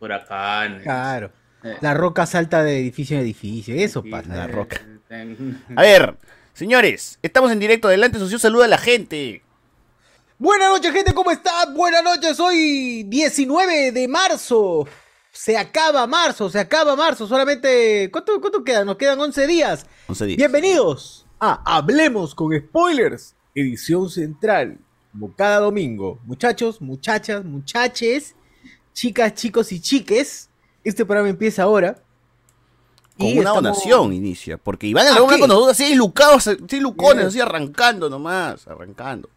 huracanes. Claro. Eh. La roca salta de edificio en edificio. Eso pasa. La roca. A ver, señores, estamos en directo. Adelante, socio, saluda a la gente. Buenas noches, gente, ¿cómo están? Buenas noches, hoy 19 de marzo. Se acaba marzo, se acaba marzo. Solamente. ¿Cuánto, cuánto queda? Nos quedan 11 días. 11 días. Bienvenidos a Hablemos con Spoilers, edición central. Como cada domingo. Muchachos, muchachas, muchaches, chicas, chicos y chiques. Este programa empieza ahora. Con Y una estamos- donación inicia. Porque Iván el. Blanco nos duda así lucados, así lucones, Bien. así arrancando nomás, arrancando.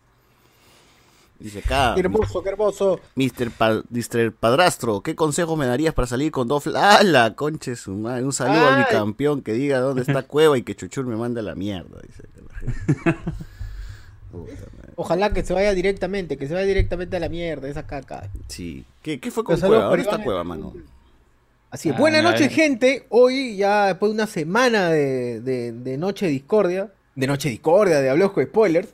Dice acá, Qué hermoso, qué hermoso. Mr. Pa- Mr. Padrastro, ¿qué consejos me darías para salir con dos... fl- ¡Ah, la conche su madre! Un saludo a mi Ay. campeón que diga dónde está Cueva y que Chuchur me manda la mierda, dice la gente. Puta madre. Ojalá que se vaya directamente, que se vaya directamente a la mierda, esa caca. Sí. ¿Qué, qué fue con Los Cueva? por ¿Dónde está. Cueva, mano? Así es. Ah, Buenas noches, ver. gente. Hoy, ya después de una semana de, de- de Noche de Discordia, de Noche de Discordia, de Hablemos con Spoilers,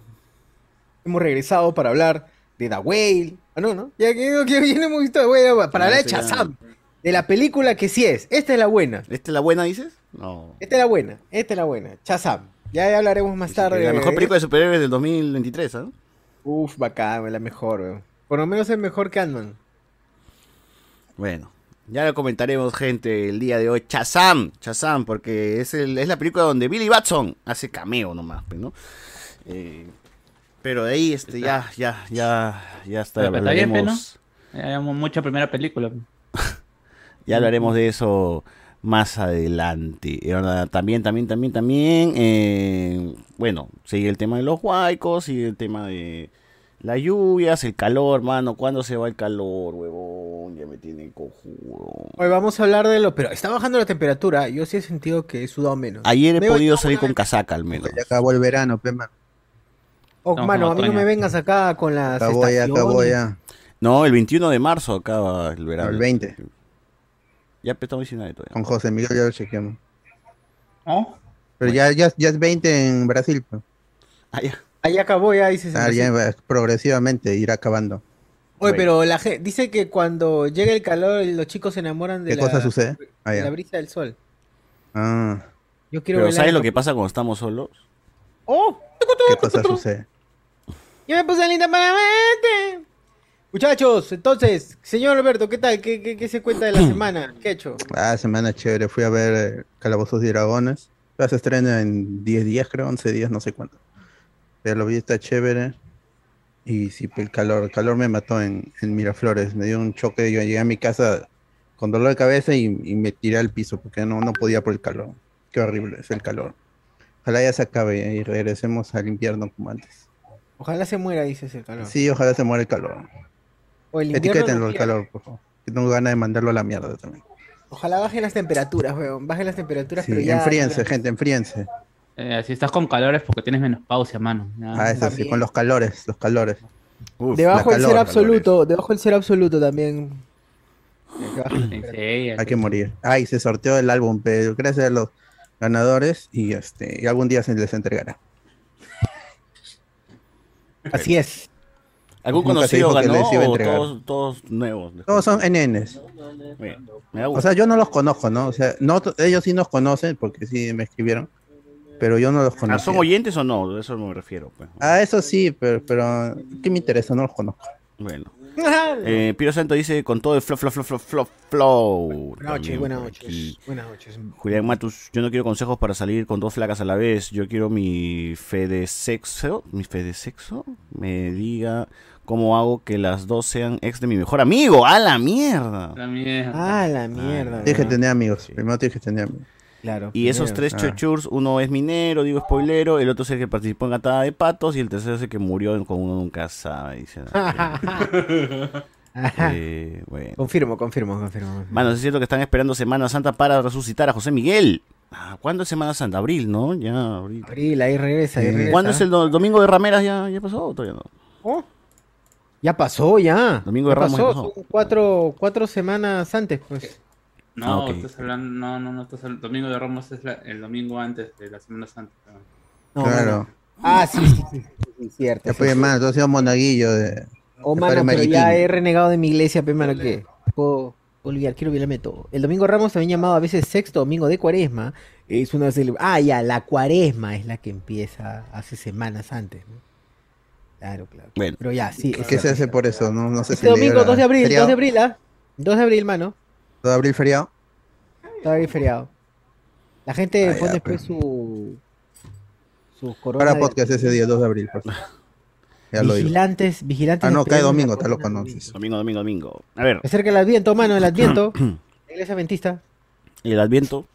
hemos regresado para hablar de The Whale. Ah, no, ¿no? Ya que, que bien hemos visto The Whale, para hablar de ese ya. Chazam, de la película que sí es. Esta es la buena. ¿Esta es la buena, dices? No. Esta es la buena. Esta es la buena. Chazam. Ya, ya hablaremos más tarde. La mejor película de superhéroes del 2023, ¿ah? Uf, bacán, la mejor, weón. Por lo menos es mejor que Ant-Man. Bueno, ya lo comentaremos, gente, el día de hoy. Chazam, Chazam, porque es, el- es la película donde Billy Batson hace cameo nomás, pues, ¿no? Eh, pero de ahí, este, ya, ya, ya, ya está. Pero está bien, hablaremos, Hay mucha primera película. ya hablaremos de eso más adelante. También, también, también, también, eh, bueno, sigue el tema de los huaicos, sigue el tema de las lluvias, el calor, mano. ¿Cuándo se va el calor, huevón? Ya me tiene cojudo. Hoy vamos a hablar de lo. Pero está bajando la temperatura. Yo sí he sentido que he sudado menos. Ayer he Me podido salir una con casaca al menos. Ya acabó el verano, pe, man. Oh, mano, a mí no me vengas acá con las Acabó ya, acabó ya. No, el 21 de marzo acaba el verano. El 20. Ya estamos diciendo de todavía. Con José Miguel ya lo chequeamos. ¿Oh? Pero ya, ya, ya es 20 en Brasil. pues. Ah, ya. Ahí acabó ya, dices. Ah, ya va- progresivamente irá acabando. Oye, Bueno. pero la gente dice que cuando llega el calor los chicos se enamoran de ¿Qué la, cosa sucede? Ah, de la brisa del sol. Ah, Yo quiero Pero ¿sabes lo que pasa cuando estamos solos? ¡Oh! ¿qué cosa sucede? Yo me puse linda para verte. Muchachos, entonces, señor Alberto, ¿qué tal? ¿Qué, qué, qué se cuenta de la semana? ¿Qué ha hecho? Ah, semana chévere. Fui a ver eh, Calabozos y Dragones. Ya se estrena en 10 días, creo, 11 días, no sé cuánto. Pero lo vi, está chévere. Y sí, pues, el calor, el calor me mató en, en Miraflores. Me dio un choque. Yo llegué a mi casa con dolor de cabeza y, y me tiré al piso porque no, no podía por el calor. Qué horrible es el calor. Ojalá ya se acabe y regresemos al invierno como antes. Ojalá se muera, dices el calor. Sí, ojalá se muera el calor. O el Etiquétenlo no el calor, por favor. Que tengo ganas de mandarlo a la mierda también. Ojalá bajen las temperaturas, weón. Bajen las temperaturas, Sí, pero ya. enfríense, gente, enfríense. Eh, si estás con calor es porque tienes menopausia, mano. Ya. Ah, eso sí, también. con los calores, los calores. Uf, Debajo del ser calor, absoluto, debajo del ser absoluto también. Hay que morir. Ay, se sorteó el álbum, pero gracias a los ganadores y este y algún día se les entregará. Así es. ¿Algún Nunca conocido ganó les iba a o entregar. todos, todos nuevos? Todos son NNs. Bien, me da O gusto. sea, yo no los conozco, ¿no? O sea, no ellos sí nos conocen porque sí me escribieron, pero yo no los Ah, conozco. ¿Son oyentes o no? De eso me refiero. Pues. Ah, eso sí, pero, pero ¿qué me interesa? No los conozco. Bueno. Eh, Piro Santo dice con todo el flow, flow, flow, flow, flow, flow. Buenas noches, buenas noches. Buenas noches. Julián Matus, yo no quiero consejos para salir con dos flacas a la vez. Yo quiero mi fe de sexo, mi fe de sexo, me diga cómo hago que las dos sean ex de mi mejor amigo. ¡A la mierda! La mierda. Ah, la mierda. Tienes que tener amigos. Sí. Primero tienes que tener amigos. Claro. Y esos tres Ah. chochurs, uno es minero, digo spoilero, el otro es el que participó en Gatada de Patos y el tercero es el que murió en- con uno nunca sabe. Dice. Eh, bueno. Confirmo, confirmo, confirmo. Mano, es cierto que están esperando Semana Santa para resucitar a José Miguel. Ah, ¿Cuándo es Semana Santa? Abril, ¿no? Ya, abril. Abril, ahí regresa, ahí regresa. ¿Cuándo es el, do- el domingo de Rameras? ¿Ya, ya pasó o todavía no? Oh, Ya pasó, ya. Domingo de Ramos ya pasó, pasó. cuatro, cuatro semanas antes, pues. No, Ah, estás hablando, no, no, no, estás hablando, Domingo de Ramos es la- el domingo antes de la Semana Santa. No, claro. Ah, sí, sí, sí, sí, sí, cierto. Ya sí, pues, sí. mano, tú has sido monaguillo de. Oh, de mano, pero ya he renegado de mi iglesia, pe, mano, ¿qué? Puedo- olvidar, quiero olvidarme todo. El domingo Ramos, también llamado a veces sexto domingo de cuaresma, es una celebración. Ah, ya, la cuaresma es la que empieza hace semanas antes. ¿no? Claro, claro. Bueno. Pero ya, sí. es ¿Qué se hace por eso? No, no sé Este si domingo, leí 2 de abril, 2 ¿Feriado? de abril, ¿ah? 2 de abril, mano. 2 de abril feriado. 2 de abril feriado. La gente Ah, pone pues. después su. Sus coronas. Para de- podcast ese día, 2 de abril. pues. Ya. Vigilantes, vigilantes. Ah, no, cae domingo, está loco, no. Domingo, domingo, domingo. A ver, Acerca el Adviento, mano, el Adviento. la iglesia adventista. el Adviento.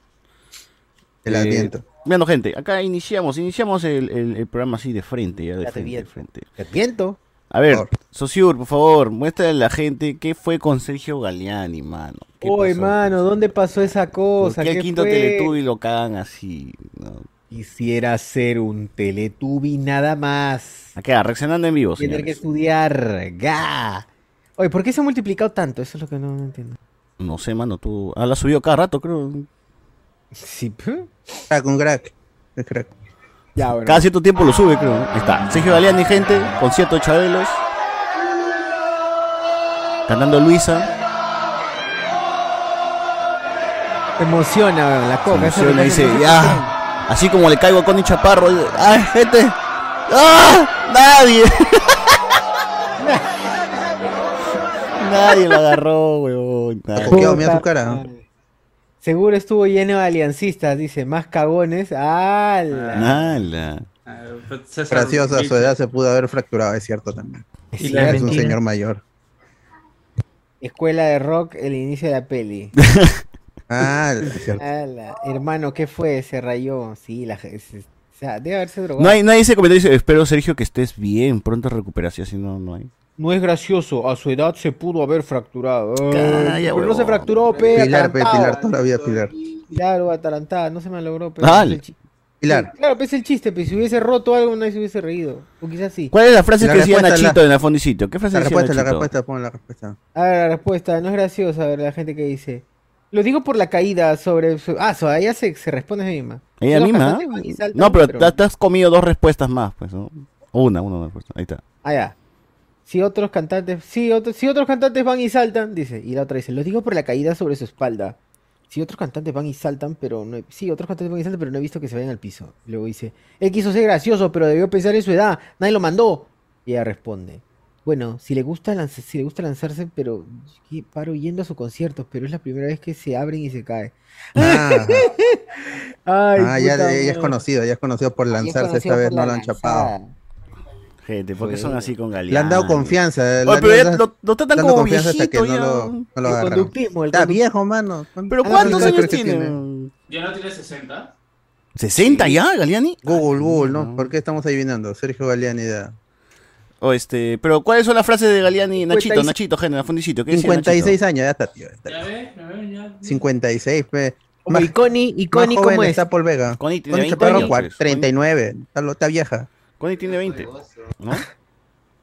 El Eh, Adviento. Bueno, gente, acá iniciamos, iniciamos el, el- el programa así de frente, ya de frente. El Adviento. A ver, Por por favor, muéstrale a la gente qué fue con Sergio Galeani, mano. ¿Qué Uy, pasó? mano, ¿dónde pasó esa ¿Por cosa? qué el ¿Qué quinto fue? Teletubby lo cagan así? no? Quisiera ser un Teletubby nada más. Acá, reaccionando en vivo, Tener que estudiar. ¡Ga! Oye, ¿por qué se ha multiplicado tanto? Eso es lo que no, no entiendo. No sé, mano, tú... Ah, la has subido cada rato, creo. Sí. Crack, un crack. Es crack. Ya, bueno. Cada cierto tiempo lo sube, creo. ¿no? Ahí está. Sergio Galeani, gente, concierto de Chabelos. Cantando Luisa. Emociona, weón, la coca. emociona dice, ya. Así como le caigo a Connie Chaparro. ¡Ay, gente! ¡Ah! ¡Nadie! Nadie lo agarró, weón. nadie. Coqueado, mira Puta su cara. Seguro estuvo lleno de aliancistas, dice, más cagones. ¡Hala! Ala. Ah, pero César Gracioso, a su edad se pudo haber fracturado, es cierto también. Es Y la cierto. Es un señor mayor. Escuela de rock, el inicio de la peli. Ah, es cierto. Ala, Hermano, ¿qué fue? Se rayó. Sí, la gente. O sea, debe haberse drogado. No hay, nadie dice comentario dice, espero Sergio que estés bien, pronto recuperación, si no, no hay. No es gracioso, a su edad se pudo haber fracturado. Ay, pero no se fracturó, pe. Pilar, pe. Pilar, toda la vida Pilar. Claro, atarantada, no se me logró, pero. Dale. Pilar, Claro, pues el chiste, pues si hubiese roto algo nadie se hubiese reído. O quizás sí. ¿Cuál es la frase La que decía Nachito la- en el fondicito? ¿Qué frase la decía respuesta, la Nachito? respuesta, pon la respuesta. A ver, la respuesta, no es graciosa, a ver, la gente que dice. Lo digo por la caída sobre. su- Ah, so, ella se, se responde a ella misma. Ella Los misma. saltan, No, pero, te- te has comido dos respuestas más, pues, ¿no? Una, una respuesta. Ahí está. Ah, ya. Si otros cantantes, si otros, si otros cantantes van y saltan, dice, y la otra dice, lo digo por la caída sobre su espalda. Si otros cantantes van y saltan, pero no he- sí, otros cantantes van y saltan, pero no he visto que se vayan al piso. Luego dice, él quiso ser gracioso, pero debió pensar en su edad, nadie lo mandó. Y ella responde, bueno, si le gusta lanz- si le gusta lanzarse, pero paro yendo a sus conciertos, pero es la primera vez que se abren y se cae. Ah, Ay, ah, ya, ya es conocido, ya es conocido por lanzarse, conocido esta vez no lo han chapado. Gente, ¿por qué son así con Galeani? Le han dado confianza. Oye, pero ya lo, lo tratan como confianza hasta que viejito no ya. lo, no lo El agarran. conductismo, el Está conductismo. viejo, mano. Pero Ah, ¿cuántos ¿cuántos años tiene? ¿Ya no tiene 60? ¿60 ya, Galeani? Google, Google, no. ¿no? ¿Por qué estamos adivinando? Sergio Galeani de O este, pero ¿cuáles son las frases de Galeani? Nachito, 56 Nachito, el fondicito. ¿Qué decía 56 Nachito? años, ya está, tío. ya está. Ya ves, ya ves, ya. 56, pe. Más, Iconi, más Iconi, joven ¿cómo es? está Paul Vega. Connie tiene Connie 20 Chaparro, años, cua- pues. 39. Está, está vieja. Connie tiene 20. ¿No?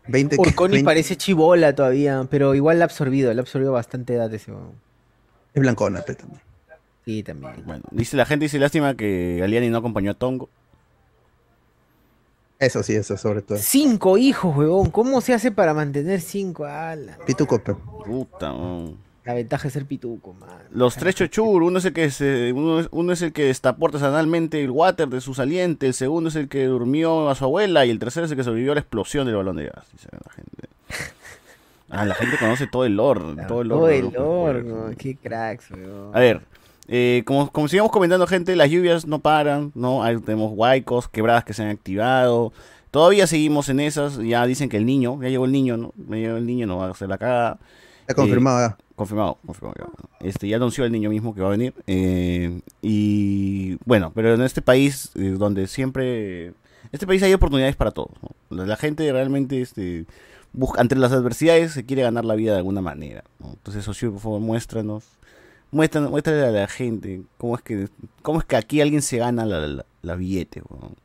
20 Uy, que- Connie 20 parece chivola todavía, pero igual la ha absorbido, le ha absorbido bastante edad ese huevón. Es blancona, pe, también. Sí, también. Bueno, dice la gente, dice lástima que Galeani no acompañó a Tongo. Eso sí, eso sobre todo. Cinco hijos, huevón. ¿Cómo se hace para mantener cinco? Ala. Pituco. Puta, man. La ventaja es ser pituco, man. Los tres chochur, uno es el que se, uno, es, uno es el que destapó artesanalmente el water de su saliente, el segundo es el que durmió a su abuela y el tercero es el que sobrevivió a la explosión del balón de gas. Dice la gente. Ah, la gente conoce todo el lore, todo el lore. Todo el lore, Qué cracks, huevón. A ver, eh, como, como sigamos comentando, gente, las lluvias no paran, ¿no? Ahí tenemos huaicos, quebradas que se han activado. Todavía seguimos en esas. Ya dicen que el niño, ya llegó el niño, ¿no? Ya llegó el niño, no va a hacer la cagada. Está confirmado. ya. Confirmado, confirmado. ya. Este, ya anunció el niño mismo que va a venir. eh, y bueno, pero en este país, eh, donde siempre. Este país hay oportunidades para todos. ¿no? La, la gente realmente, este, busca, entre las adversidades, se quiere ganar la vida de alguna manera. ¿no? Entonces, socio, por favor, muéstranos. Muéstranos, muéstrale a la gente cómo es que, cómo es que aquí alguien se gana la, la, la billete. weón.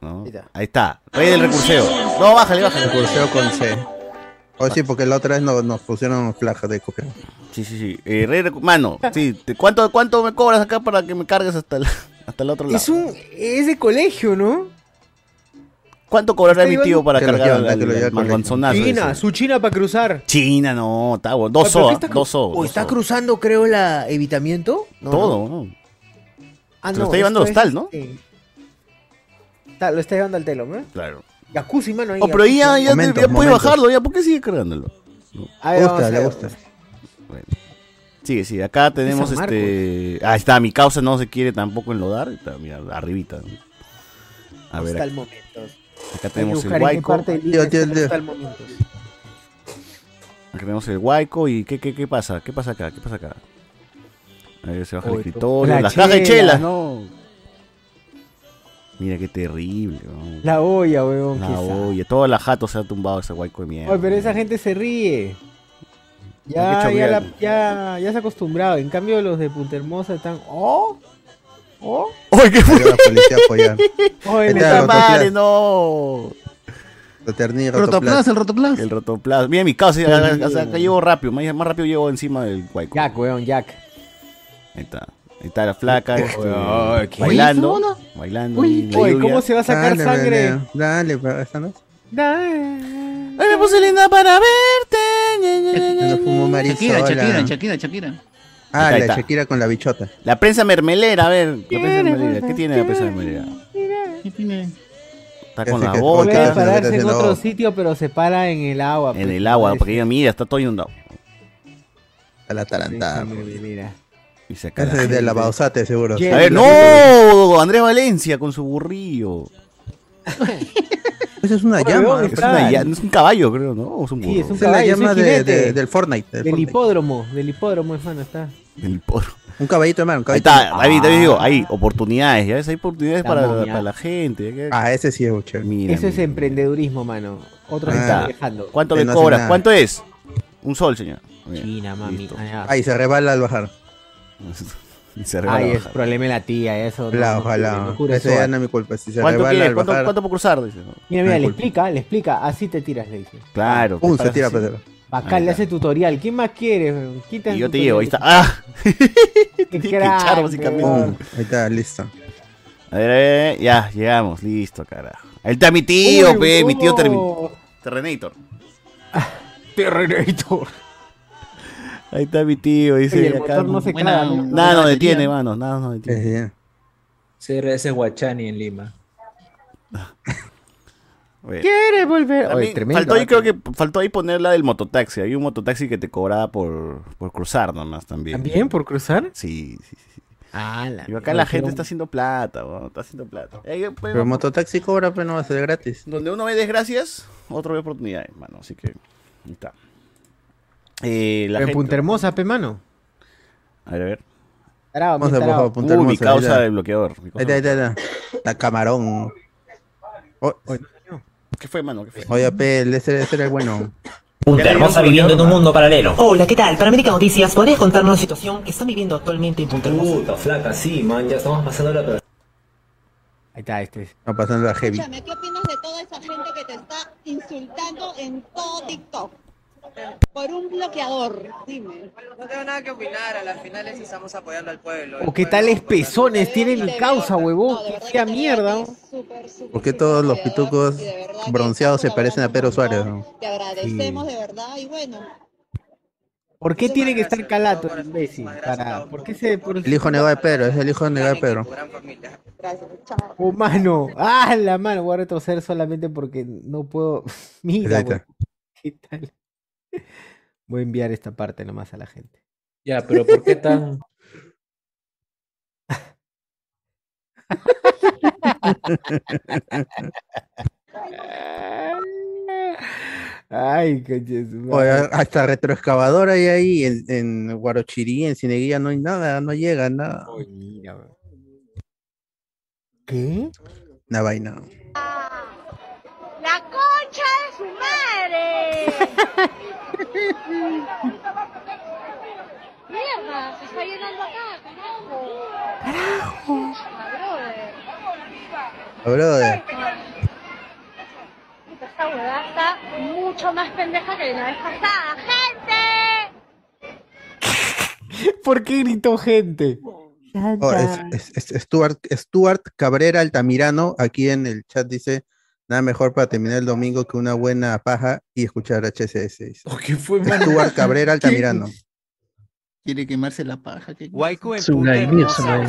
¿No? Ahí está. Rey del recurseo. No, bájale, bájale. Curseo con C. Oh, sí, porque la otra vez nos, nos pusieron flajas de copiar. Sí, sí, sí. Eh, Rey Recu- Mano, sí. te- ¿cuánto, ¿Cuánto me cobras acá para que me cargues hasta el, hasta el otro lado? Es un. Es de colegio, ¿no? ¿Cuánto cobrará mi tío para lo cargar llevan, al, te lo al llevan al colegio. mangonzonazo China, ese? su China para cruzar. China, no, está bueno. Dos Ah, pero ¿qué SOA, está cru- dos SOA. ¿O dos está SOA. cruzando, creo, la evitamiento? No, Todo, no. Ah, Se lo está llevando esto hostal, es, ¿no? este, está- lo está llevando al telo, ¿no? Claro. Jacuzzi, mano. Ahí, Oh, pero ahí ya, ya, Momentos, ya puede bajarlo, ya. ¿Por qué sigue cargándolo? A ver, gusta, le gusta. Bueno. Sí, sí, acá tenemos San este. Ahí está, mi causa no se quiere tampoco enlodar. Está, mira, arribita. A ver, Hasta el acá, momento. acá tenemos el momento. Acá tenemos el Guayco. ¿Y qué, qué, qué pasa? ¿Qué pasa acá? ¿Qué pasa acá? Ahí se baja el escritorio. la Las cajas de chela. chelas, ¿no? Mira qué terrible, weón. La olla, weón. La olla. Toda la jato se ha tumbado ese Guayco de mierda. Oye, pero esa gente se ríe. Ya, ya, la- ya, ya se ha acostumbrado. En cambio, los de Punta Hermosa están. ¡Oh! ¡Oh! ¡Ay, qué fue! La policía apoyar. Oye, le Está mal. madre, no! Rotoplas, rotoplas. el rotoplas. El rotoplas. Mira mi causa, acá, acá- acá llevo rápido, más, más rápido llevo encima del Guayco. Jack, weón, Jack. Ahí está. Está la flaca, este, ¿qué bailando, hizo, bailando. Uy, la Oye. ¿cómo se va a sacar Dale, sangre? Dale, dale, pero esta no es. Dale. Ay, me puse linda para verte. fumo Shakira. Shakira, Shakira, Shakira. Ah, Ahí la está. Shakira con la bichota. La prensa mermelera, a ver, la prensa mermelera. ¿Qué tiene la prensa mermelera? ¿Qué tiene? Está con las que- Puede pararse en otro sitio, pero se para en el agua. en pues, el agua, parece. porque ella mira, está todo inundado. A la tarantada. Mira, mira. Y se acaba Ese es de la Bausate, seguro. A ver, no, Andrés Valencia con su burrillo. Esa es una llama. ¿dónde Es, está? una ya- es un caballo, creo, ¿no? ¿O es un Sí, burro? es un Esa es la caballo, llama ese de, jinete. de- del Fortnite. del Del Fortnite. hipódromo, del hipódromo, hermano, está. El porro. Un caballito de mar, un Ahí caballito. está, David, David, digo, hay oportunidades, ya ves, hay oportunidades para, para la gente. Ah, ese sí es chévere. Mira, Eso es mira. emprendedurismo, mano. Otro Ahí está. está dejando. ¿Cuánto Que me no hace cobras? nada. ¿Cuánto es? Un sol, señor. Bien. China, mami. Listo. Ah. Ahí se rebala al bajar. Se Ay, es problema de la tía, eso. no, Ojalá, no ojalá. no Ese eso. ya no es mi culpa. Si se ¿Cuánto al ¿Cuánto, cuánto por cruzar? Dice, ¿no? Mira, mira, le culpa. explica, le explica. Así te tiras, le dice. Claro. Pum, te se tira. Acá Ahí le hace tutorial. ¿Quién más quiere? Quita Y yo te llevo, ahí está. ¡Ah! Qué crack, básicamente. Ahí está, listo. A ver, a ver, ya, llegamos, listo, carajo. Ahí está mi tío, Uy, pe, mi tío no. Termi- Terrenator. Terrenator. Ahí está mi tío, dice Oye, el acá. motor no se buena- caga. ¿no? buena Nada nos detiene, mano, nada nos detiene. sí. Sí, ese es Guachani en Lima. Bueno. ¿Quiere volver? Oye, tremendo. faltó ahí, ¿ah? creo que faltó ahí poner la del mototaxi. Hay un mototaxi que te cobraba por, por cruzar nomás también. ¿También por cruzar? Sí, sí, sí. Ah, la Y acá la gente pero- está haciendo plata, weón, está haciendo plata. Pues, Pero mototaxi cobra, pero no va a ser gratis. Donde uno ve desgracias, otro ve oportunidades, mano. Así que, ahí está. Eh, la En gente- Punta Hermosa, pe, mano. A ver, a ver. Tarado, Vamos a tarado. favor, Punta mi Hermosa, ahí causa está. del bloqueador. Ahí está, ahí. La camarón. Oh. ¿Qué fue, mano? ¿Qué fue? oye, pe, ese, ese era el bueno. Punta Hermosa viviendo en un mundo paralelo. Hola, ¿qué tal? Para América Noticias, ¿podrías contarnos la situación que están viviendo actualmente en Punta Hermosa? Puta, flaca, sí, man, ya estamos pasando la Ahí está, este es. No pasando la heavy. Escúchame, ¿qué opinas de toda esa gente que te está insultando en todo TikTok? Por un bloqueador, dime. No tengo nada que opinar, a las finales estamos apoyando al pueblo. O qué tales pezones tiene mi causa, huevón. Te mierda. ¿Por qué todos los pitucos bronceados se parecen a Pedro Suárez? Te agradecemos de verdad y bueno. ¿Por qué tiene que estar calato, corazón, imbécil? Para... ¿Por qué se.? por- El hijo negado de Pedro, es el hijo negado de Pedro. Gracias, chao. Oh, mano. Ah, la mano. Voy a retroceder solamente porque no puedo. Mira. ¿Qué tal? Voy a enviar esta parte nomás a la gente. Ya, pero ¿por qué tan...? Ay, coche su Oye, madre. hasta retroexcavadora hay ahí en, en Guarochirí, en Cineguía, no hay nada, no llega nada. Mira. ¿Qué? Una vaina. ¡La concha de su madre! ¡Mierda! Se está llenando acá, carajo. ¡Carajo! Brother, Puta, Esta huevada está mucho más pendeja que la vez pasada. ¡Gente! ¿Por qué gritó gente? oh, es, es- es- Stuart, Stuart Cabrera Altamirano, aquí en el chat dice, Nada mejor para terminar el domingo que una buena paja y escuchar HCS. dice. ¿Qué fue, mano? Stuart Cabrera Altamirano. Quiere quemarse la paja. ¿qué- Guayco en Sulaimir, Sulaimir.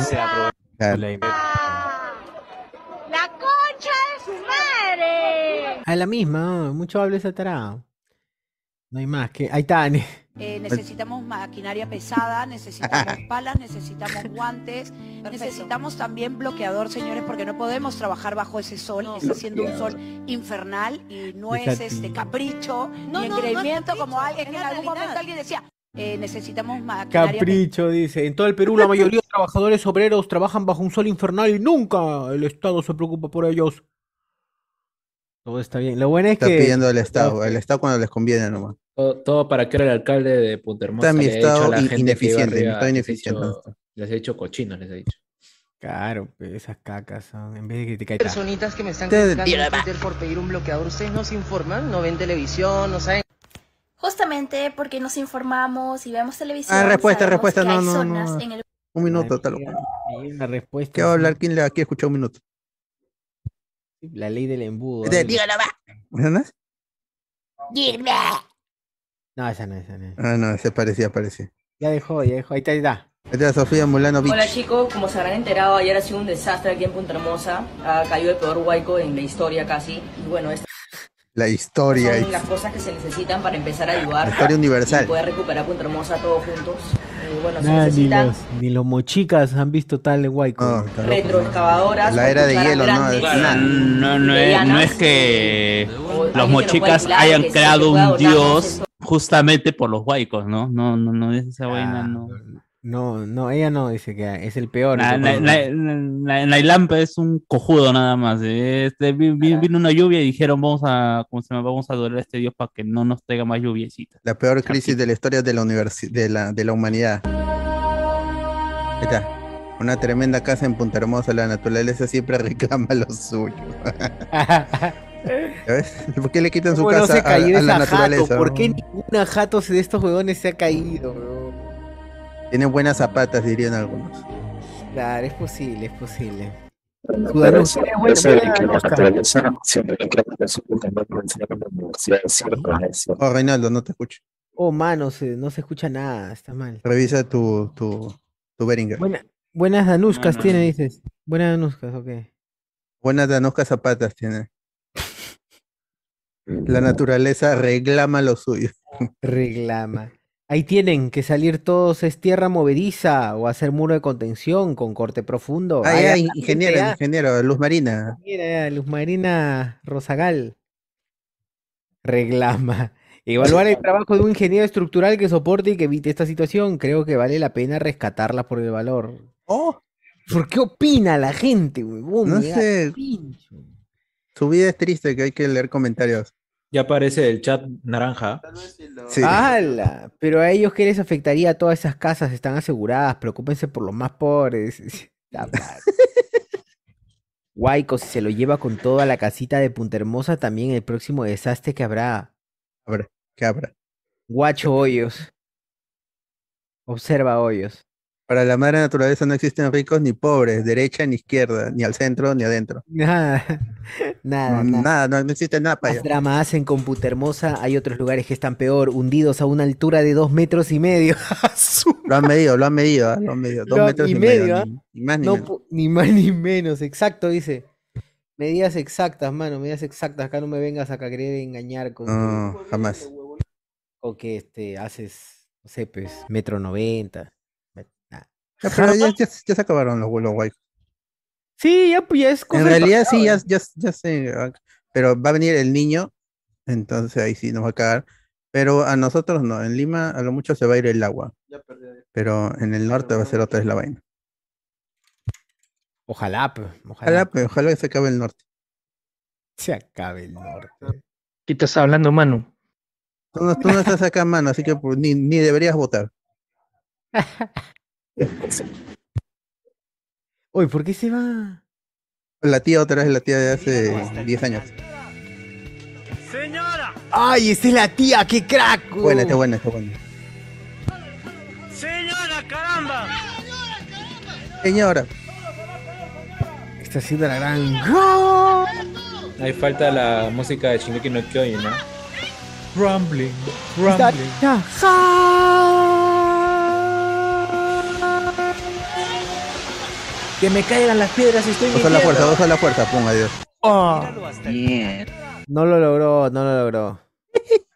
Claro. ¡La concha de su madre! A la misma, mucho habla esa tarada. No hay más que. Ahí está. Eh, necesitamos maquinaria pesada, necesitamos palas, necesitamos guantes, necesitamos también bloqueador, señores, porque no podemos trabajar bajo ese sol. Está haciendo un sol infernal y no es este capricho No, ni no, no engreimiento capricho, como alguien que en algún realidad. momento alguien decía. eh, necesitamos maquinaria Capricho, dice. En todo el Perú, la mayoría de trabajadores obreros trabajan bajo un sol infernal y nunca el Estado se preocupa por ellos. Todo está bien. Lo bueno es Está que. pidiendo al Estado, el Estado cuando les conviene nomás. Todo, todo para que era el alcalde de Punta Hermosa Está mi estado ineficiente, mi arriba, estado les ha ineficiente. dicho- Les he hecho cochinos, les he dicho. Claro, pues, esas cacas son. En vez de criticar. está. Personitas que me están criticando en Twitter por pedir un bloqueador, ustedes no se informan, no ven televisión, no saben. Justamente porque nos informamos y vemos televisión. Ah, respuesta, respuesta, no, no, no. en el Un minuto, tal cual. Una respuesta. ¿Qué va a hablar? ¿Quién le aquí escuchó un minuto? La ley del embudo. Dígala, va. ¿Esa no es? No, esa no, esa no. Ah, no, se parecía, parecía. Ya dejó, ya dejó. Ahí está, ahí está. Esta es Sofía Mulano Beach. Hola chicos, como se habrán enterado, ayer ha sido un desastre aquí en Punta Hermosa. Ha caído el peor huaico en la historia casi. Y bueno, estas La historia. son las cosas que se necesitan para empezar a ayudar. La historia universal. Y poder recuperar Punta Hermosa todos juntos. Y bueno, se Nah, ni, los, ni los mochicas han visto tal en Guayco. retroexcavadoras. La era de hielo, ¿no? Claro, no, no, es, medianas. no es que los mochicas lo hayan creado un dios justamente por los huaicos, ¿no? No, no, no es esa Ah, vaina, no. No, no, ella no dice que es el peor. Na- el na- peor. na- na- Nailampa es un cojudo nada más. eh. Este, vi- vi- vino una lluvia y dijeron vamos a, ¿cómo se llama? Vamos a adorar a este dios para que no nos traiga más lluviecita. La peor crisis de la historia de la, universi- de la, de la humanidad. Ahí está. Una tremenda casa en Punta Hermosa, la naturaleza siempre reclama lo suyo. ¿Ya ves? ¿Por qué le quitan su ¿Cómo no casa se a, la naturaleza? ¿Por qué ninguna jato de estos huevones se ha caído? bro? Tiene buenas zapatas, dirían algunos. Claro, es posible, es posible. Pero Sudanús, eso- tiene buena- eso de buena que la mosca. naturaleza siempre le cree que su puta madre me enseñaron en la universidad, es cierto, es cierto. Oh, Reinaldo, no te escucho. Oh, mano, se- no se escucha nada, está mal. Revisa tu, tu, tu Behringer. Buena- buenas danuscas No, no, tiene, dices. Buenas danuscas, ok. Buenas danuscas zapatas tiene. La naturaleza reclama lo suyo. Reclama. Ahí tienen que salir todos, es tierra movediza o hacer muro de contención con corte profundo. Ah, ya, ingeniero, ingeniero, Luz Marina. Mira, Luz Marina Rosagal. Reclama. Evaluar el trabajo de un ingeniero estructural que soporte y que evite esta situación. Creo que vale la pena rescatarla por el valor. Oh. ¿Por qué opina la gente, huevón? No sé. pincho. Su vida es triste, que hay que leer comentarios. Ya aparece el chat naranja. Sí. ¡Hala! Pero a ellos, ¿qué les afectaría? Todas esas casas están aseguradas. Preocúpense por los más pobres. Guayco, si se lo lleva con toda la casita de Punta Hermosa, también el próximo desastre que habrá. Habrá, ¿qué habrá? Guacho Hoyos. Observa Hoyos. Para la madre naturaleza no existen ricos ni pobres, derecha ni izquierda, ni al centro ni adentro. Nada, nada, No, nada. nada, no, existe nada para allá. drama hacen con Punta Hermosa. Hay otros lugares que están peor, hundidos a una altura de dos metros y medio. Lo han medido, lo han medido, ¿ah? lo han medido. Dos Lo- metros y y, medio, ¿ah? ni, ni más ni No menos. pu- ni más ni menos, exacto, dice. Medidas exactas, mano, medidas exactas. Acá no me vengas a querer engañar con, No, jamás. con que este, haces, no sé, pues, metro noventa. Ya, pero ya, ya- ya se acabaron los vuelos guay. Sí, ya, pues ya es cosa En realidad sí, ya, ya, ya sé. ah, Pero va a venir el niño, entonces ahí sí nos va a cagar. Pero a nosotros no, en Lima a lo mucho se va a ir el agua. Pero en el norte va a ser otra vez la vaina. Ojalá, pues, ojalá. Ojalá, pues, ojalá que se acabe el norte. Se acabe el norte. ¿Qué estás hablando, Manu? Tú no, tú no estás acá, mano, así que pues, ni, ni deberías votar. Uy, ¿por qué se va? La tía otra vez, la tía de hace 10 años. ¡Ay, esta es la tía! ¡Qué crack! Buena, está buena, está buena. ¡Señora, caramba! Señora, Está haciendo la gran. ¡Gol! Ahí falta la música de Shingeki no Kyojin, ¿no? Rumbling, rumbling. Que me caigan las piedras y estoy Usa la fuerza, usa la fuerza, pum, adiós. No lo logró, no lo logró.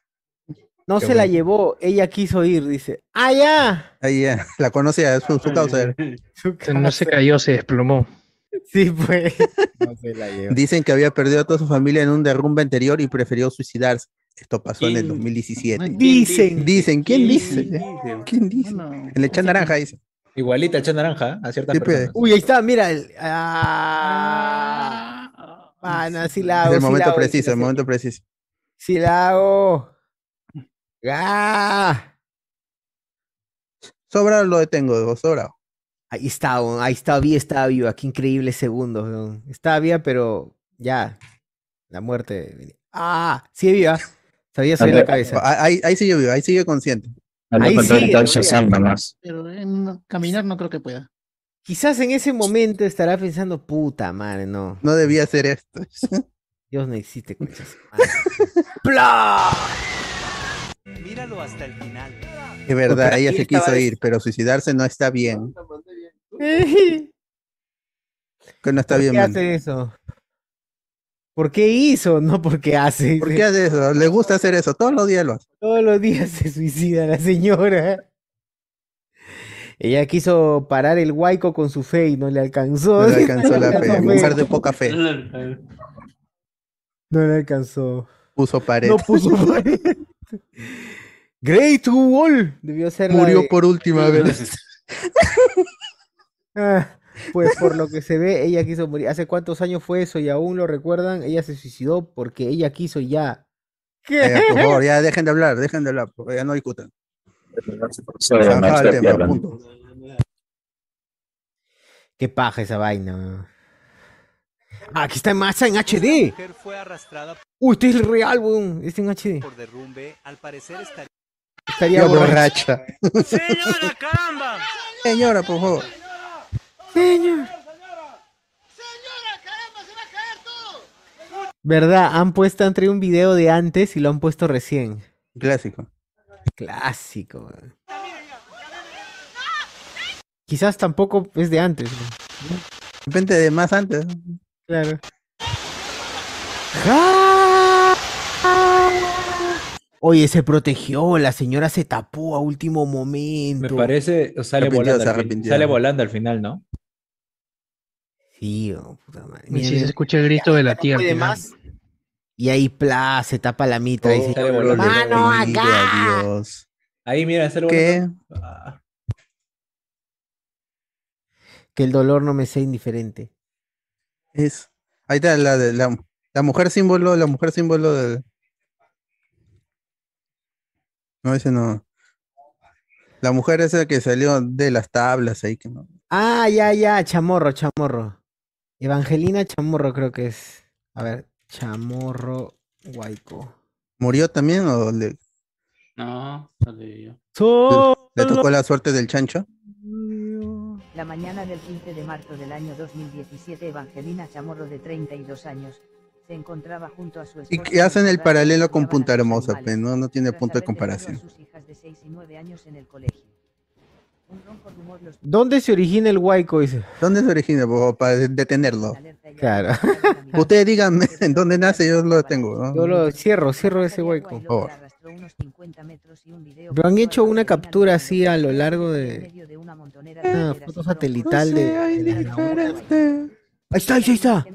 No Qué se la llevó, ella quiso ir, dice. ¡Ah, ya! Ahí ya, la conocía, es su, su causa. era. No se cayó, se desplomó. Sí, pues. No se la llevó. Dicen que había perdido a toda su familia en un derrumbe anterior y prefirió suicidarse. Esto pasó en el ¿Quién? 2017. Dicen. Dicen, ¿quién ¿Quién dice? dice? ¿Quién dice? En el chat naranja dice. Igualita el chat naranja, a ciertas Sí, pues. personas. Uy, ahí está, mira. el- Ah, Pana, sí la Es hago. el sí la momento hago, sí preciso, el momento preciso. Sí la hago. ¡Ah! Sobra lo detengo, sobra. Ahí está, ahí está, vi, estaba viva. Qué increíbles segundos. Estaba viva, pero ya. La muerte. ¡Ah! Sigue viva. Sabía subir la cabeza. Ah, Ahí, ahí sigue vivo, ahí sigue consciente. Ahí. Shazam nomás. Pero en caminar no creo que pueda. Quizás en ese momento estará pensando, puta madre, no. No debía hacer esto. Dios no existe, madre. ¡Pla! Míralo hasta el final. Es verdad, Porque ella se quiso ir, pero suicidarse no está bien. Que no está ¿Por bien, qué hace eso? ¿Por qué hizo? No porque hace. ¿Por qué hace eso? Le gusta hacer eso, todos los días lo hace. Todos los días se suicida la señora. Ella quiso parar el huaico con su fe y no le alcanzó. No le alcanzó la fe, mujer de poca fe. No le alcanzó. Puso pared. No puso pared. Great Wall. Debió ser la Murió de- por última vez. Ah, pues por lo que se ve, ella quiso morir. ¿Hace cuántos años fue eso? Y aún lo recuerdan. Ella se suicidó porque ella quiso y ya. Eh, por favor, ya dejen de hablar, dejen de hablar, porque ya no discutan. Qué paja esa vaina. Ah, aquí está en masa en HD. mujer fue arrastrada Uy, este es el real, weón. Este en HD. por derrumbe. Al parecer estaría. Estaría Ya borracha. borracha. ¡Señora, caramba! Señora, por favor. Señor. ¿Verdad? Han puesto, han traído un video de antes y lo han puesto recién. Clásico. Clásico. Quizás tampoco es de antes. weón. Depende de más antes. Claro. Oye, se protegió, la señora se tapó a último momento. Me parece, sale volando, sale volando al final, ¿no? Sí, oh, puta madre. Y Mira, si se escucha el grito de la final. más. Y ahí, pla, se tapa la mitra. y Oh, dice, sale volando. ¡Mano, acá! Adiós. Ahí, mira, sale ¿Qué? Ah, Que el dolor no me sea indiferente. Es. Ahí está la, de- la, la mujer símbolo, la mujer símbolo del. No, ese no. La mujer esa que salió de las tablas ahí que no. Ah, ya, ya, chamorro, chamorro. Evangelina Chamorro creo que es. A ver, Chamorro Guayco. ¿Murió también o le, No, sale yo. le tocó la suerte del chancho? La mañana del 15 de marzo del año 2017, Evangelina Chamorro, de 32 años, se encontraba junto a su Y esposa. que hacen el paralelo con Punta Hermosa, pues, no, no tiene punto de comparación. sus hijas de 6 y 9 años en el colegio. Un ronco rumor los ¿Dónde se origina el Guayco? Dice. ¿Dónde se origina? favor, para de- detenerlo. Claro. Ustedes díganme en dónde nace, yo lo tengo. ¿no? Yo lo cierro, cierro ese Guayco. Por favor. Pero han hecho una captura así a lo largo de una foto satelital de, laguna. Ahí está, ahí está.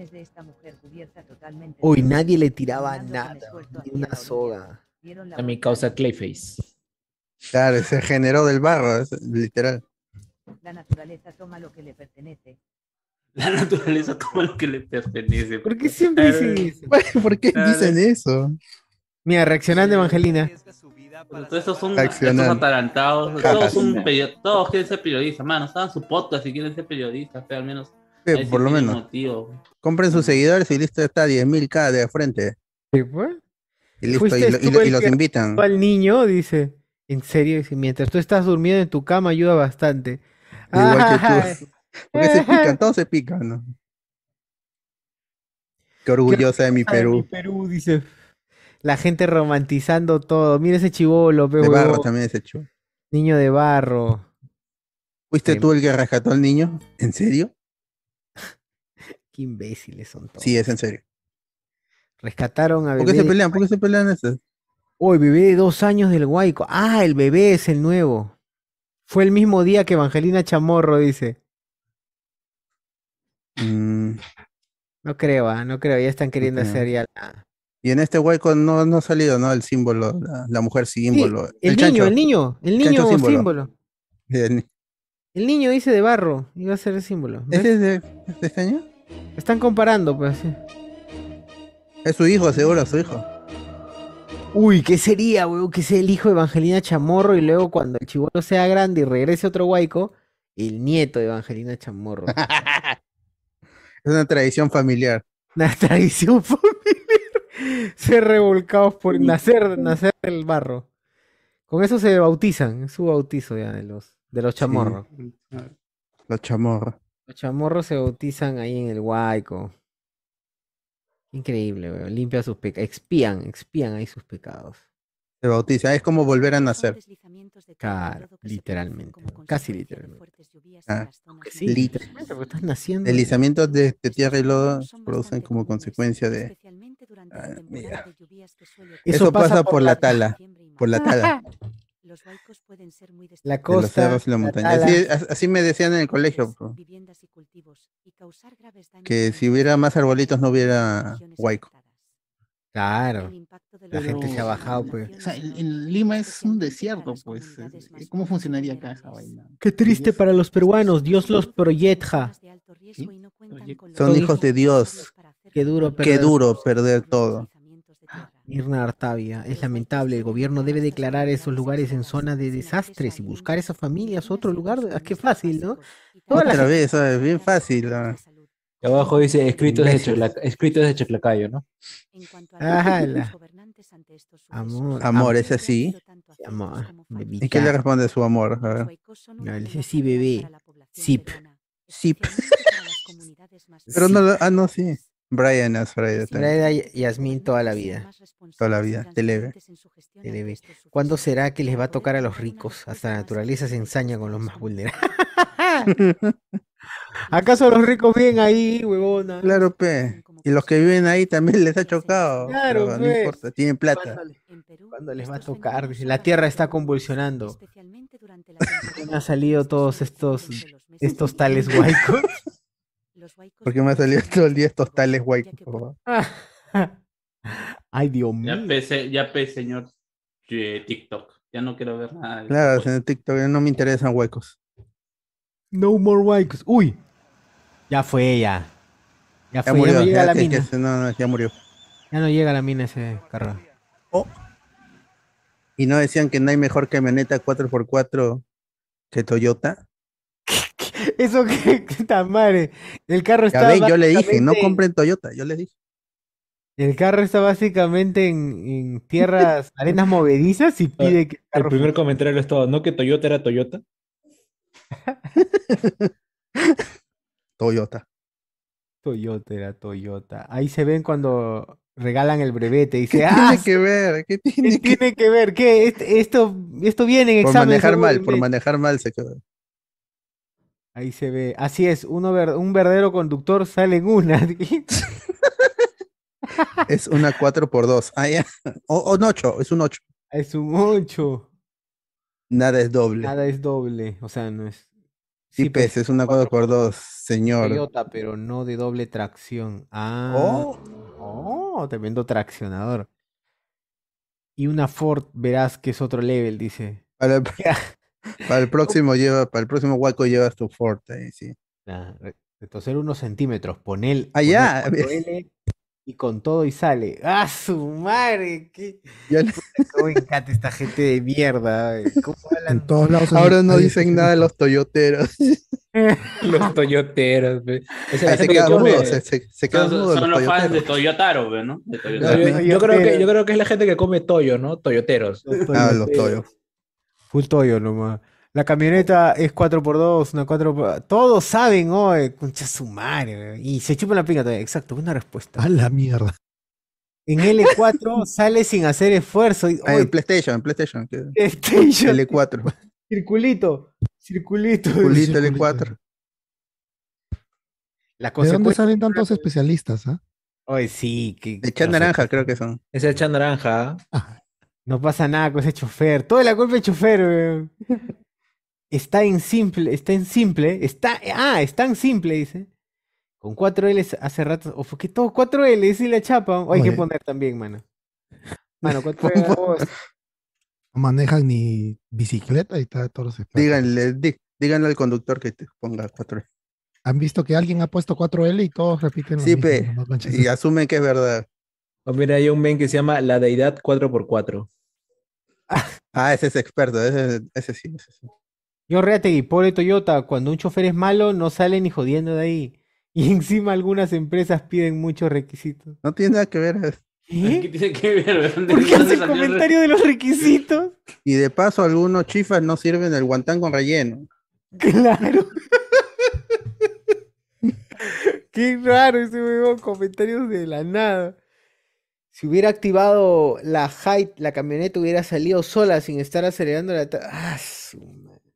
Uy, nadie le tiraba nada, ni una soga. A mi causa Clayface. Claro, se generó del barro, es literal. La naturaleza toma lo que le pertenece. La naturaleza toma lo que le pertenece. ¿Por qué siempre dicen eso? ¿Por qué dicen eso? Mira, reaccionando Evangelina. Todos estos son estos atarantados. Todos, son perio- todos quieren ser periodistas, mano. Estaban su podcast si quieren ser periodistas, pero al menos. Sí, sí por lo menos. motivo. Compren sus seguidores y listo, está 10.000k de frente. ¿Qué fue? Y listo, y, lo- y tú lo- y el los invitan. Al niño, dice. En serio, mientras tú estás durmiendo en tu cama ayuda bastante. Igual que tú. Porque se pican, todos se pican, ¿no? Qué orgullosa de mi Perú. Perú, dice. La gente romantizando todo. Mira ese chivolo, De barro también ese chulo. Niño de barro. ¿Fuiste tú el que rescató al niño? ¿En serio? Qué imbéciles son todos. Sí, es en serio. Rescataron a ¿Por qué se pelean? ¿Por qué se pelean Uy, bebé de dos años del Guayco. Ah, el bebé es el nuevo. Fue el mismo día que Evangelina Chamorro, dice. Mm, No creo, ah, no creo. Ya están queriendo hacer ya la... Y en este hueco no, no ha salido, ¿no? El símbolo, la, la mujer símbolo. el, niño, chancho. el niño, el niño símbolo. El- El niño dice de barro. Iba a ser el símbolo. ¿ves? ¿Ese es de, es de este año? Están comparando, pues. sí. Es su hijo, seguro, su hijo. Uy, ¿qué sería, weón? Que sea el hijo de Evangelina Chamorro y luego cuando el chivolo sea grande y regrese otro Guayco, el nieto de Evangelina Chamorro. Es una tradición familiar. Una tradición familiar. Ser revolcados por nacer, nacer del barro. Con eso se bautizan, es su bautizo ya de los, de los chamorros. Los chamorros. Los chamorros se bautizan ahí en el Guayco. Increíble, weón. Limpia sus pecados. Expían, expían ahí sus pecados. Se bautiza. Es como volver a nacer. Claro, literalmente. Casi literalmente. Ah, Sí, literalmente, porque estás naciendo. Deslizamientos de, de tierra y lodo se producen como consecuencia de. Ah, mira. Eso, pasa, por la tala. Por la tala. La de los costa, cerros y la la montaña. tala. Así, as- así me decían en el colegio. po, Que si hubiera más arbolitos no hubiera huaico. Claro. La gente se ha bajado, pues. O sea, en, en Lima es un desierto, pues. eh, ¿Cómo funcionaría acá esa vaina? Qué triste para los peruanos, Dios los proyecta. Son hijos de Dios. Qué duro Qué perder. duro perder todo. Mirna Artavia, es lamentable, el gobierno debe declarar esos lugares en zona de desastres y buscar esas familias otro lugar. Ah, Qué fácil, ¿no? Toda la Otra gente- vez, ¿sabes? Bien fácil. ah. Y abajo dice escrito desde, Imbécil. Chaclac- escrito desde Chaclacayo, ¿no? Ah, la- Amor, Amor, es así. amor, ¿Y qué le responde su amor? A ver. No, le dice sí, bebé. Zip. Zip. Pero no, lo- ah, no, sí. Brian es Friday. Braida y Yasmín toda la vida. Toda la vida. Televe. Televe. ¿Cuándo será que les va a tocar a los ricos? Hasta la naturaleza se ensaña con los más vulnerables. ¿Acaso los ricos viven ahí, huevona? Claro, pe. Y los que viven ahí también les ha chocado. Claro, pero no pe. importa, tienen plata. ¿Cuándo les va a tocar? La tierra está convulsionando. ¿Dónde han salido todos estos, estos tales huaicos? Porque me ha salido todo el día estos tales guaycos. Ay, Dios Ya mío. pe, ya pe, señor eh, TikTok. Ya no quiero ver nada. de Claro, en TikTok no me interesan huecos. No more huaicos. Uy. Ya fue, ya. Ya Ya fue, ya murió. no llega Ya, a la que- que mina. se- no, no, ya murió. Ya no llega a la mina ese carro. Y no decían que no hay mejor camioneta 4x4 que Toyota. Eso que, que madre. El carro Ya está ven, yo le dije, no compren Toyota. Yo le dije. El carro está básicamente en, en tierras, arenas movedizas y pide que el primer comentario es todo, ¿no que Toyota era Toyota? Toyota. Toyota era Toyota. Ahí se ven cuando regalan el brevete. Dice, ¿Qué ah, tiene que ver? ¿Qué tiene ¿qué que tiene que ver? ¿Qué? Este- Esto, esto viene en Por examen. manejar mal, por manejar mal se quedó. Ahí se ve. Así es, uno ver- un verdadero conductor sale en una. Es una 4x2. Ah, ya. O, o un 8, es un 8. es un 8. Nada es doble. Nada es doble. O sea, no es. Sí, pues, pues, es una 4x2, señor. Toyota, pero no de doble tracción. Ah. Oh. Oh, tremendo traccionador. Y una Ford, verás que es otro level, dice. Para para el próximo lleva, para el próximo hueco llevas tu Ford ahí, sí. Nah, retroceder unos centímetros, poner Ah, ya. control L y con todo y sale. ¡Ah, su madre! ¿Qué? Le- ¿Cómo me encanta esta gente de mierda? ¿Cómo hablan? En todos lados. Ahora no dicen nada los toyoteros. Los Toyoteros. Ahí se quedan mudos, se, se, se quedan Son, mudos son los los fans de toyoteros. Toyotaro, ¿no? De No, Toyotaro. yo, yo creo que, yo creo que es la gente que come Toyo, ¿no? Toyoteros. Ah, los toyos. Full toyo nomás. La camioneta es 4x2, una 4x... Todos saben, oye, concha su madre. Y se chupan la pinga todavía. Exacto, buena respuesta. A la mierda. En L4 sale sin hacer esfuerzo. y- Ah, oye, en PlayStation, en PlayStation. PlayStation. L4. Circulito. Circulito. Pulito L4. La ¿De dónde salen tantos especialistas? ah? Oye, sí. Que, De chat naranja, creo que son. Es el chat naranja. No pasa nada con ese chofer. Toda la culpa del chofer, weón. Está en simple, está en simple, está, ah, está en simple, dice. Con 4 L hace rato, o fue que todo 4 L, sí la chapa. O hay que poner también, mano. Mano, 4 L. No manejan ni bicicleta y está todos los. Díganle, di- díganle al conductor que te ponga 4 Han visto que alguien ha puesto 4L y todos repiten lo Sí, mismo, pe. ¿no? Concha Y su- asumen que es verdad. O mira, hay un men que se llama La Deidad 4x4. Ah, ese es experto, ese, ese sí, ese sí. Yo Reategui, pobre Toyota, cuando un chofer es malo, no sale ni jodiendo de ahí. Y encima algunas empresas piden muchos requisitos. No tiene nada que ver. ¿Qué tiene que ver? ¿Dónde- ¿Por qué hace el comentario de los requisitos? Y de paso, algunos chifas no sirven el guantán con relleno. Claro. Qué raro ese huevón, comentarios de la nada. Si hubiera activado la height, la camioneta hubiera salido sola sin estar acelerando la... Ah, su madre.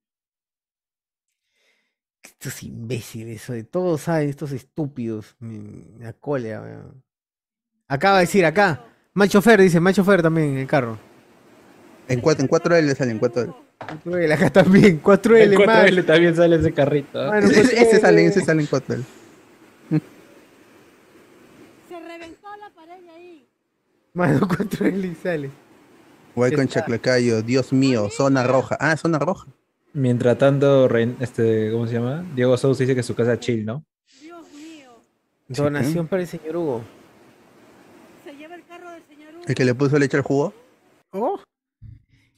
Estos imbéciles, de todos saben, estos estúpidos. Da cólera, weón. Acaba de decir acá. Mal chofer, dice, mal chofer también en el carro. En 4, en 4L salen 4L. 4L, acá también, 4L El más. 4L también sale ese carrito. ¿ah? Mano, Ese, ese 4L. sale, ese sale en 4L. Se reventó la pared de ahí. Mano, 4L y sale. Voy con. Chaclacayo, Dios mío, zona roja. Ah, zona roja. Mientras tanto, Ren- este, ¿cómo se llama? Diego Sousa dice que su casa es chill, ¿no? Donación para el señor Hugo. Se lleva el carro del señor Hugo. El que le puso leche al jugo. Oh.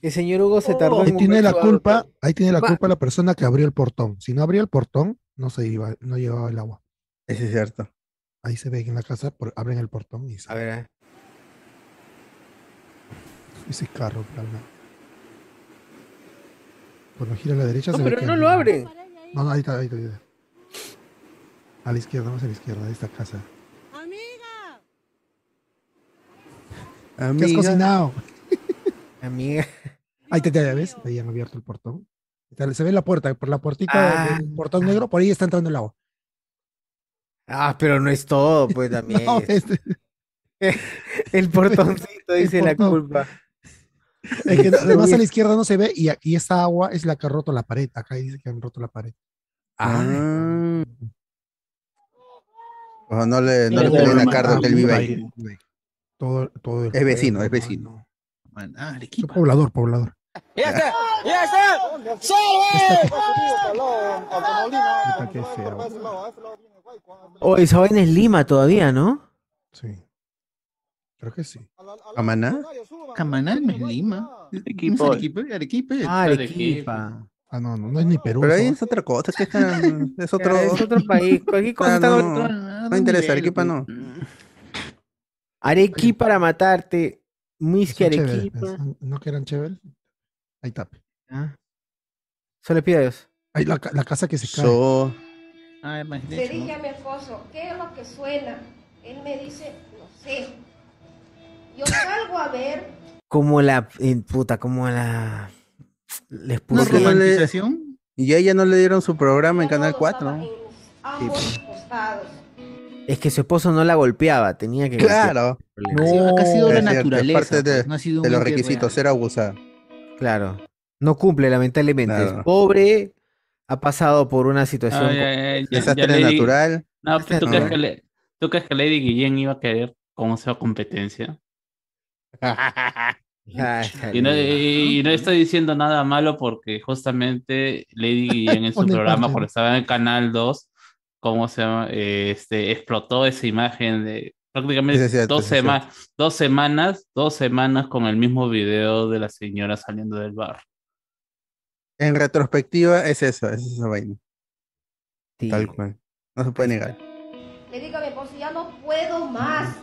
El señor Hugo se tardó en Ahí tiene la culpa, ahí tiene la Va. culpa la persona que abrió el portón. Si no abría el portón, no se iba, no llevaba el agua. Ese es cierto. Ahí se ve que en la casa por- abren el portón y A sale ver, a ese carro. calma. Cuando gira a la derecha No, se pero no lo abren. No, no, ahí está, ahí está, ahí está. A la izquierda, más a la izquierda de esta casa. ¿Qué has Amiga. cocinado? Amiga. Ahí te, te ves, ahí han abierto el portón. Se ve la puerta, por la puertita Ah. del portón negro, por ahí está entrando el agua. Ah, pero no es todo, pues también. No, es- este- El portoncito El dice la culpa. Es que además a la izquierda no se ve y aquí esa agua es la que ha roto la pared. Acá dice que han roto la pared. Ah. Ojo, no le, no le peleen a el- Carlos que él vive ahí. Todo, todo el- Es vecino, es vecino. Ah, Poblador, poblador. ¡Ya está! ¡Ya está! Feo. Oh, esa vaina es Lima todavía, ¿no? Sí. Creo que sí. ¿Amaná? Camaná no es Lima. Equipo. ¿No es Arequipa? Arequipa. Ah, Arequipa. Ah, no, no, no es ni Perú. Pero ahí eso. es otra cosa, es que están- es otro, Es otro país. Cualquier cosa Ah, no, otro- no, no interesa, Arequipa no. Arequipa para matarte. Chéveres, Arequipa. pues. ¿No que eran chéveres? Ahí está. Ah. Solo le pido a Dios. Ahí la, la casa que se cae. So, Ah, dije a mi esposo, ¿qué es lo que suena? Él me dice, no sé. Yo salgo a ver, Como la. eh, puta, como la. Les ¿Una puse. romantización? y a ella no le dieron su programa en Canal 4. ¿no? ambos costados. Es que su esposo no la golpeaba, tenía que. Claro. golpear. Ha sido- ha sido la naturaleza, parte de, pues, no ha sido de los requisitos, ser abusada. Claro. No cumple, lamentablemente. Claro. Es pobre, ha pasado por una situación. Ya- Desastre natural. No, pero ¿tú, No. crees que le- ¿tú crees que Lady Guillén iba a querer cómo sea competencia? Ay, Y no, salió. y- y no estoy diciendo nada malo porque justamente Lady Guillén en su programa, cuando estaba en el Canal 2, ¿cómo se llama? Este, explotó esa imagen de prácticamente cierto, dos, sema- dos semanas, dos semanas con el mismo video de la señora saliendo del bar. En retrospectiva es eso, es esa vaina. Sí. Tal cual. No se puede negar. Le digo a mi esposo, ya no puedo más.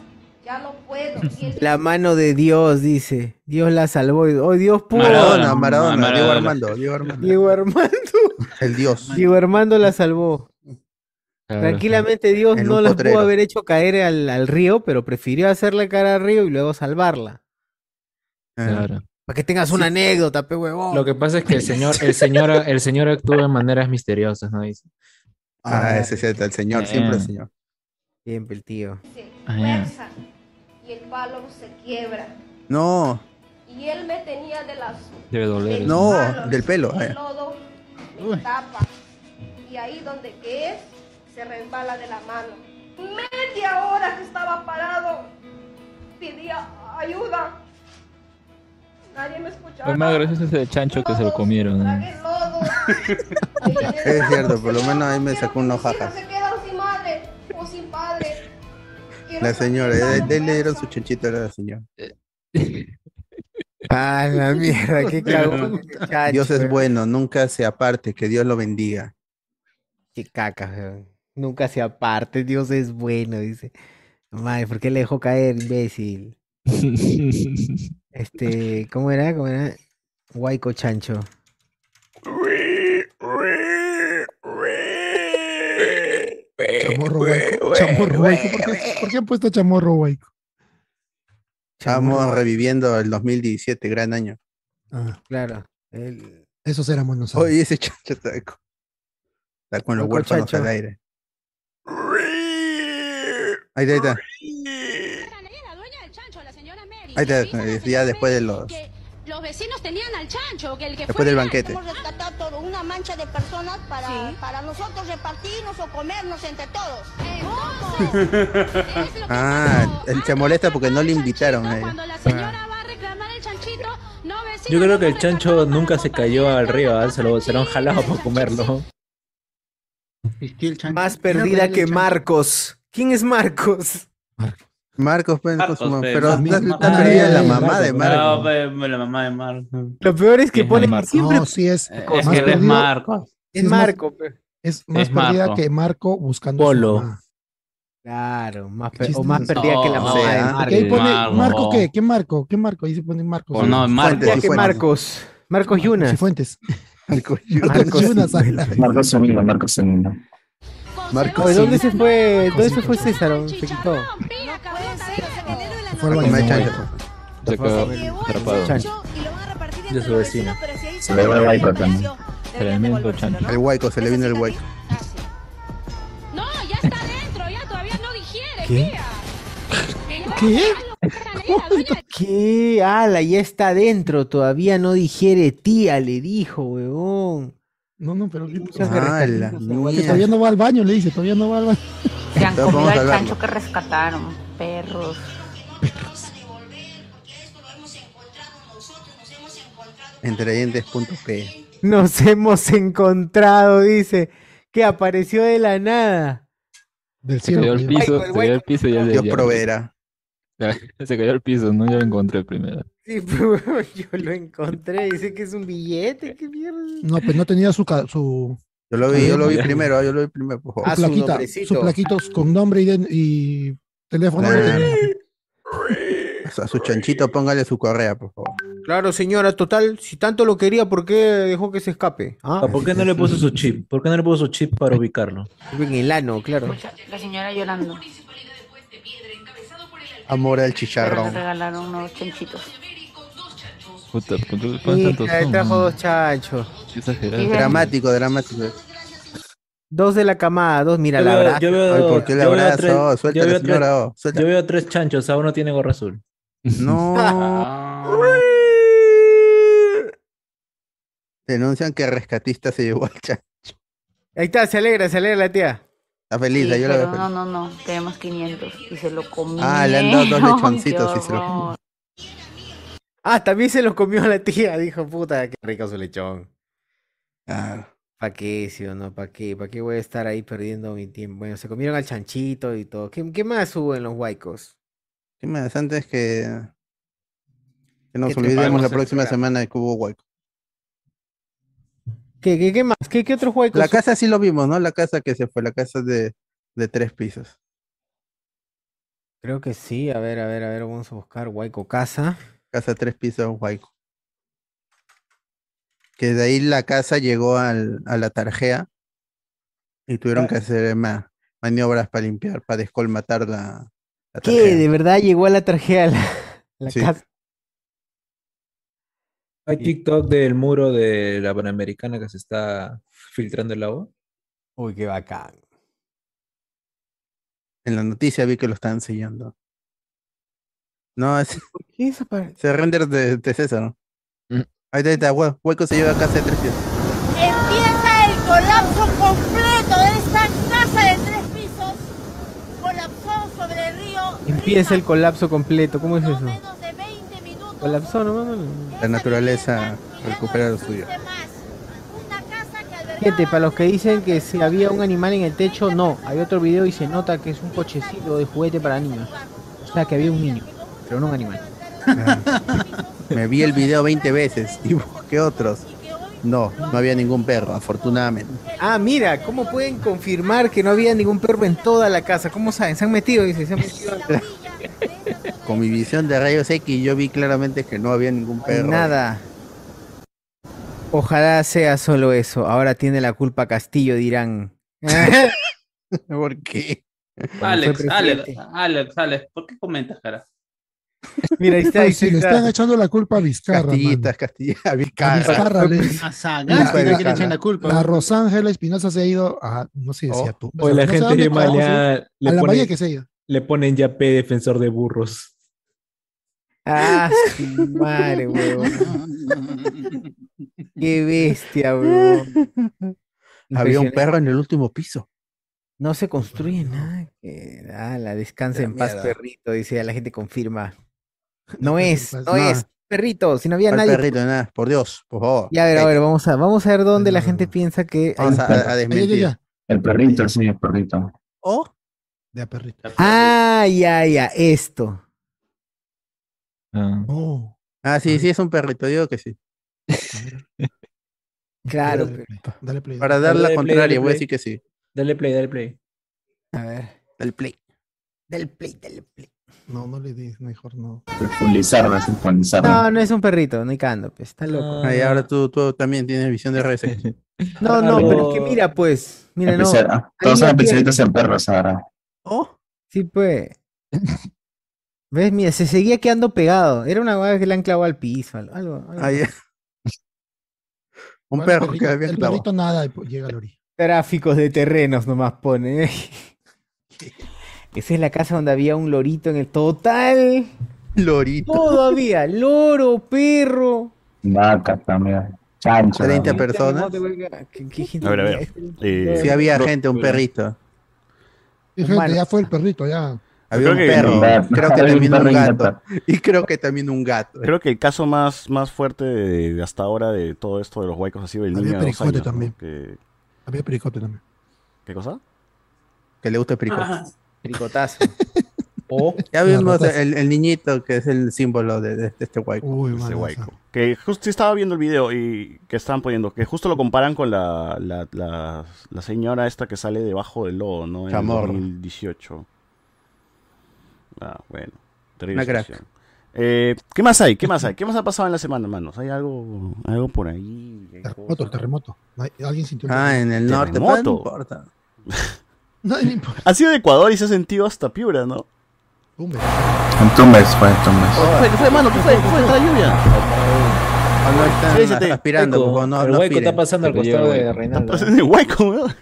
Ya no puedo. La mano de Dios, dice. Dios la salvó. Oh, Dios pudo. Maradona, Maradona, Maradona. Diego Armando, Diego Armando. Diego Armando. El dios. Diego Armando la salvó. Tranquilamente Dios En no potrero. pudo haber hecho caer al, al río, pero prefirió hacerle caer al río y luego salvarla. Claro. Para que tengas una anécdota, pe huevón. Lo que pasa es que el señor, el señor, el señor actúa de maneras misteriosas, ¿no? Dice. Ah, ese es el señor, siempre el señor. Siempre el tío. Ah, fuerza y el palo se quiebra. No, Y él me tenía de las Debe doler. no, manos, del pelo. el eh. lodo me tapa. Y ahí donde que es, se resbala de la mano. Media hora que estaba parado, pedía ayuda. Nadie me escuchaba. Es más gracioso ese chancho que se lo comieron. ¿no? Tragué lodo. Es cierto, por lo menos ahí me sacó hijas jajas. se quedan sin madre La señora, de- le dieron su chanchito a la señora. Ah, la mierda, qué cagón. Dios es bueno, nunca se aparte, que Dios lo bendiga. Qué caca, weón. Nunca se aparte, Dios es bueno, dice. Madre, ¿por qué le dejó caer, imbécil? Este, ¿cómo era? ¿Cómo era? Guayco Chancho. Chamorro Huayco. Chamorro Huayco. ¿Por qué, por qué han puesto Chamorro Huayco? Estamos reviviendo el 2017, gran año. Ah, Claro. el- esos éramos nosotros. Oye, ese chancho está, co- está con los huérfanos al aire. Ahí está, ahí está. Ahí está, eh, ya después de los... Los vecinos tenían al chancho, que el que Después del banquete. Todo, una mancha de personas para, para nosotros repartirnos o comernos entre todos. Ah, él se molesta porque no le invitaron a él. Yo creo que el chancho nunca se cayó al río, ¿ah? se lo, se lo han jalado para comerlo. Más perdida que Marcos. ¿Quién es Marcos? Marcos, pues, Marcos, con su mam- pe, pero Marcos, está, Marcos. está perdida la mamá de Marcos, Marcos. pe, la mamá de Marcos. Lo peor es que pone Marcos. siempre. No, sí es. Es más que es Marcos. Es es más- Marco, pe. Es más Es perdida Marco. que Marco buscando su Polo. mamá. Claro, más o más perdida que la No, mamá de sea, Marco. Ahí pone, Marco. ¿Marco qué? ¿Qué Marco? ¿Qué Marco? Ahí se pone Marcos. O no, Marcos. Fuentes. Marcos. Marcos Yunas. Marcos. Marcos Yunas, ala. Marcos Zúñiga, Marcos Zúñiga. Marcos. Oye, ¿dónde se fue? ¿Dónde se fue César? Se quitó. Se fue al chancho. Se quedó atrapado. Chancho. De su vecino. Se le va el Guayco también. Tremendo chancho. El huaico, se le vino el huaico. No, ya está adentro, ya todavía no digiere, ¿Qué? tía. ¿Qué? ¿Qué? Ala, ya está adentro. Todavía no digiere tía, le dijo, huevón. No, no, pero ¿qué- Pucha, que Ah, la que todavía no va al baño, le dice, todavía no va al baño. Se han comido al chancho que rescataron, perros. Entredientes.p. Nos hemos encontrado, dice. Que apareció de la nada. Del Se cielo. cayó al piso, se cayó al piso y ya Dios proveerá. Se cayó al piso, no, ya lo encontré primero. Sí, pero huevón, yo lo encontré. Dice que es un billete. ¿Qué mierda? No, pues no tenía su, su, Yo lo vi, yo lo vi primero, ah, yo lo vi primero, por su Ah, favor. su plaquita, nombrecito. su plaquitos con nombre y, de- y teléfono. no Ah. A su chanchito póngale su correa, por favor. Claro, señora, total. Si tanto lo quería, ¿por qué dejó que se escape? ¿Ah? ¿Por qué no le puso su chip? ¿Por qué no le puso su chip para ubicarlo? En el ano, claro. La señora llorando. Amor al chicharrón. regalaron unos chanchitos. Puta, ¿por qué ponen tantos Hija, son? trajo dos chanchos. Qué exagerado. Sí, Dramático, dramático. Dos de la camada, dos, mira Yo la veo- verdad. yo veo- Ay, ¿por qué le yo veo abrazo? tres- Oh, yo la veo tres- señora, oh. Yo veo tres chanchos, a uno tiene gorra azul. No. Denuncian que rescatista se llevó al chancho. Ahí está, se alegra, se alegra la tía. Está feliz, Sí, yo la veo feliz. no, no, no, tenemos 500 y se lo comieron. Ah, le han dado dos lechoncitos y se lo. Ah, también se los comió la tía. Dijo, puta, qué rico su lechón. Ah, ¿Para qué, sí o no? ¿Para qué? ¿Para qué voy a estar ahí perdiendo mi tiempo? Bueno, se comieron al chanchito y todo. ¿Qué, qué más hubo en los huaicos? ¿Qué más? Antes que, que nos olvidemos la próxima semana de que hubo hueco. ¿Qué, qué, qué más? ¿Qué, qué otros huaicos? La casa sí lo vimos, ¿no? La casa que se fue, la casa de, de tres pisos. Creo que sí. A ver, a ver, a ver. Vamos a buscar Huayco Casa. Casa tres pisos, Huayco. Que de ahí la casa llegó al- a la tarjea y tuvieron que hacer ma- maniobras para limpiar, para descolmatar la, la ¿Qué? tarjea. ¿De verdad llegó a la tarjeta a la, la Sí. casa? Hay TikTok del muro de la Panamericana que se está filtrando el agua. Uy, qué bacán. En la noticia vi que lo estaban sellando. No, es, ¿Qué es esa par- se render de, de César. ¿no? Ahí está, ahí está, hue- Hueco se lleva casa de tres pisos. Empieza el colapso completo de esta casa de tres pisos. Colapsó sobre el río. Empieza el colapso completo. ¿Cómo es eso? Colapsó, no mames. La naturaleza recupera lo suyo. Gente, para los que dicen que si había un animal en el techo, no. Hay otro video y se nota que es un cochecito de juguete para niños. O sea, que había un niño, pero no un animal. Me vi el video 20 veces y busqué otros. No, no había ningún perro, afortunadamente. Ah, mira, ¿cómo pueden confirmar que no había ningún perro en toda la casa? ¿Cómo saben? Se han metido, dice, se han metido. Con mi visión de rayos X yo vi claramente que no había ningún perro. Nada. Ojalá sea solo eso. Ahora tiene la culpa Castillo, dirán. ¿Por qué? Alex, Alex. Alex, Alex, ¿por qué comentas, cara? Mira, ahí está, ahí si le está. están echando la culpa a Vizcarra. Castillitas, Castillas, A Vizcarra. Vizcarra le- A Sagasti le quieren echar la culpa. La Rosángela Espinosa se ha ido a, no sé si decía tú. O la no gente de Malea A le, la ponen- bahía que se ha ido. le ponen ya P defensor de burros. Ah, madre, huevón. Qué bestia, huevón. Había un perro en el último piso. No se construye nada. Que, ah, la descansa en paz, mierda. perrito, dice, la gente confirma. No es, no, No. es, perrito, si no había nadie. perrito, nada, por Dios, por favor. Ya, a ver, a ver, vamos a, vamos a ver dónde la gente piensa que. Vamos a, a desmentir. El perrito, sí, el perrito. ¿Oh? De a perrito. Ah, ya, ya, esto. Oh, Ah, sí, sí, es un perrito, digo que sí. Claro. Dale play, dale play. Para dar la Dale contraria, dale voy a decir que sí. Dale play, dale play. A ver. Del play. Del play, del play. No, no le digas, mejor no. Profundizarla, profundizarla. No, no es un perrito, no hay cando, pues, está loco. Ahí ahora tú, tú también tienes visión de redes. No, no, pero es que mira, pues, mira, no. Ah, Todos son especialistas en perros ahora. ¿Oh? Sí, pues. ¿Ves? Mira, se seguía quedando pegado. Era una hueá que le han clavado al piso. Algo, algo-. Ah, ya. Un El perro perrito- que había El clavado. perrito nada y pues llega a la orilla. Tráficos de terrenos nomás pone. Esa es la casa donde había un lorito en el total. Lorito. Todo había. Loro, perro. Vacas también. Chancho. 30 ¿no? personas. ¿Qué- qué gente A ver, a había? ver. Eh, Sí había no- gente, un perrito. Gente, ya fue el perrito, ya. Había Creo un que- perro. Creo que Había también un gato. Y creo que también un gato. Creo que el caso más, más fuerte de, de hasta ahora de todo esto de los huecos ha sido el Había niño de dos pericote años, ¿no? también. Que- Había pericote también. ¿Qué cosa? Que le gusta el perico. Tricotazo. O Ya vimos el, el niñito que es el símbolo de, de- de este guay. Uy, huaico. esa. Que justo sí estaba viendo el video y que estaban poniendo, que justo lo comparan con la, la, la, la señora esta que sale debajo del lodo, ¿no? En Chamorro. el 2018. Ah, bueno. Terrible Una crack. situación. Eh, ¿Qué más hay? ¿Qué más hay? ¿Qué más ha pasado en la semana, hermanos? ¿Hay algo, algo por ahí? ¿Hay Terremoto, terremoto. Alguien sintió el Ah, en el norte. pero No Terremoto. importa. No, no importa. Ha sido de Ecuador y se ha sentido hasta Piura, ¿no? Tumbe. En Tumbes fue, en Tumbes. Fue, fue, mano, ¿qué fue? ¿Qué fue? ¿Está la lluvia? No Sí, sí, te- aspirando, Hueco. no, el no hueco está pasando al costado de hueco. Está Reinaldo. pasando el hueco, weón.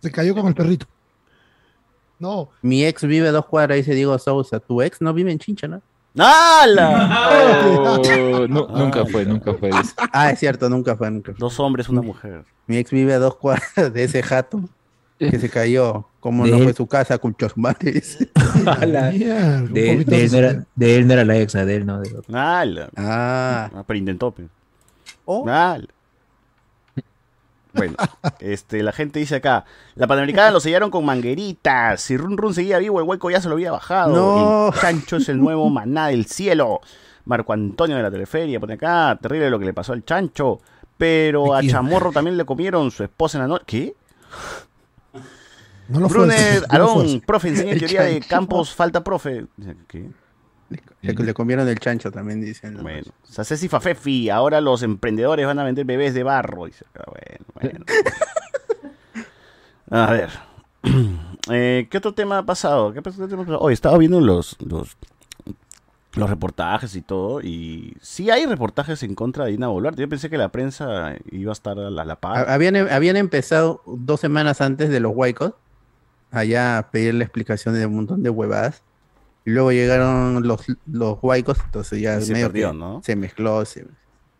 Se cayó con el perrito. No, Mi ex vive a dos cuadras, dice Diego Sousa. Tu ex no vive en Chincha, ¿no? ¡Hala! Oh, nu- nunca fue, nunca fue. dice. Ah, es cierto, nunca fue, nunca fue. Dos hombres, una mujer. Mi ex vive a dos cuadras de ese jato que se cayó. Como De no él. fue su casa con chosmares. De, de él no de- era, de él no era la exa, de él no. de otro. ¡Hala! Ah. Ah, pero intentó, pe. Oh. ¡Hala! Bueno, este, la gente dice acá, la Panamericana lo sellaron con mangueritas. Si Run Run seguía vivo, el hueco ya se lo había bajado. No. El chancho es el nuevo maná del cielo. Marco Antonio de la Teleferia pone acá, terrible lo que le pasó al chancho. Pero ¿De a? Chamorro también le comieron su esposa en la noche. ¿Qué? No lo lo Aarón, profe, enseña teoría de campos, falta profe. ¿qué? Le, le comieron el chancho también, dicen. ¿no? Bueno, Sacesi Fafefi, ahora los emprendedores van a vender bebés de barro. Dice, ah, bueno, bueno. A ver. Eh, ¿Qué otro tema ha pasado? ¿Qué otro tema ha pasado? Hoy estaba viendo los, los, los reportajes y todo. Y sí hay reportajes en contra de Dina Boluarte. Yo pensé que la prensa iba a estar a la, a la par. Ha- Habían, habían empezado dos semanas antes de los huaicos allá a pedirle explicaciones de un montón de huevadas. Y luego llegaron los, los huaicos, entonces ya se medio perdió, que ¿no? se mezcló. se-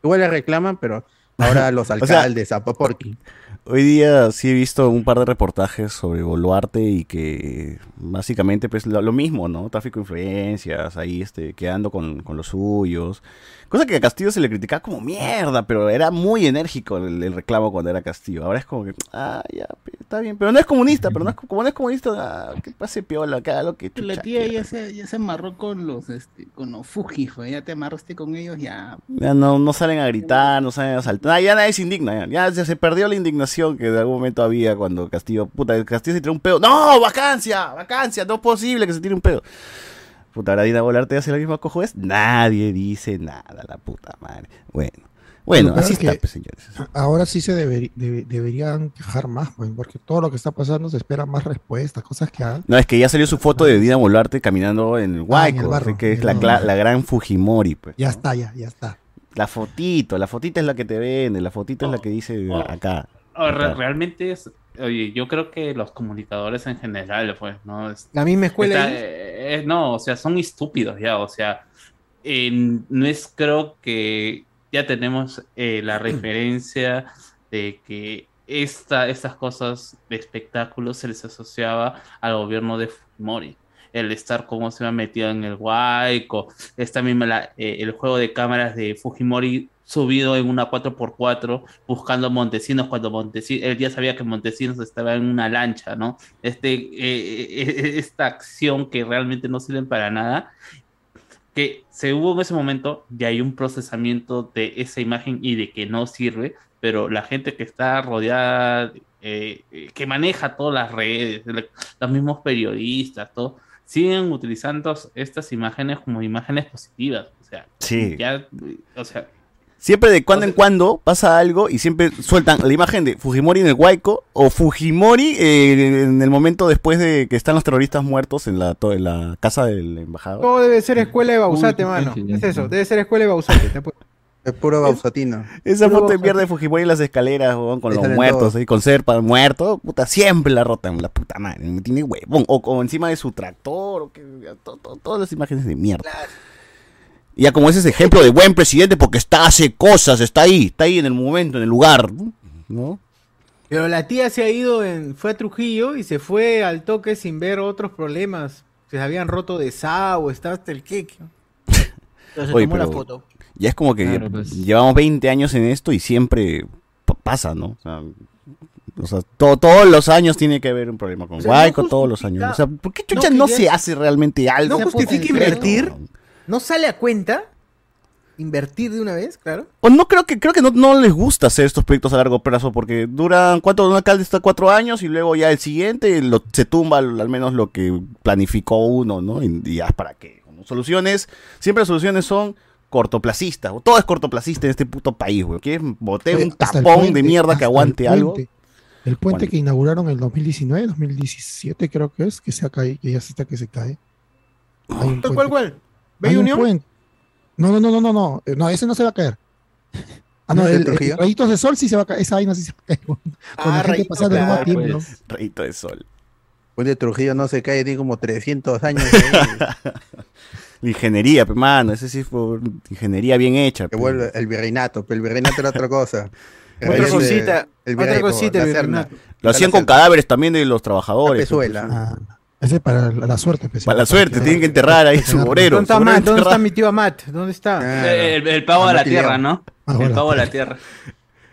Igual le reclaman, pero ahora los sea, alcaldes, Zapaporqui. Hoy día sí he visto un par de reportajes sobre Boluarte y que básicamente pues lo, lo mismo, ¿no? Tráfico de influencias, ahí este, quedando con, con los suyos. Cosa que a Castillo se le criticaba como mierda, pero era muy enérgico el, el reclamo cuando era Castillo. Ahora es como que, ah, ya, está bien, pero no es comunista, pero no es, como no es comunista, ah, que pase piola, que haga lo que La tía ya se, ya se amarró con los, este, con los ya te amarraste con ellos, ya. Ya no, no salen a gritar, no salen a saltar. Ah, ya nadie se indigna. Ya, Ya se, se perdió la indignación que de algún momento había cuando Castillo, puta, Castillo se tiró un pedo. ¡No! ¡Vacancia! ¡Vacancia! No es posible que se tire un pedo. Puta, ahora Dina Volarte hace la misma cojudez. Nadie dice nada, la puta madre. Bueno, bueno, así es está, pues, señores. Ahora sí se deberían quejar más, pues, porque todo lo que está pasando se espera más respuestas, cosas que hagan. No, es que ya salió su foto de Dina Boluarte caminando en el Ah, el Huayco, barro, que es la, gran Fujimori, pues. Ya está, ya, ya está. La fotito, la fotita es la que te vende, la fotito es la que dice acá. Oh, re- acá. realmente es, oye, yo creo que los comunicadores en general, pues, ¿no? Es- La misma escuela. está- ellos. eh, eh, no, o sea, son estúpidos ya, o sea, eh, no es creo que ya tenemos eh, la referencia de que esta, estas cosas de espectáculos se les asociaba al gobierno de Fujimori. El estar como se ha metido en el Huayco, esta misma la- eh, el juego de cámaras de Fujimori subido en una 4x4 buscando Montesinos cuando Montesinos, él ya sabía que Montesinos estaba en una lancha, ¿no? Este, eh, eh, esta acción que realmente no sirve para nada, que se hubo en ese momento, ya hay un procesamiento de esa imagen y de que no sirve, pero la gente que está rodeada, eh, eh, que maneja todas las redes, los mismos periodistas, todo, siguen utilizando estas imágenes como imágenes positivas. O sea, Sí. ya, o sea, Siempre de cuando en cuando pasa algo y siempre sueltan la imagen de Fujimori en el Huayco o Fujimori eh, en el momento después de que están los terroristas muertos en la, en la casa del embajador. Todo debe ser escuela de Bausate, Uy, mano. Es eso, debe ser escuela de Bausate. Es puro bausatino. Esa Puro foto de Bausate. mierda de Fujimori en las escaleras, con los muertos, ahí, con Serpa muerto, puta, siempre la rotan, la puta madre, me tiene huevón, o, o encima de su tractor, o que, to- to- todas las imágenes de mierda. Y ya como ese es ejemplo de buen presidente porque está, hace cosas, está ahí, está ahí en el momento, en el lugar, ¿no? Pero la tía se ha ido, en, fue a Trujillo y se fue al toque sin ver otros problemas. Se habían roto de o estaba hasta el queque. Oye, tomó la foto. Ya es como que Claro, pues. llevamos 20 años en esto y siempre pa- pasa, ¿no? O sea, o sea, to- todos los años tiene que haber un problema con O sea, no Guayco, todos los años. O sea, ¿por qué chucha no, no, se hace realmente algo? ¿No justifica concreto? invertir? ¿No sale a cuenta? ¿Invertir de una vez? Claro. O no creo que creo que no, no les gusta hacer estos proyectos a largo plazo porque duran cuánto un alcalde está cuatro años y luego ya el siguiente lo- se tumba al, menos lo que planificó uno, ¿no? Y, y ya para qué. Soluciones, siempre las soluciones son cortoplacistas. o Todo es cortoplacista en este puto país, güey. Quieres botar Oye, un tapón puente, de mierda que el aguante algo. El puente que inauguraron en el 2019, 2017 creo que es, que se ha caído, que ya se está que se cae. Un ¿Cuál, un Unión? puente. No, no, no, no, no, no, eh, no, ese no se va a caer. Ah, no, ¿No es de el, el rayitos de sol sí se va a caer, esa vaina sí se va a caer. Con Ah, la mismo claro, ¿no? pues. Rayito de sol. Puente Trujillo no se cae, tiene como 300 años. ¿eh? Ingeniería, pe, mano, ese sí fue ingeniería bien hecha. que vuelve el virreinato, pero el virreinato era otra cosa. Otra cosita, el otra cosita, la el virreinato. Lo hacían con cadáveres también de los trabajadores. Pezuela. Ah, ese es para la, la suerte. especial. Para la suerte, tienen que enterrar ahí su obrero. ¿Dónde está Matt? ¿Dónde está mi tío Matt? ¿Dónde está? eh, el, el pavo de la tierra, ¿no? Ah, El pavo de la tierra.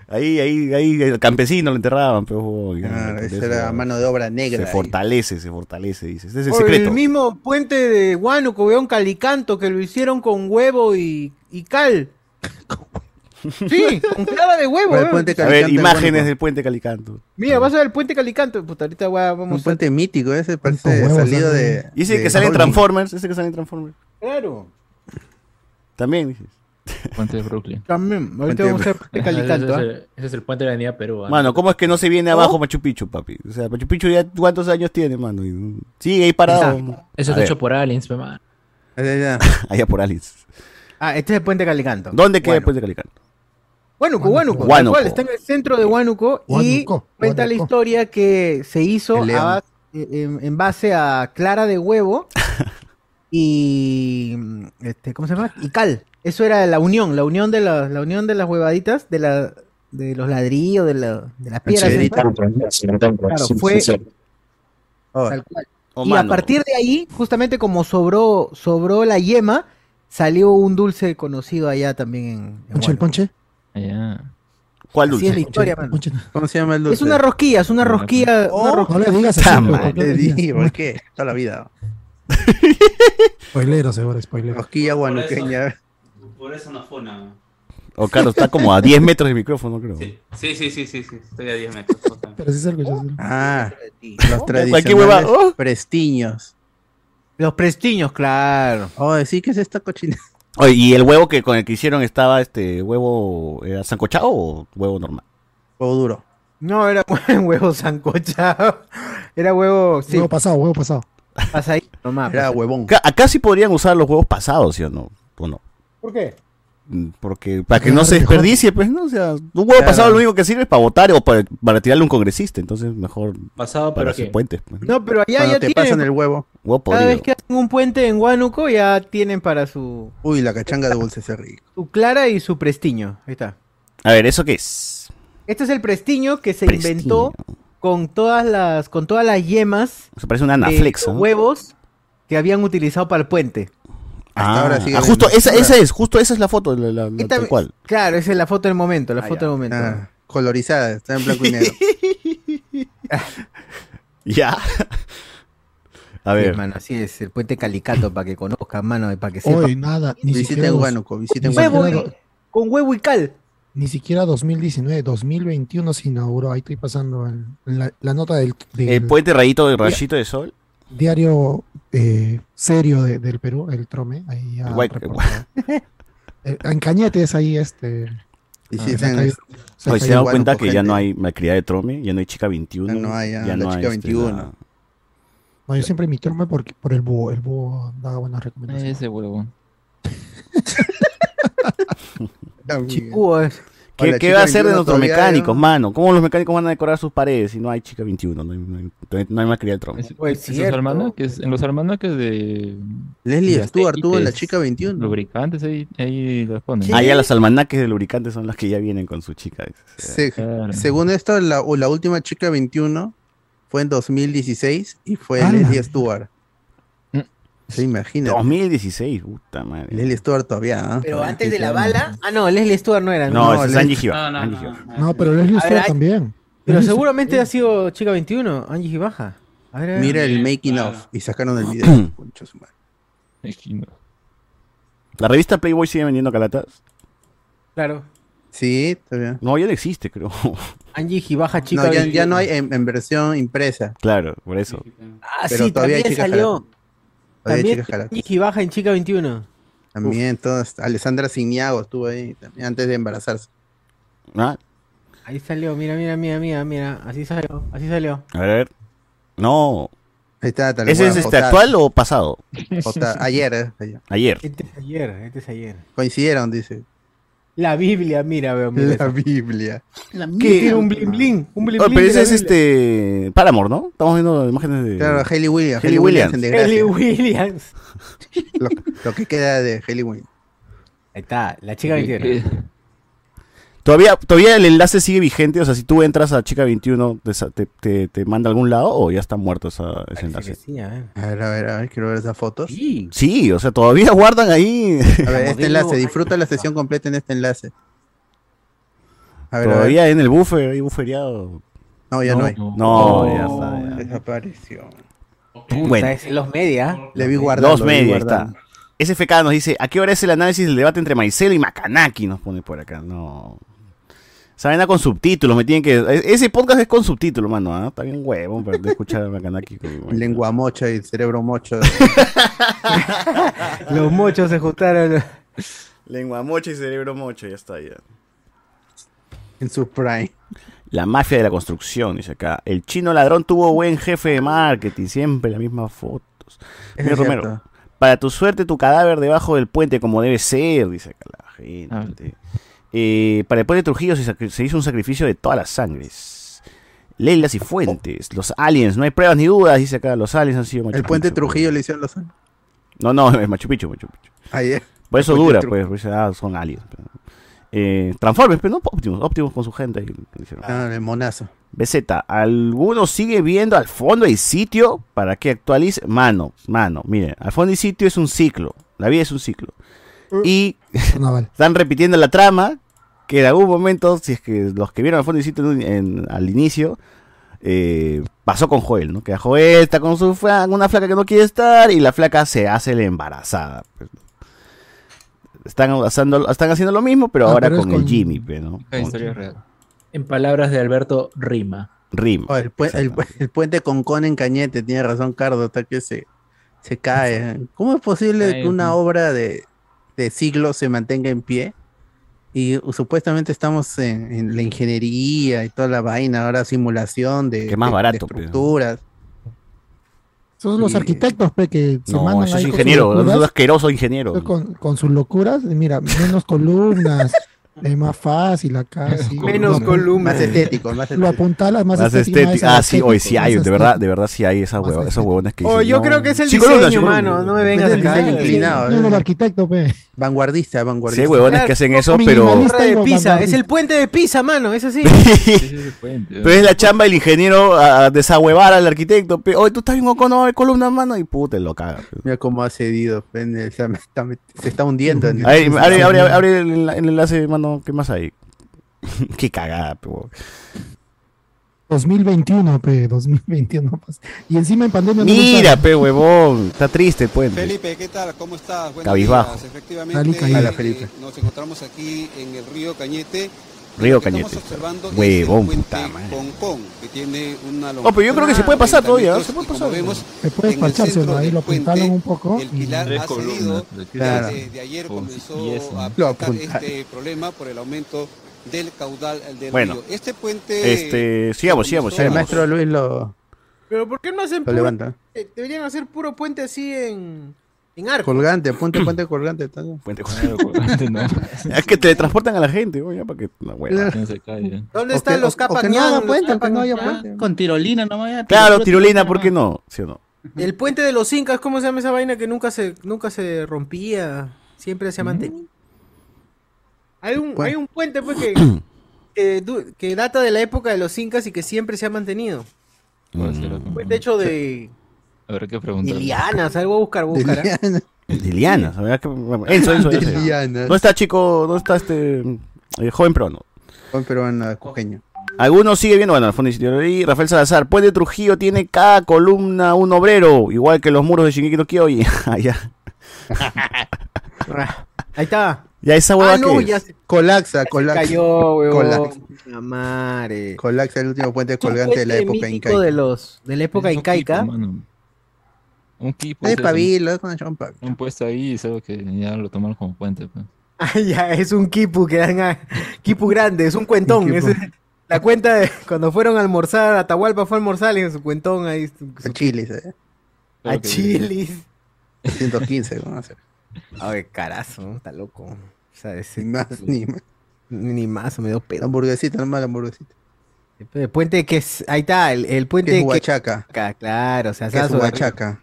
Ahí, ahí, ahí, el campesino lo enterraban, pero Claro, esa era mano de obra negra Se ahí. fortalece, se fortalece, dice. Ese es el secreto. el mismo puente de Huánuco, veo un calicanto que lo hicieron con huevo y, y cal. Sí, con clara de huevo. El A ver, Calicanto en imágenes del puente Calicanto. Mira, vas a ver el puente Calicanto. Puta, ahorita Un vamos a... puente mítico, ese parece salido de. Y ese de que sale en. Transformers, ese que sale en Transformers. Claro. También dices. Puente de Brooklyn. También. Puente Ahorita vamos a ver el puente Ese Calicanto. es, ¿ah? el, ese es el puente de la Avenida Perú. Mano, ¿cómo es que no se viene abajo Machu Picchu, papi? O sea, Machu Picchu ya cuántos años tiene, mano. Y- Sigue ahí parado. Eso está hecho por aliens, man. Allá por Alice. Ah, este es el puente Calicanto. ¿Dónde queda el puente Calicanto? Huánuco, Huánuco. tal Huánuco. cual, está en el centro de Huánuco y Huánuco, cuenta la historia que se hizo a base- en, en base a clara de huevo y este, ¿cómo se llama? Y cal. Eso era la unión, la unión de las, la unión de las huevaditas, de la, de los ladrillos, de, la, de las piedras. Señorita, Claro, sí, fue- sí, sí. Tal cual. Y a partir de ahí, justamente como sobró, sobró la yema, salió un dulce conocido allá también en, en Ponche, el ponche. ¿Cuál Así es la dulce? historia, mano. Ponche. ¿Cómo se llama el dulce? Es una rosquilla, es una rosquilla, una Oh, rosquilla. No le digas así. Le digo, ¿por qué? Toda la vida. Spoilero, seguro, spoilero. Rosquilla guanuqueña. Por eso no fue una. O Carlos está como a 10 metros del micrófono, creo. Sí, sí, sí, sí, sí, sí, estoy a 10 metros. Pero sí se escucha. sí. Ah, los tradicionales Oh. prestiños. Los prestiños, claro. Oh, sí, ¿qué es esta cochina? Oye, ¿y el huevo que con el que hicieron estaba este huevo era sancochado o huevo normal? Huevo duro. No, era huevo sancochado. Era huevo, sí, Huevo pasado, huevo pasado. pasadito nomás. Era pasadito. huevón. Acá, acá sí podrían usar los huevos pasados, ¿sí o no? ¿O no? ¿Por qué? Porque para que Claro, no se desperdicie, pues, ¿no? O sea, un huevo Claro. pasado lo único que sirve es para votar o para, para tirarle a un congresista. Entonces, mejor Pasado, para qué. puentes. pues. No, pero allá Cuando ya te tienen. pasan el huevo. Huevo Cada vez que hacen un puente en Huánuco, ya tienen para su, Uy, la cachanga de dulce rico. su clara y su prestiño. Ahí está. A ver, ¿eso qué es? Este es el prestiño que se Prestiño. inventó con todas las, con todas las yemas Eso parece una de anaflex, los ¿no? huevos que habían utilizado para el puente. Hasta Ah, ahora sigue ah, justo esa, esa es, justo esa es la foto, la, la- tal cual. Claro, esa es la foto del momento, la Ah, foto ya. del momento. Ah, colorizada, está en blanco y negro. Ya. A Sí, ver. mano, así es, el puente Calicato para que conozcan, mano, y para que sepan. Hoy nada, ni Visiten siquiera, dos- Huánuco, con huevo y cal. ni siquiera 2019, 2021 se inauguró. Ahí estoy pasando el- la, la nota del, del El puente rayito de rayito de sol. diario eh, serio de- del Perú, el Trome. Ahí ya El guay-. Eh, en Cañetes ahí este. Y ah, se ha en- caído- se ha Hoy se caído dan Huánuco, cuenta que ya no hay malcriada de Trome, ya no hay chica 21. Ya no hay, ya, la no chica este, 21. la- No, yo siempre mi Trome porque, por el búho. El búho daba buenas recomendaciones. Ese huevón. Chipúo es. ¿Qué, Hola, qué chica va a hacer de 21 nuestros mecánicos, ¿no? mano? ¿Cómo los mecánicos van a decorar sus paredes si no hay chica 21? No hay, no hay, no hay malcriada de Trome. Es- Pues almanaques, en los almanaques de. Leslie de Stewart tuvo en la chica 21. Lubricantes, ahí, ahí los ponen. Ah, ya las almanaques de lubricantes son las que ya vienen con su chica. Se- Claro. según esto, la, o la última chica 21 fue en 2016 y fue ¡Hala! Leslie Stewart. Se imagina. 2016, puta madre. Leslie Stewart todavía. ¿ah? Pero antes de la bala. Ah, no, Leslie Stewart no era. No, No, es Angie Giba. No, no, no, Giba. no. No, pero Leslie ver, Stewart también. Pero Leslie seguramente ha sido chica 21, Angie Gibaja. A ver, a ver. Mira el Sí, making claro. of y sacaron el video. ¿La revista Playboy sigue vendiendo calatas? Claro. Sí, todavía. No, ya no existe, creo. Angie Gibaja, chica No, ya, 21. ya no hay en, en versión impresa. claro, por eso. Ah, pero sí, todavía hay salió. También. Angie Gibaja en chica 21. También, todas. Alessandra Signiago estuvo ahí también, antes de embarazarse. Ah, Ahí salió, mira, mira, mira, mira, mira. Así salió, así salió. a ver, a ver. No. Ahí está, tal ¿Ese es este actual o pasado? Ayer, eh, ayer. Ayer. Este es ayer, este es ayer. Coincidieron, dice. La Biblia, mira, veo, mira. La. Biblia. La Que tiene un bling bling, un bling Oh, bling. pero ese es Biblia. este. Paramore, ¿no? Estamos viendo imágenes de. Claro, Hayley Williams. Hayley Hayley Williams. Ellie Williams. Lo, lo que queda de Hayley Williams. Ahí está, la chica 21. ¿Todavía, ¿Todavía el enlace sigue vigente? O sea, si tú entras a Chica 21, ¿te, te, te- manda a algún lado o ya está muerto esa- ese enlace? sí, a ver. A ver, a ver, a ver, quiero ver esas fotos. Sí. Sí, o sea, todavía guardan ahí. A ver, este enlace, disfruta la sesión completa en este enlace. A ver, a ver. todavía en el buffer, ahí buffereado. No, ya no, hay. No, ya está. ya. Desapareció. Bueno. es los media. Le vi guardando. Vi media, ahí guardando. está. SFK nos dice, ¿a qué hora es el análisis del debate entre Maicelo y Macanaki? Nos pone por acá. No. Esa vaina con subtítulos, me tienen que... e- Ese podcast es con subtítulos, mano, ¿ah? Está bien huevo para de escuchar a Macanaki. Lengua mocha y cerebro mocho. Los mochos se juntaron. Lengua mocha y cerebro mocho, ya está, ya. en su prime. La mafia de la construcción, dice acá. El chino ladrón tuvo buen jefe de marketing, siempre las mismas fotos. Mira, Romero, para tu suerte, tu cadáver debajo del puente, como debe ser, dice acá la gente. Eh, para el puente de Trujillo se, hizo un sacrificio de todas las sangres. Leilas y fuentes, los aliens, no hay pruebas ni dudas, dice acá, los aliens han sido Machu El puente Picchu. Trujillo le hicieron los años. No, no, es Machu Picchu, Machu Picchu. Ayer. Por eso dura, pues, pues, ah, son aliens. pero- Eh, Transformers, pero no Optimus, Optimus con su gente. ahí. Ah, el monazo. BZ, ¿alguno sigue viendo al fondo el sitio para que actualice? Mano, mano, miren, al fondo el sitio es un ciclo, la vida es un ciclo. Y están repitiendo la trama que en algún momento, si es que los que vieron al fondo en- en- al inicio, eh, pasó con Joel, ¿no? Que a Joel está con su fla- una flaca que no quiere estar y la flaca se hace la embarazada. pues. Están haciendo, están haciendo lo mismo, pero Ah, ahora pero con, el Jimmy, pues, ¿no? Historia real. En palabras de Alberto Rima. Rima. Oh, el, pu- el pu- el puente con con en Cañete, tiene razón Cardo, hasta que se, se cae. ¿Cómo es posible que una obra de, de siglos se mantenga en pie? Y uh, supuestamente estamos en, en la ingeniería y toda la vaina, ahora simulación de, Que más de- de barato, pero. estructuras. Son los arquitectos pe, que se No, mandan eso es ahí con sus ingeniero, eso es locuras, asqueroso ingeniero. Con, con sus locuras, y mira, menos columnas, es más fácil acá. sí. Menos Lo- columnas. Más estético, más Lo estético. apuntalas más, Más estético, Ah, sí, hoy sí hay, de verdad, de verdad sí hay esas huevo- esos huevones que Oh, dicen, yo no, creo que es el sí, diseño, sí, mano. No me vengas acá. diseño inclinado. No, ¿eh? el arquitecto, pe. Vanguardista, Sí, vanguardista. hay huevones que hacen eso, pero, de Pisa, es el puente de Pisa, mano, es así. pero es la chamba del ingeniero a desahuevar al arquitecto. pe. Oye, tú estás bien con no hay columna, mano, y puta, lo caga. Mira cómo ha cedido. Se está, hundiendo. Abre, el enlace, mano, ¿qué más hay? Qué cagada, pe, huevón. 2021, pe, 2021. pues. Y encima en pandemia no Mira, gusta- pe, huevón, está triste puente. Felipe, ¿qué tal? ¿Cómo estás? Buenos Cabizbajo. días. Efectivamente, Dale. Hola, eh, Felipe. nos encontramos aquí en el río Cañete. Río Cañete. Estamos observando es Huevón, puta que tiene una Oh, pero yo creo que se puede pasar todavía, 30 se puede y pasar. vemos, Se puede centro ahí, lo apuntalan un poco. El y- pilar Tres ha cedido. de Claro. Desde ayer comenzó ¿no? a apuntalan. este problema por el aumento del caudal del Bueno, río. Este puente... Este, sigamos, sigamos, comenzó- El sigamos. maestro Luis lo, Pero ¿por qué no hacen lo puro, levanta. eh, Deberían hacer puro puente así en, en arco. Colgante, puente, puente colgante. todo. Puente- no, Es que teletransportan a la gente, oye, para que la hueva. no se. ¿Dónde están los o que no puente, que no haya puente. Con tirolina nomás. ya, Claro, tirolina, ¿por qué no? ¿Sí o no? El puente de los incas, ¿cómo se llama esa vaina que nunca se, nunca se rompía? Siempre se ha mantenido. Hay un, Bueno. hay un puente pues, que, que, data de la época de los incas y que siempre se ha mantenido. Puede ser, Mm. ¿no? Puente hecho de, Habrá que de preguntar. lianas, algo a buscar, buscar. ¿ah? Liliana. Liliana, ¿sabes qué? Enzo, Enzo, De Enzo. Liliana. ¿Dónde está, chico? ¿Dónde está este eh, joven peruano? Buen peruano, cujeño. Algunos sigue viendo, bueno, al fondo y Rafael Salazar, Puente Trujillo tiene cada columna un obrero, igual que los muros de Shingeki no Kyoji. Ah. Ahí está. Ya esa hueva Ah, no, que ya se Colapsa, colapsa. cayó, weón. Colapsa. La madre. Colapsa, el último puente colgante de la puente época incaica. de los de la época incaica. Un equipo. Es pabilo, es una chompa. Un puesto ahí y es algo que ya lo tomaron como puente. Pues. Ah, ya, es un kipu que dan a... Kipu grande, es un cuentón. Un es la cuenta de cuando fueron a almorzar, Atahualpa fue a almorzar y en su cuentón ahí. su- su- A Chilis, eh. a Claro que- chilis. 115, vamos a hacer. Ay, carazo, ¿no? está loco. O sea, ese- Ni más, ni más. ni más, me dio La pedo. hamburguesita, nomás la hamburguesita. El puente que es, ahí está, el, el puente Que es que, Huachaca. Acá, claro, o sea, Que es Huachaca.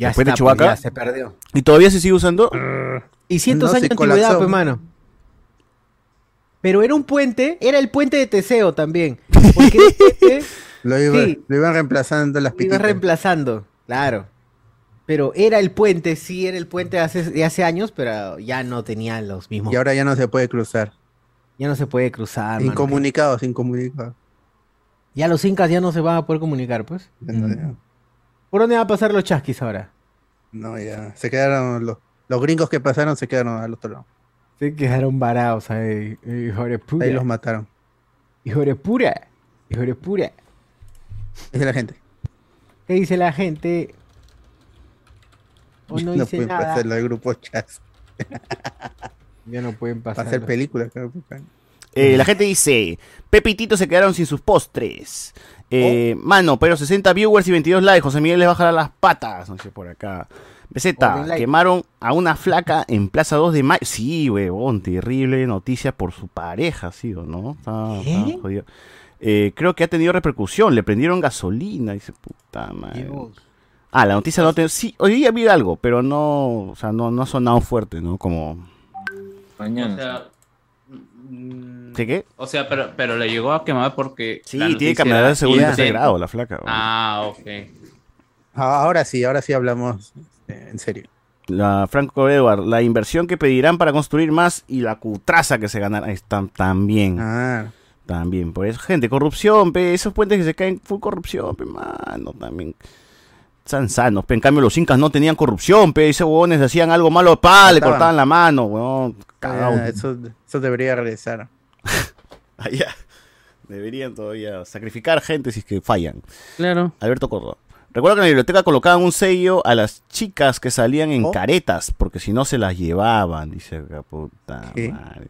Ya ¿El puente está, Chubaca? pues, ya se perdió. ¿Y todavía se sigue usando? Y cientos No, años de antigüedad, pues, mano. Pero era un puente, era el puente de Teseo también. Porque era un puente Lo, iba, Sí. lo iban reemplazando las Lo iba pititas. reemplazando, claro. Pero era el puente, sí, era el puente de hace, de hace años, pero ya no tenía los mismos. Y ahora ya no se puede cruzar. Ya no se puede cruzar. Incomunicados, incomunicados. Ya los incas ya no se van a poder comunicar, pues. Ya no, ya- ¿Por dónde van a pasar los chasquis ahora? No, ya. Se quedaron los, Los gringos que pasaron se quedaron al otro lado. Se quedaron varados ahí. Hijo de pura. Ahí los mataron. Hijo de pura. Hijo de pura. Dice la gente. ¿Qué dice la gente? O no, no pueden nada. pasarlo al grupo chat. Ya no pueden Para pasar. hacer películas. claro, Eh, la gente dice, Pepe y Tito se quedaron sin sus postres. Eh, Mano, pero 60 viewers y 22 likes. José Miguel les jalar las patas. No sé por acá. Beseta, like. quemaron a una flaca en Plaza 2 de Mayo. Sí, huevón, terrible noticia por su pareja, sí o no. Está- está jodido. Eh, creo que ha tenido repercusión. Le prendieron gasolina. Dice, puta madre. Ah, la noticia no te... Sí, hoy día vi algo, pero no, o sea, no, no ha sonado fuerte, ¿no? Como... O sea, mm, ¿Qué qué? O sea, pero, pero le llegó a quemar porque. Sí, la tiene cámara de segundo y tercer grado la flaca. Ah, ok. Ah, Ahora sí, ahora sí hablamos este, en serio. La Franco Edward, la inversión que pedirán para construir más y la cutraza que se ganará están también. Ah. También, por eso, gente, corrupción, pe, esos puentes que se caen, full corrupción, pe, mano, también. Están sanos, pe, en cambio los incas no tenían corrupción, pe, esos huevones hacían algo malo, pa, le cortaban la mano, huevón, cagado. Ah, eso, eso debería regresar. Allá. Deberían todavía sacrificar gente si es que fallan. Claro. Alberto Córdoba. Recuerdo que en la biblioteca colocaban un sello a las chicas que salían en caretas, porque si no se las llevaban, dice puta ¿Qué? madre.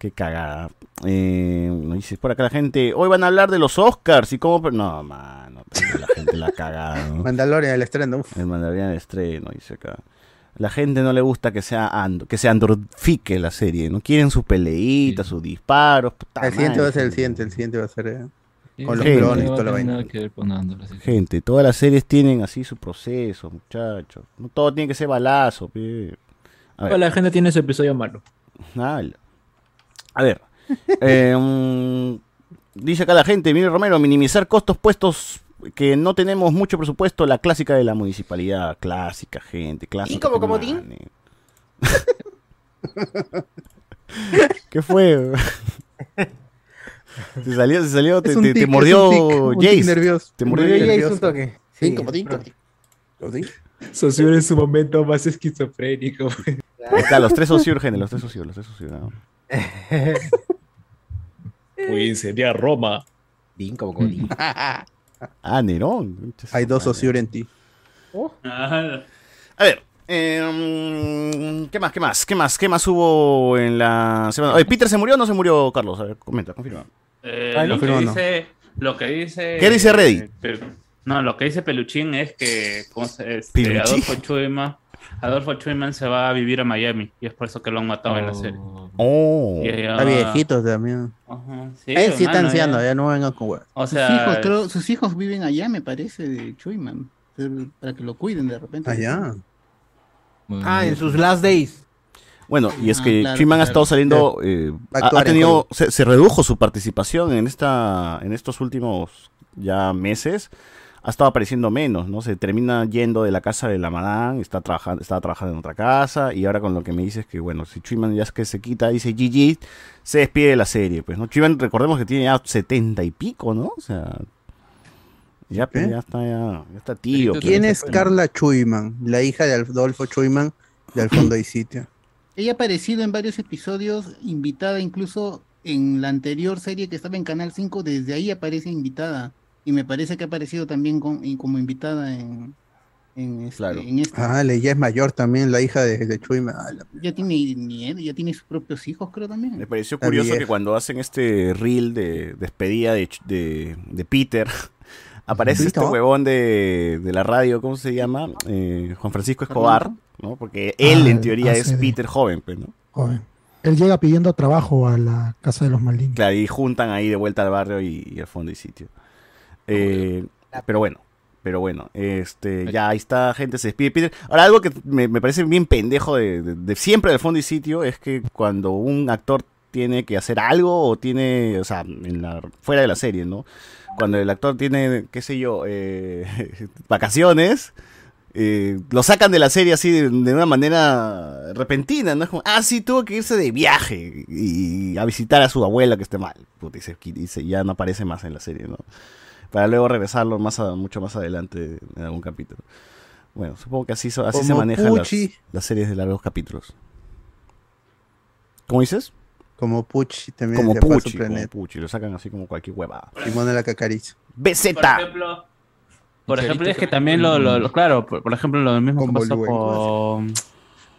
Qué cagada. Eh, dice por acá la gente, hoy van a hablar de los Oscars y cómo... No, mano, la gente la cagada. ¿no? Mandalorian, el estreno. uf. El Mandalorian el estreno, dice acá. La gente no le gusta que sea and que se androfique la serie, no quieren sus peleitas, sus disparos. puta El siguiente madre. va a ser el siguiente, el siguiente va a ser eh, con los Gente. clones No toda la nada Gente, todas las series tienen así su proceso, muchachos. No todo tiene que ser balazo. A la gente tiene su episodio malo. Ala. A ver. eh, mm, dice acá la gente, mire Romero, minimizar costos puestos que no tenemos mucho presupuesto, la clásica de la municipalidad, clásica, gente, clásica. ¿Y como comodín? ¿Qué fue? Se salió, se salió, te, tic, mordió tic, Jace. nervioso. Te mordió Jace. Un toque. Sí, Sí, comodín, comodín. Socio en su momento más esquizofrénico. Ahí está, los tres socios, gente, los tres socios, los tres socios. ¿no? Voy a incendiar Roma. Bien como comodín. Ah, Nerón. Hay dos Osur en ti. Ah, A ver, eh, ¿qué más, qué más, qué más, qué más hubo en la semana? Oye, ¿Peter se murió o no se murió, Carlos? A ver, comenta, confirma. eh, Ah, lo, que dice, lo que dice. ¿Qué dice Reddy? eh, no, lo que dice Peluchín es que ¿cómo se- este, ¿Peluchín? Adolfo Chuyman, Adolfo Chuyman se va a vivir a Miami y es por eso que lo han matado en la serie. Oh. Y ella- Está viejito también. Ajá, sí, Él sí está anciano, ya. ya no vengan con huevos. O sus, sea, hijos, creo- sus hijos viven allá, me parece, de Chuyman. Para que lo cuiden de repente. Allá. Ah, en sus last days. Bueno, y es Ah, que claro, Chuyman ha claro. estado saliendo, eh, a ha, tenido, se, se redujo su participación en esta, en estos últimos ya meses, ha estado apareciendo menos, ¿no? Se termina yendo de la casa de la Madame, está trabajando, estaba trabajando en otra casa, y ahora con lo que me dices que, bueno, si Chuyman ya es que se quita, dice GG, se despide de la serie, pues, ¿no? Chuyman, recordemos que tiene ya setenta y pico, ¿no? O sea, ya, pues, ¿Qué? ya está, ya, ya está tío. pues, ¿Quién es está- Carla Chuyman? La hija de Adolfo Chuyman de Al fondo y sitio. Ella ha aparecido en varios episodios, invitada incluso en la anterior serie que estaba en Canal 5, desde ahí aparece invitada. Y me parece que ha aparecido también con- y como invitada en, en, este- en esta. Ah, ya es mayor también, la hija de, de. Ah, la- Ya tiene nietos, ya tiene sus propios hijos, creo también. Me pareció curioso que cuando hacen este reel de despedida de, de, de Peter, aparece este huevón de, de la radio, ¿cómo se llama? Eh, Juan Francisco Escobar, ¿no? Porque él Ah, en teoría ah, es sí. Peter joven, pues, ¿no? Joven. Él llega pidiendo trabajo a la casa de los Maldini. Claro, y juntan ahí de vuelta al barrio y, y al fondo y sitio. Eh, pero bueno, pero bueno, este, ya ahí está, gente, se despide Peter. Ahora, algo que me, me parece bien pendejo de, de- de siempre del fondo y sitio es que cuando un actor tiene que hacer algo o tiene, o sea, en la, fuera de la serie, ¿no? Cuando el actor tiene, qué sé yo, eh, vacaciones, eh, lo sacan de la serie así de, de una manera repentina, ¿no? Es como, ah, sí, tuvo que irse de viaje y, a visitar a su abuela que esté mal. Puta, y se, y se- ya no aparece más en la serie, ¿no? Para luego regresarlo más a- mucho más adelante en algún capítulo. Bueno, supongo que así, so- así se manejan las, series de largos capítulos. ¿Cómo dices? Como Pucci también Como Pucci, como. Pucci, lo sacan así como cualquier huevada. Simón de la Cacariza. BZ. Por ejemplo, por ejemplo es que también lo, lo- lo- claro, por, por ejemplo, lo mismo que pasó con,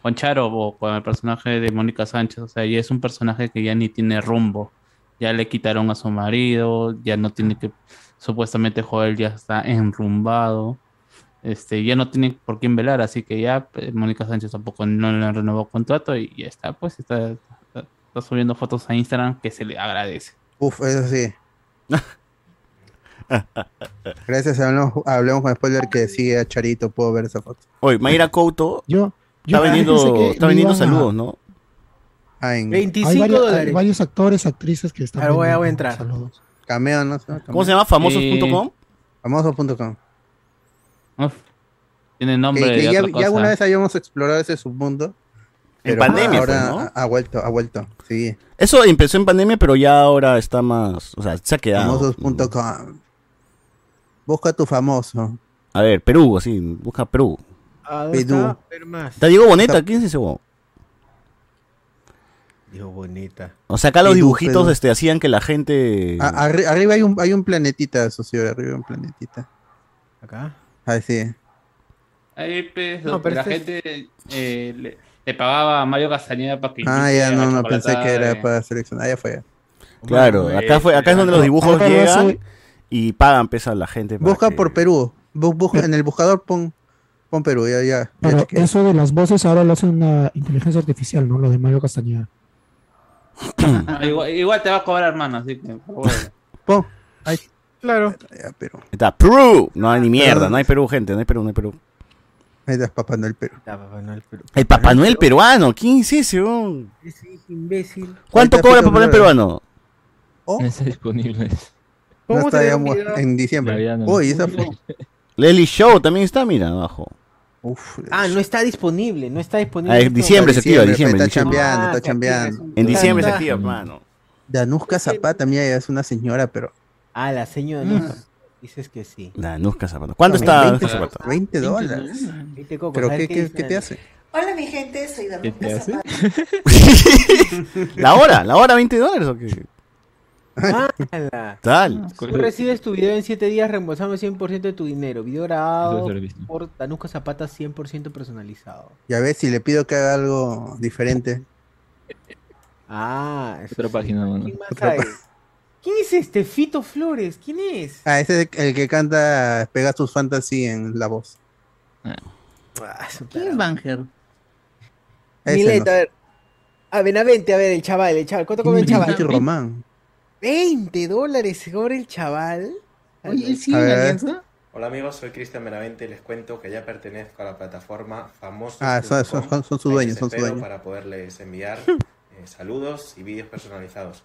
con Charo o con el personaje de Mónica Sánchez, o sea, ya es un personaje que ya ni tiene rumbo, ya le quitaron a su marido, ya no tiene que, supuestamente Joel ya está enrumbado, este, ya no tiene por quién velar, así que ya pues, Mónica Sánchez tampoco no le renovó contrato y ya está, pues está, está- está subiendo fotos a Instagram que se le agradece. Uf, eso sí. Gracias, hablemos, hablemos con spoiler que sigue a Charito, puedo ver esa foto. Oye, Mayra Couto Yo, está yo vendiendo, está vendiendo iban a- saludos, ¿no? Ah, en 25 hay, varios, hay dólares. varios actores, actrices que están. Ahora voy a vendiendo entrar. Saludos. Cameo, ¿no? Cameo. ¿Cómo se llama? ¿Famosos.com? Famosos.com. Uf, tiene nombre Que, ya, otra ya alguna vez habíamos explorado ese submundo. En pandemia ahora fue, ¿no? ha, ha vuelto, ha vuelto. Sí. Eso empezó en pandemia, pero ya ahora está más, o sea, se ha quedado. Famosos.com. Busca tu famoso. A ver, Perú, así, busca Perú. Ah, ¿dónde Perú. está? A ver más. Está Diego Boneta, ¿quién es ese huevón? Dios bonita. O sea, acá los dibujitos este, hacían que la gente... A- arri- arriba hay un, hay un planetita, socio. Arriba hay un planetita. Acá. Ah, sí. Ahí, pues, No, donde pero la este gente eh, le, le pagaba a Mario Castañeda para que Ah, ya, no, no, pensé que era chocolatada, para seleccionar. Ah, ya fue. Claro, Bueno, acá fue, acá es donde los Ahora dibujos llegan y pagan pesa a la gente. para Busca que- por Perú. Bu- busca- en el buscador pon, pon Perú, ya, ya. ya Pero chequeé. eso de las voces ahora lo hace una inteligencia artificial, ¿no? Lo de Mario Castañeda. Ah, igual, igual te va a cobrar, hermano, así que. bueno. Pon. Ahí. Claro. Perú. Está Perú. No hay ni mierda, no hay Perú, gente, no hay Perú, no hay Perú. Ahí está Papá Noel Perú. El Papá Noel peruano, ¿quién es ese? imbécil. ¿Cuánto cobra Papá Noel peruano? No está disponible. No ¿Cómo está en diciembre. No. Uy, esa fue. Leslie Show también está, mira, abajo. Uf, Ah, no está disponible, no está disponible. Ah, en esto. diciembre se activa, diciembre. Está diciembre. chambeando, Ah, está chambeando. En diciembre se Ah, activa, hermano. Danuska Zapata, mira, es una señora, pero. Ah, la señora no. Dices que sí. La Nusca Zapata. ¿Cuánto No, está 20, Nusca Zapata? 20 dólares. ¿Pero ¿sabes qué, qué, qué te hace? Hola mi gente, soy ¿Qué te Danuca hace? Zapata. ¿La hora? ¿La hora 20 dólares o qué? ¡Hala! Tal. Tú recibes tu video en 7 días reembolsando 100% de tu dinero. Video grabado por Danuska Zapata 100% personalizado. Ya ves, si le pido que haga algo diferente. Ah, eso Otra sí. página, mano. ¿Quién es este? Fito Flores. ¿Quién es? Ah, ese es el que canta Pegasus Fantasy en la voz. Ah, es un ¿Quién es Banger? No. a ver. A Benavente, a ver, el chaval, el chaval. ¿Cuánto come el chaval? Román. 20 dólares cobra el chaval. Oye, ¿él sigue A en ver. Alianza? Hola amigos, soy Cristian Benavente y les cuento que ya pertenezco a la plataforma Famosos. Ah, son- son- son- son sus dueños, son sus dueños. Para poderles enviar eh, saludos y vídeos personalizados.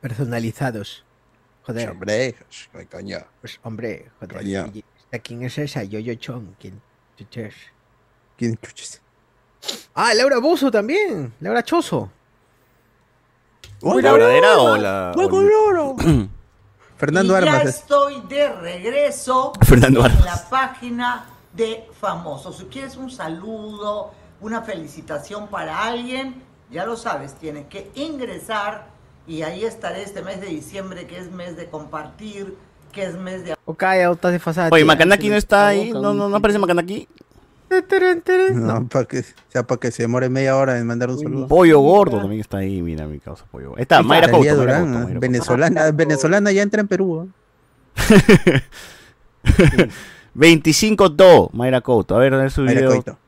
Personalizados. Joder. Hombre, coño. Pues hombre, joder. Coño. y- ¿esta ¿Quién es esa? Yo-Yo Chong. ¿Quién? chuches? ¿Quién chuches? Ah, Laura Bozo también. Laura Chozo. ¿La verdadera o la.? o ¡Hueco el- de oro! Fernando y ya Armas. es- estoy de regreso Fernando en Armas. la página de famosos. Si quieres un saludo, una felicitación para alguien, ya lo sabes, tienes que ingresar y ahí estaré este mes de diciembre, que es mes de compartir, que es mes de O calla, o estás desfasada. Oye. Macanaki no está ahí. No, no, no aparece Macanaki. No, para que, o sea, para que se demore media hora en mandar un saludo. Pollo gordo también está ahí. Mira mi causa pollo. Está, Mayra Couto. Mayra Durán, Couto, Mayra Couto. venezolana, venezolana ya entra en Perú. ¿eh? 25-2, Mayra Couto. A ver, a ver su Mayra video.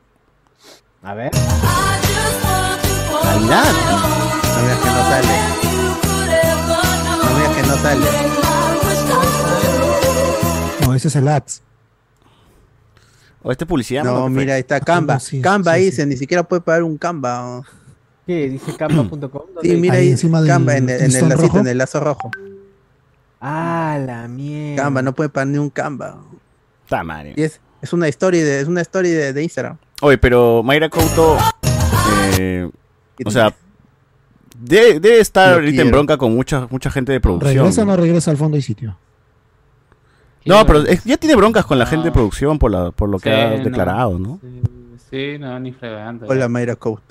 A ver. Navidad. No veas que no sale. No veas que no sale. No, ese es el ads. O este es publicidad. No, ¿qué fue? mira, ahí está Canva. Ah, sí, Canva sí, dice, ni siquiera puede pagar un Canva. ¿no? ¿Qué? Dice campa.com. Sí, mira Ahí ahí, encima del Canva en el, en el listón lacito, rojo. en el lazo rojo. Ah, la mierda. Canva, no puede pagar ni un Canva. Está. Y es, es una story de, es una story de, de Instagram. Oye, pero Mayra Couto. eh, o sea. Debe, debe estar ahorita en bronca con mucha mucha gente de producción. ¿Regresa o no regresa al fondo y sitio? No, pero es- ya tiene broncas con la gente de producción por, la, por lo que Sí, ha declarado, ¿no? Sí, no, ni fregando. Hola, Mayra Coat.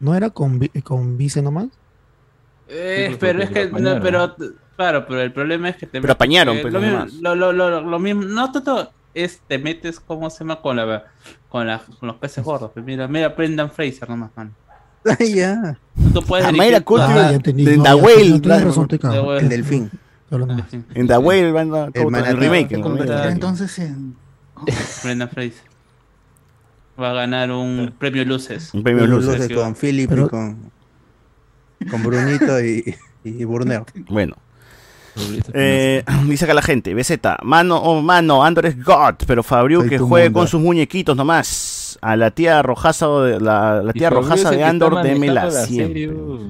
¿No era con, con Vice nomás? Eh, pues, pero es que, no, pero, claro, pero el problema es que te Pero apañaron, eh, pues, lo, mismo, lo, lo, lo, lo mismo, no tanto es te metes, ¿cómo se llama? Con la con, la, con los peces gordos. Pues mira, mira, Brendan Fraser nomás, man. ya. Tú puedes Ah, dirigir- Mayra Couto, Ah, de. El delfín. Más. En The Whale, Couto, el remake. el remake. Entonces, en- Brendan Fraser. Va a ganar un premio Luces. Un premio Luces. luces con Philip y con, con Brunito y, y Burneo. Bueno. Eh, dice acá la gente, BZ, mano, oh, mano, Andor es God, pero Fabriu Soy que juegue mundo. con sus muñequitos nomás. A la tía rojaza de la, tía rojaza de Andor, démela la siempre. serie, uh.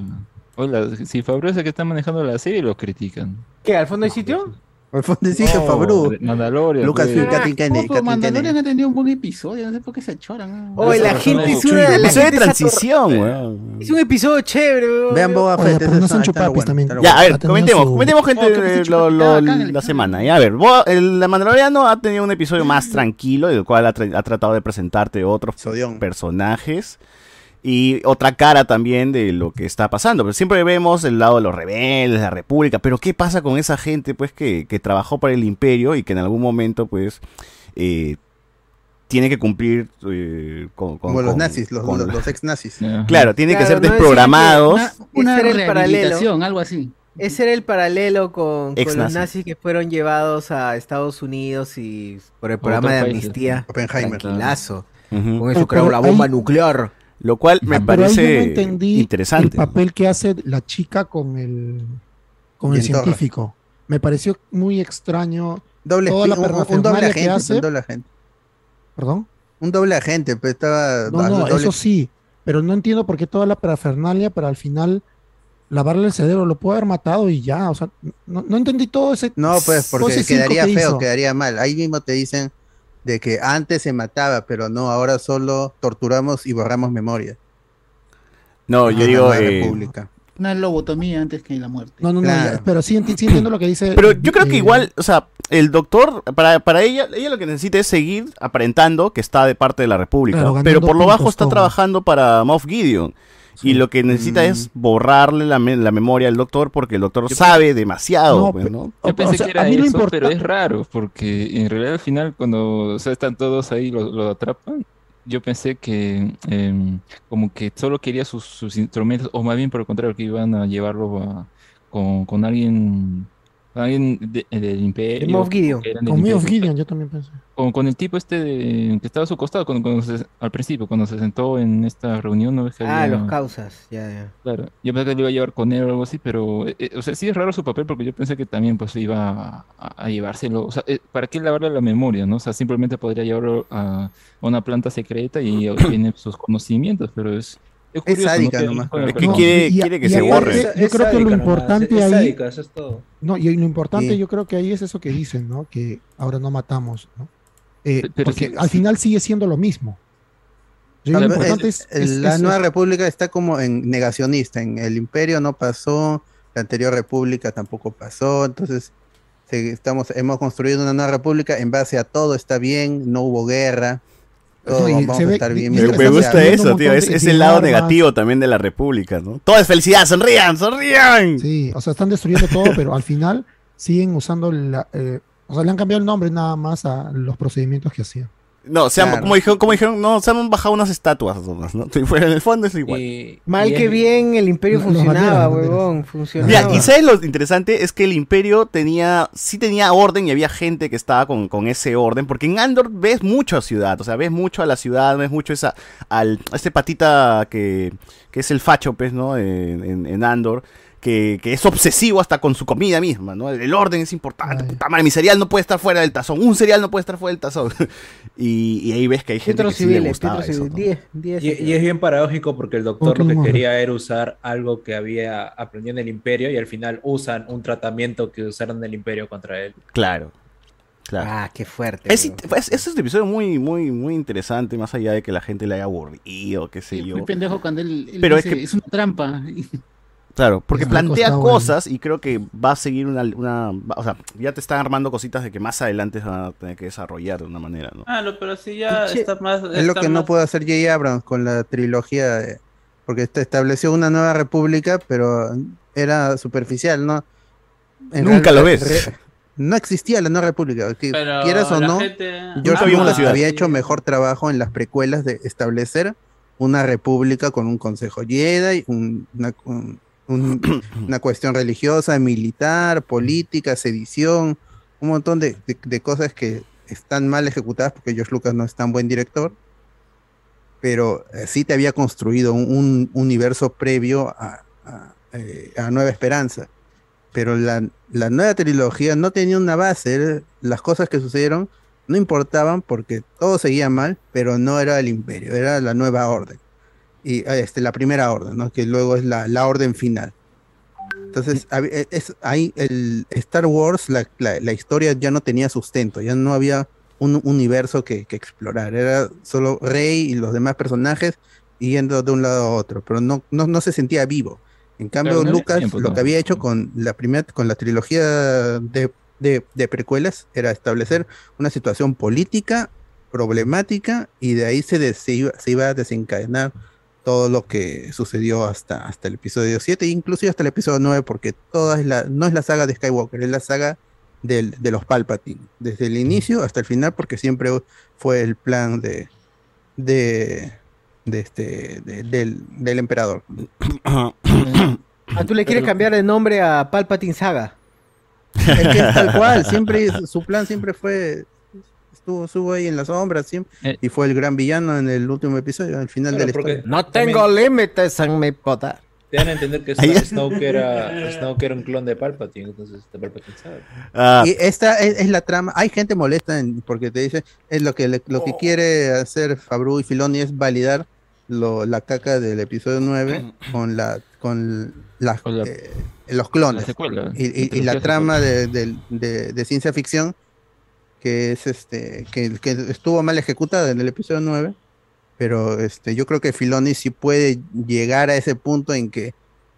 Hola, si Fabio es el que está manejando la serie, lo critican. ¿Qué? ¿Al fondo hay sitio? Al fondecito, No, Fabru. de Mandalorian. Lucas pues. Phil, Katin Kennedy. Mandalorian ha tenido un buen episodio, no sé por qué se choran. Oye, la gente hizo una. la Episodio de transición, weón. Es un episodio chévere, weón. Vean Boba Oye, Fett. pero no son chupapis también. Ya, a ver, comentemos, su- comentemos gente Oh, eh, la semana. Ya, a ver, Boa- el la Mandaloriano ha tenido un episodio más tranquilo, el cual ha, tra- ha tratado de presentarte otros Sodión. personajes y otra cara también de lo que está pasando. Pero siempre vemos el lado de los rebeldes, la república, pero ¿qué pasa con esa gente pues que, que trabajó para el imperio y que en algún momento pues eh, tiene que cumplir eh, con, con- Como los con- nazis, los, con los, la- los ex nazis. Ajá. Claro, tiene que Claro, ser no decir desprogramados. Una, una Ese era el paralelo. rehabilitación, algo así. Ese era el paralelo con, con los nazis que fueron llevados a Estados Unidos y por el programa de amnistía. Oppenheimer. Tranquilazo. Ujú. Con eso crearon la bomba nuclear. Lo cual me Ah, pero ahí yo parece no entendí interesante. el papel que hace la chica con el con el científico. Me pareció muy extraño. Doble Toda la un- un, doble que agente. hace- Un doble agente. ¿Perdón? Un doble agente, pero estaba. No, no, doble- eso sí, pero no entiendo por qué toda la parafernalia para al final lavarle el cerebro, lo puede haber matado y ya, o sea, no, no entendí todo ese No, pues porque quedaría que feo, hizo. quedaría mal. Ahí mismo te dicen de que antes se mataba, pero no, ahora solo torturamos y borramos memoria. No, yo Ah, digo. la eh, República. Una lobotomía antes que la muerte. No, no, no, Claro. pero sí, enti- sí entiendo lo que dice. Pero yo creo que eh, igual, o sea, el doctor, para, para ella, ella lo que necesita es seguir aparentando que está de parte de la República. Claro, pero por lo bajo está trabajando para Moff Gideon. Y lo que necesita Mm. es borrarle la, me- la memoria al doctor porque el doctor sabe demasiado. No, pues. Yo pensé o sea, que era a mí lo eso, importa- pero es raro, porque en realidad al final cuando o sea, están todos ahí, lo, lo atrapan, yo pensé que em, como que solo quería sus, sus instrumentos, o más bien por el contrario, que iban a llevarlo a- con, con alguien, alguien de- del imperio. Moff Gideon. Con Moff Gideon, yo también pensé. Con, con el tipo este de- que estaba a su costado cuando, cuando se- al principio, cuando se sentó en esta reunión, ¿no ves que Ah, había- los causas. Ya, ya. Claro, yo pensé que lo iba a llevar con él o algo así, pero, eh, eh, o sea, sí es raro su papel porque yo pensé que también pues iba a, a- a llevárselo, o sea, eh, ¿para qué lavarle la memoria, no? O sea, simplemente podría llevarlo a una planta secreta y obtiene sus conocimientos, pero es, es curioso, ¿no? sádica Que- nomás, Es que No, quiere, y- quiere que y se borre. Yo creo que lo nomás, importante es ahí- sádica, eso es todo. No, y lo importante Sí. yo creo que ahí es eso que dicen, ¿no? Que ahora no matamos, ¿no? Eh, pero porque sí- al sí. final sigue siendo lo mismo. Lo pero importante el- es, el- es- la es- nueva es- república está como en negacionista. En el imperio no pasó, la anterior república tampoco pasó. Entonces, estamos, hemos construido una nueva república en base a todo está bien, no hubo guerra, vamos ve- bien. y- Me, gusta eso, tío. Es, es el lado armas. negativo también de la República, ¿no? Todo es felicidad, sonrían, sonrían. Sí, o sea, están destruyendo todo, pero al final siguen usando la, eh, o sea, le han cambiado el nombre nada más a los procedimientos que hacían. No, se han, como, dijeron, como dijeron, no, se han bajado unas estatuas nomás, ¿no? Y fuera, en el fondo es igual. Y- Mal y que bien el imperio funcionaba, huevón. Mira, Funcionaba. y sabes lo interesante es que el imperio tenía, sí tenía orden y había gente que estaba con, con ese orden, porque en Andor ves mucho a ciudad, o sea, ves mucho a la ciudad, ves mucho esa, al, a este patita que, que es el facho, pues, ¿no? En, en- en Andor, que, que es obsesivo hasta con su comida misma, ¿no? El orden es importante, Ay. puta madre, mi cereal no puede estar fuera del tazón, un cereal no puede estar fuera del tazón. y, y ahí ves que hay gente que sí le Civiles, gustaba Pietro eso, Civiles. ¿no? 10, 10. Y, y es bien paradójico porque el doctor lo que quería era usar algo que había aprendido en el imperio y al final usan un tratamiento que usaron en el imperio contra él. Claro. Claro. Ah, qué fuerte. Es, es, es un episodio muy, muy, muy interesante, más allá de que la gente le haya aburrido, qué sé Sí, yo. fue pendejo cuando él, él Pero es dice, que- es una trampa. Claro, porque plantea cosas y creo que va a seguir una, una- O sea, ya te están armando cositas de que más adelante se van a tener que desarrollar de una manera, ¿no? Ah, no, pero sí ya Che, está más. Es lo que no puede hacer J. Abrams con la trilogía, de- porque este estableció una nueva república, pero era superficial, ¿no? En Nunca lo ves. re- no existía la nueva república. que Pero quieras o no, gente- Lucas ciudad. había hecho mejor trabajo en las precuelas de establecer una república con un consejo Jedi, un- una, un- un- una cuestión religiosa, militar, política, sedición, un montón de, de- de cosas que están mal ejecutadas porque George Lucas no es tan buen director, pero eh, sí te había construido un, un universo previo a, a, eh, a Nueva Esperanza. Pero la, la nueva trilogía no tenía una base, las cosas que sucedieron no importaban porque todo seguía mal, pero no era el imperio, era la nueva orden. Y eh, este, la primera orden, ¿no? que luego es la, la orden final. Entonces, eh, es, ahí el Star Wars, la, la- la historia ya no tenía sustento, ya no había un universo que, que explorar, era solo Rey y los demás personajes yendo de un lado a otro, pero no, no, no se sentía vivo. En cambio, Claro, no Lucas tiempo lo que había hecho con la primera, con la trilogía de, de, de precuelas era establecer una situación política problemática y de ahí se, des- se, iba, se iba a desencadenar todo lo que sucedió hasta, hasta el episodio 7, inclusive hasta el episodio 9, porque toda es la, no es la saga de Skywalker, es la saga del- de los Palpatine, desde el inicio hasta el final, porque siempre fue el plan de, de, de este, de- del, del emperador. Ah, tú le quieres cambiar el nombre a Palpatine Saga. Es que es tal cual, siempre su plan siempre fue estuvo, estuvo ahí en las sombras siempre, y fue el gran villano en el último episodio, al final Claro, de la porque historia. No tengo límites en mi poder. Te dan a entender que Snoke, era, Snoke era un clon de Palpatine, entonces de Palpatine sabe. Ah. Y esta es, es la trama. Hay gente molesta en- porque te dice es lo que le- lo que quiere hacer Fabru y Filoni es validar lo, la caca del episodio 9 con la con la- eh, los clones la secuela, y, y- la y la trama de, del- de- de ciencia ficción que es este que, que estuvo mal ejecutada en el episodio 9 pero este yo creo que Filoni sí puede llegar a ese punto en que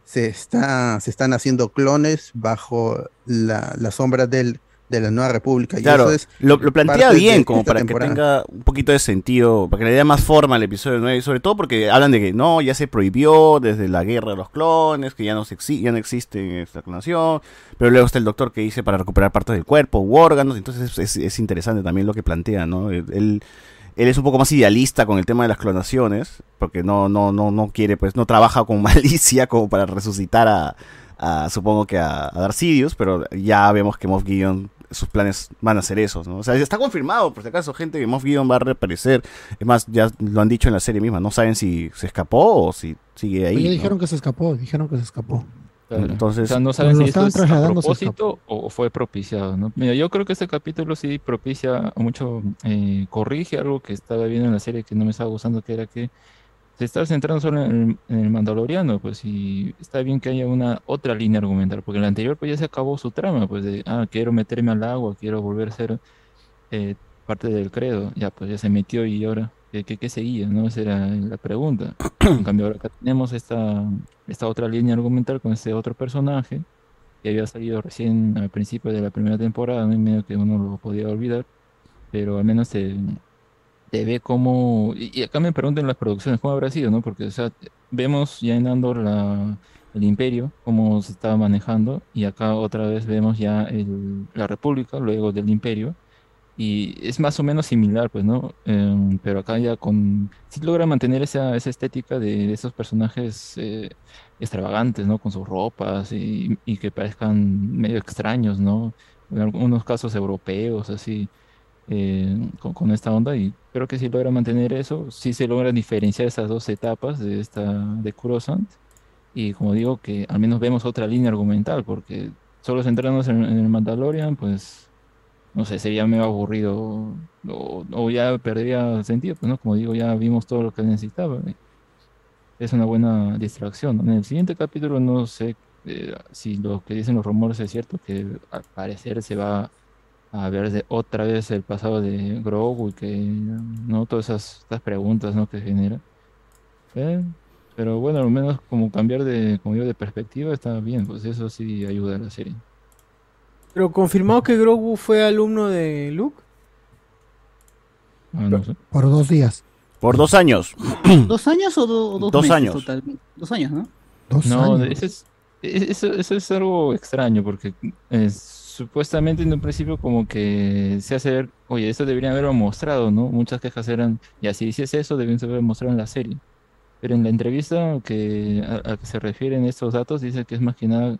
se está se están haciendo clones bajo la, la sombra del, de la nueva república y Claro, eso es lo, lo plantea bien como para temporada. que tenga un poquito de sentido, para que le dé más forma al episodio 9, y sobre todo porque hablan de que no, ya se prohibió desde la guerra de los clones, que ya no, se exi- ya no existe esta clonación, pero luego está el doctor que dice para recuperar partes del cuerpo u órganos, entonces es, es- es interesante también lo que plantea, ¿no? Él, él- es un poco más idealista con el tema de las clonaciones, porque no, no, no, no quiere, pues, no trabaja con malicia como para resucitar a, a, supongo que a, a Darth Sidious, pero ya vemos que Moff Gideon sus planes van a ser esos, ¿no? O sea, está confirmado, por si acaso, gente, que Moff Gideon va a reaparecer. Es más, ya lo han dicho en la serie misma, no saben si se escapó o si sigue ahí. ¿no? dijeron que se escapó, dijeron que se escapó. Claro. Entonces- o sea, no saben si esto es a propósito o fue propiciado, ¿no? Mira, yo creo que este capítulo sí propicia mucho, eh, corrige algo que estaba viendo en la serie que no me estaba gustando, que era que se está centrando solo en el, en el Mandaloriano, pues, y está bien que haya una otra línea argumental, porque en la anterior pues ya se acabó su trama, pues, de, ah, quiero meterme al agua, quiero volver a ser eh, parte del credo, ya, pues ya se metió y ahora, ¿qué, qué, qué seguía? ¿no? Esa era la pregunta. En cambio, ahora acá tenemos esta, esta otra línea argumental con este otro personaje que había salido recién al principio de la primera temporada, ¿no? Medio que uno lo podía olvidar, pero al menos te, te ve como... Y acá me preguntan las producciones, ¿cómo habrá sido, no? Porque, o sea, vemos ya en el Imperio, cómo se estaba manejando, y acá otra vez vemos ya la República, luego del Imperio, y es más o menos similar, pues, ¿no? Em, pero acá ya con... Sí logra mantener esa, esa estética de, esos personajes eh, extravagantes, ¿no? Con sus ropas y que parezcan medio extraños, ¿no? En algunos casos europeos, así, eh, con, con esta onda, y creo que sí logra mantener eso, sí se logra diferenciar esas dos etapas de esta, de Coruscant, y como digo, que al menos vemos otra línea argumental, porque solo centrarnos en, en el Mandalorian, pues no sé, sería medio aburrido o, o ya perdería sentido, pues no, como digo, ya vimos todo lo que necesitaba. ¿eh? Es una buena distracción. En el siguiente capítulo no sé eh, si lo que dicen los rumores es cierto, que al parecer se va a ver de otra vez el pasado de Grogu y que no todas esas estas preguntas ¿no? que genera. Eh, Pero bueno, al menos como cambiar de, como digo, de perspectiva está bien, pues eso sí ayuda a la serie. Pero confirmado que Grogu fue alumno de Luke. Ah, no sé. Por dos días. Por dos años. ¿Dos años o, do- o dos, Dos meses años. Dos años, ¿no? Dos No, años. ese es- e- eso, eso es algo extraño porque eh, supuestamente en un principio como que se hace oye, esto deberían haberlo mostrado, ¿no? Muchas quejas eran, y así si es eso, deberían haberlo mostrado en la serie. Pero en la entrevista que, a, a que se refieren estos datos, dice que es más que nada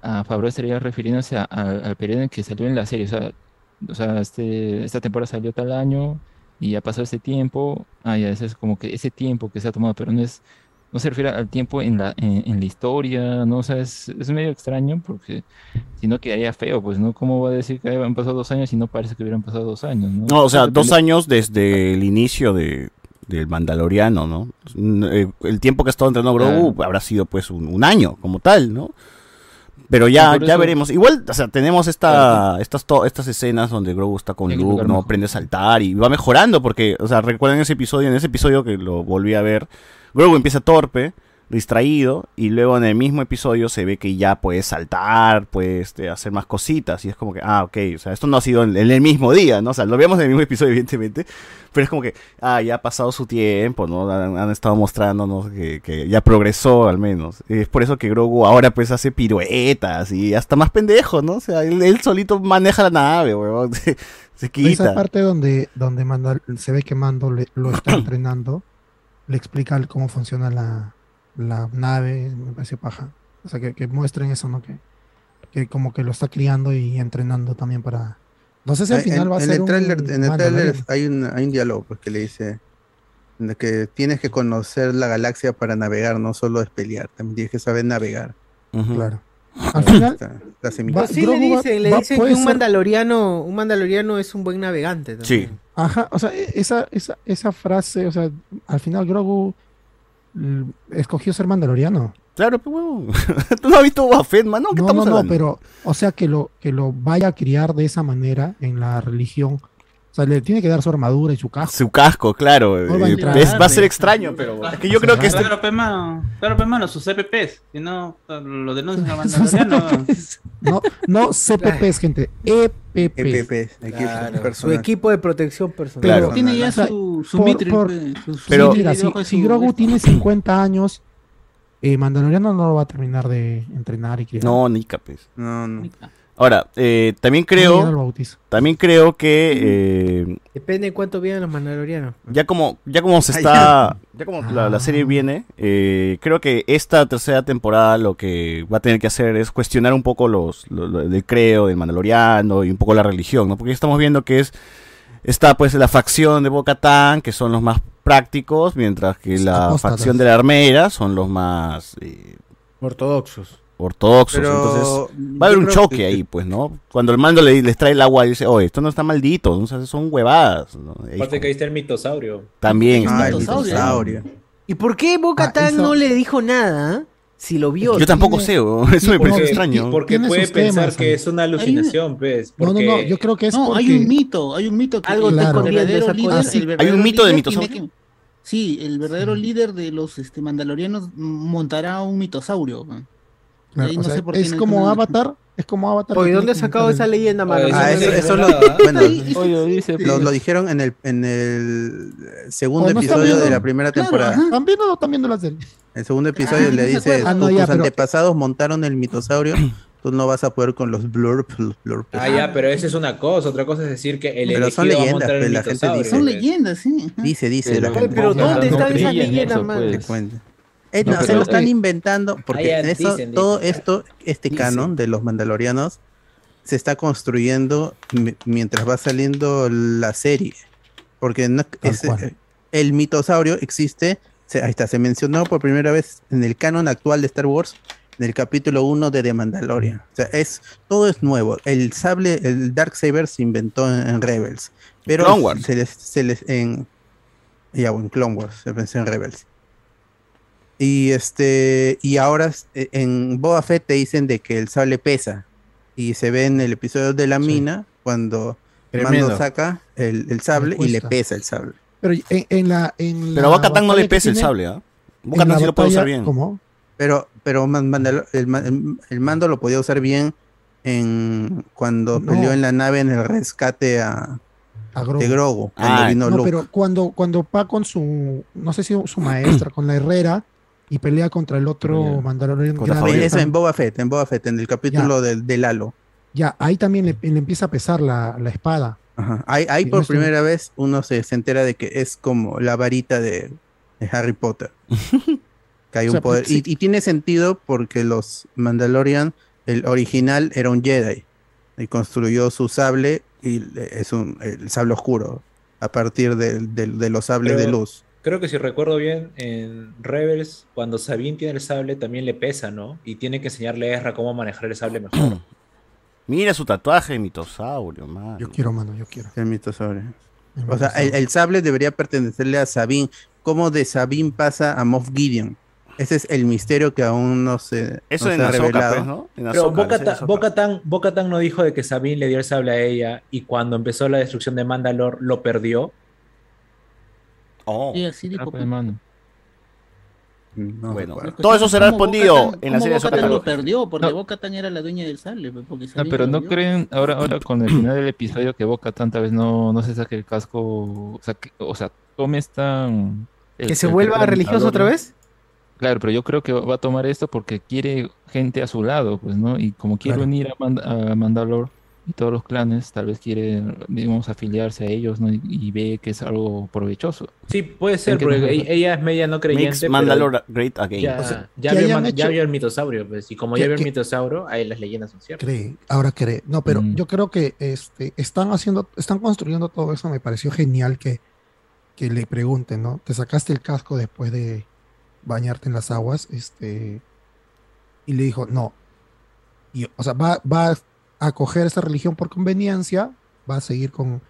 a Favreau estaría refiriéndose a- al periodo en que salió en la serie. O sea, o sea este, esta temporada salió tal año y ya pasó ese tiempo. Ah, ya, es como que ese tiempo que se ha tomado, pero no es, no se refiere al tiempo en la, en, en la historia, ¿no? O sea, es, es medio extraño porque si no quedaría feo, pues, ¿no? ¿Cómo va a decir que han pasado dos años y no parece que hubieran pasado dos años, ¿no? No, o sea, dos años desde el inicio de, del Mandaloriano, ¿no? Eh, El tiempo que ha estado entrenando Grogu habrá sido pues un, un año como tal, ¿no? Pero ya, ya eso- veremos. Igual, o sea, tenemos esta, estas, to- estas escenas donde Grogu está con Luke, ¿no? Aprende a saltar y va mejorando porque, o sea, recuerden ese episodio, en ese episodio que lo volví a ver, Grogu empieza torpe, distraído, y luego en el mismo episodio se ve que ya puede saltar, puede este, hacer más cositas, y es como que, ah, ok, o sea, esto no ha sido en, en el mismo día, ¿no? O sea, lo vemos en el mismo episodio, evidentemente, pero es como que, ah, ya ha pasado su tiempo, ¿no? Han, han estado mostrándonos que, que ya progresó al menos. Es por eso que Grogu ahora pues hace piruetas y hasta más pendejo, ¿no? O sea, él, él solito maneja la nave, weón. Se, se Esa quita. parte donde, donde Mando- se ve que Mando le- lo está entrenando, le explica cómo funciona la, la nave, me parece paja. O sea, que, que muestren eso, ¿no? Que, que como que lo está criando y entrenando también para... No sé si al En- final va a en ser el un tráiler en el tráiler hay un, hay un diálogo pues, que le dice que tienes que conocer la galaxia para navegar, no solo es pelear, también tienes que saber navegar. Claro. Al final, La- la semilla. Pues sí le dicen, le dicen que un ser- mandaloriano, un mandaloriano es un buen navegante. también. Ajá, o sea, e- esa, esa, esa frase, o sea, al final Grogu mm, escogió ser mandaloriano. Claro, pues huevón. ¿Tú no has visto Boba Fett, mano? ¿Qué No, estamos no, no, hablando? pero, o sea, que lo, que lo vaya a criar de esa manera en la religión. O sea, le tiene que dar su armadura y su casco. Su casco, claro. No va a entrar. es- va a ser extraño, pero es que yo creo que este, Claro, pe, mano. Claro, pe, mano, sus CPPs. Si no, lo denuncian a Mandaloriano. No, no CPPs, gente. E EPP. EPPs, equipo Su equipo de protección personal. Pero- Tiene ya su, su por- mitril, por- su- su Pero, si, si Grogu tiene 50 años, eh, Mandaloriano no lo va a terminar de entrenar y criar. No, ni capes. No, no. Ahora, eh, también creo, también creo que eh, Depende de cuánto vienen los mandalorianos. ya como, ya como se está, ya como la, la serie viene, eh, creo que esta tercera temporada lo que va a tener que hacer es cuestionar un poco los, lo, lo del creo del Mandaloriano y un poco la religión, ¿no? Porque estamos viendo que es está pues la facción de Bo-Katan, que son los más prácticos, mientras que la facción de la armera son los más eh, Ortodoxos. Ortodoxos. Pero Entonces va a haber un choque que- ahí, pues, ¿no? Cuando el mando le, les trae el agua y dice, oye, esto no está maldito, ¿no? O sea, son huevadas. ¿no? Aparte que ahí está el mitosaurio. también Ah, está el el mitosaurio. ¿Y por qué Bo-Katan Ah, eso- no le dijo nada? Si lo vio. Yo tampoco Tiene- sé, weón, eso me parece Porque, extraño. porque puede pensar temas que es una alucinación, pues. No, no, Porque no, yo creo que es No, hay porque- un mito, hay un mito que Algo el está escondiendo verdadero líder, el Hay un mito de mitosaurio. Sí, el verdadero líder de los este, mandalorianos montará un mitosaurio. man. Claro, Ahí o no sea, sé por qué es no- como Avatar, es como Avatar. Oye, ¿dónde has sacado esa leyenda, mano? Ah, Eso eso, es eso lo, verdad, bueno, Oye, dice, lo, lo dijeron en el, en el segundo Oh, no episodio de la primera Claro, temporada. ajá. ¿Están viendo o no están viendo la serie? El segundo episodio Ah, le dice. Ah, no, "Tu- ya, tus pero- antepasados montaron el mitosaurio, tú no vas a poder con los blurp, blurp. Ah, ya, pero eso es una cosa. Otra cosa es decir que el Pero son leyendas, el pues, la gente dice. Son pues. leyendas, sí. Dice, dice la Pero- gente. Pero ¿dónde no están esas leyendas, pues. Te cuento. Eh, No, no, se pero- lo están eh, inventando porque ya, eso, dicen, todo dicen. esto, este Dicen. canon de los mandalorianos se está construyendo mi- mientras va saliendo la serie. Porque no- es- cual. el mitosaurio existe, se, ahí está, se mencionó por primera vez en el canon actual de Star Wars, en el capítulo 1 de The Mandalorian. O sea, es, todo es nuevo. El sable, el Darksaber se inventó en, en Rebels. Pero Clone Wars. se les, se les en ya en Clone Wars, se pensé en Rebels. Y este y ahora eh, en Boba Fett te dicen de que el sable pesa y se ve en el episodio de la mina cuando Tremendo. Mando saca el, el sable y le pesa el sable. Pero en, en la. En Pero a la Bo-Katan no le pesa el sable, ¿ah? La sí lo puede usar bien. ¿Cómo? Pero, pero el, el- el mando lo podía usar bien en cuando No. peleó en la nave en el rescate a, A Grogu. de Grogu, cuando Ah, vino No, Luke. pero cuando, cuando va con su, no sé si su maestra, con la herrera, y pelea contra el otro Mandalorian. De- Eso en Boba Fett, en Boba Fett, en el capítulo del, del Halo. Ya, ahí también le, le empieza a pesar la, la espada. Ajá. Ahí, ahí por primera vez uno se, se entera de que es como la varita de, de Harry Potter. que hay O un poder. sí. Y, y tiene sentido porque los Mandalorian, el original era un Jedi. Y construyó su sable y es un el sable oscuro. A partir del- del- de los sables de luz. Creo que si recuerdo bien, en Rebels, cuando Sabine tiene el sable, también le pesa, ¿no? Y tiene que enseñarle a Ezra cómo manejar el sable mejor. Mira su tatuaje de mitosaurio, man. Yo quiero, mano, yo quiero. El mitosaurio. El O sea, el, el sable debería pertenecerle a Sabine. ¿Cómo de Sabine pasa a Moff Gideon? Ese es el misterio que aún no se, Eso no en se ha Ahsoka, revelado. pues, ¿no? En Pero Ahsoka. Bo-Katan Bo-Katan no dijo de que Sabine le dio el sable a ella y cuando empezó la destrucción de Mandalore lo perdió. Oh. Sí, así dijo. Ah, pues, mano. No, Bueno, todo eso será ¿Cómo respondido en la serie de lo perdió, porque No. Era la dueña del sable. pues, Porque No, Sabine pero no creen, ahora, ahora con el final del episodio que Boca tanta vez no, no se saque el casco, o sea, que, o sea, tome esta... el- ¿Que se el vuelva religioso otra vez? Claro, pero yo creo que va a tomar esto porque quiere gente a su lado, pues, ¿no? Y como quiere Claro. unir a, Mand- a Mandalore y todos los clanes, tal vez quiere, digamos, afiliarse a ellos, ¿no? Y, y ve que es algo provechoso. Sí, puede ser, ¿En qué porque nos- ella es media no creyente. Makes pero Mandalore great again. Ya, O sea, ya vio, hayan Man- ya hecho- vio el mitosaurio, pues, y como ya vio el mitosaurio, ahí las leyendas son ciertas. Cree, ahora cree. No, pero Mm. yo creo que este, están haciendo, están construyendo todo eso. Me pareció genial que, que le pregunten, ¿no? Te sacaste el casco después de bañarte en las aguas, este, y le dijo, no. Y, o sea, va, va a coger esa religión por conveniencia, va a seguir con,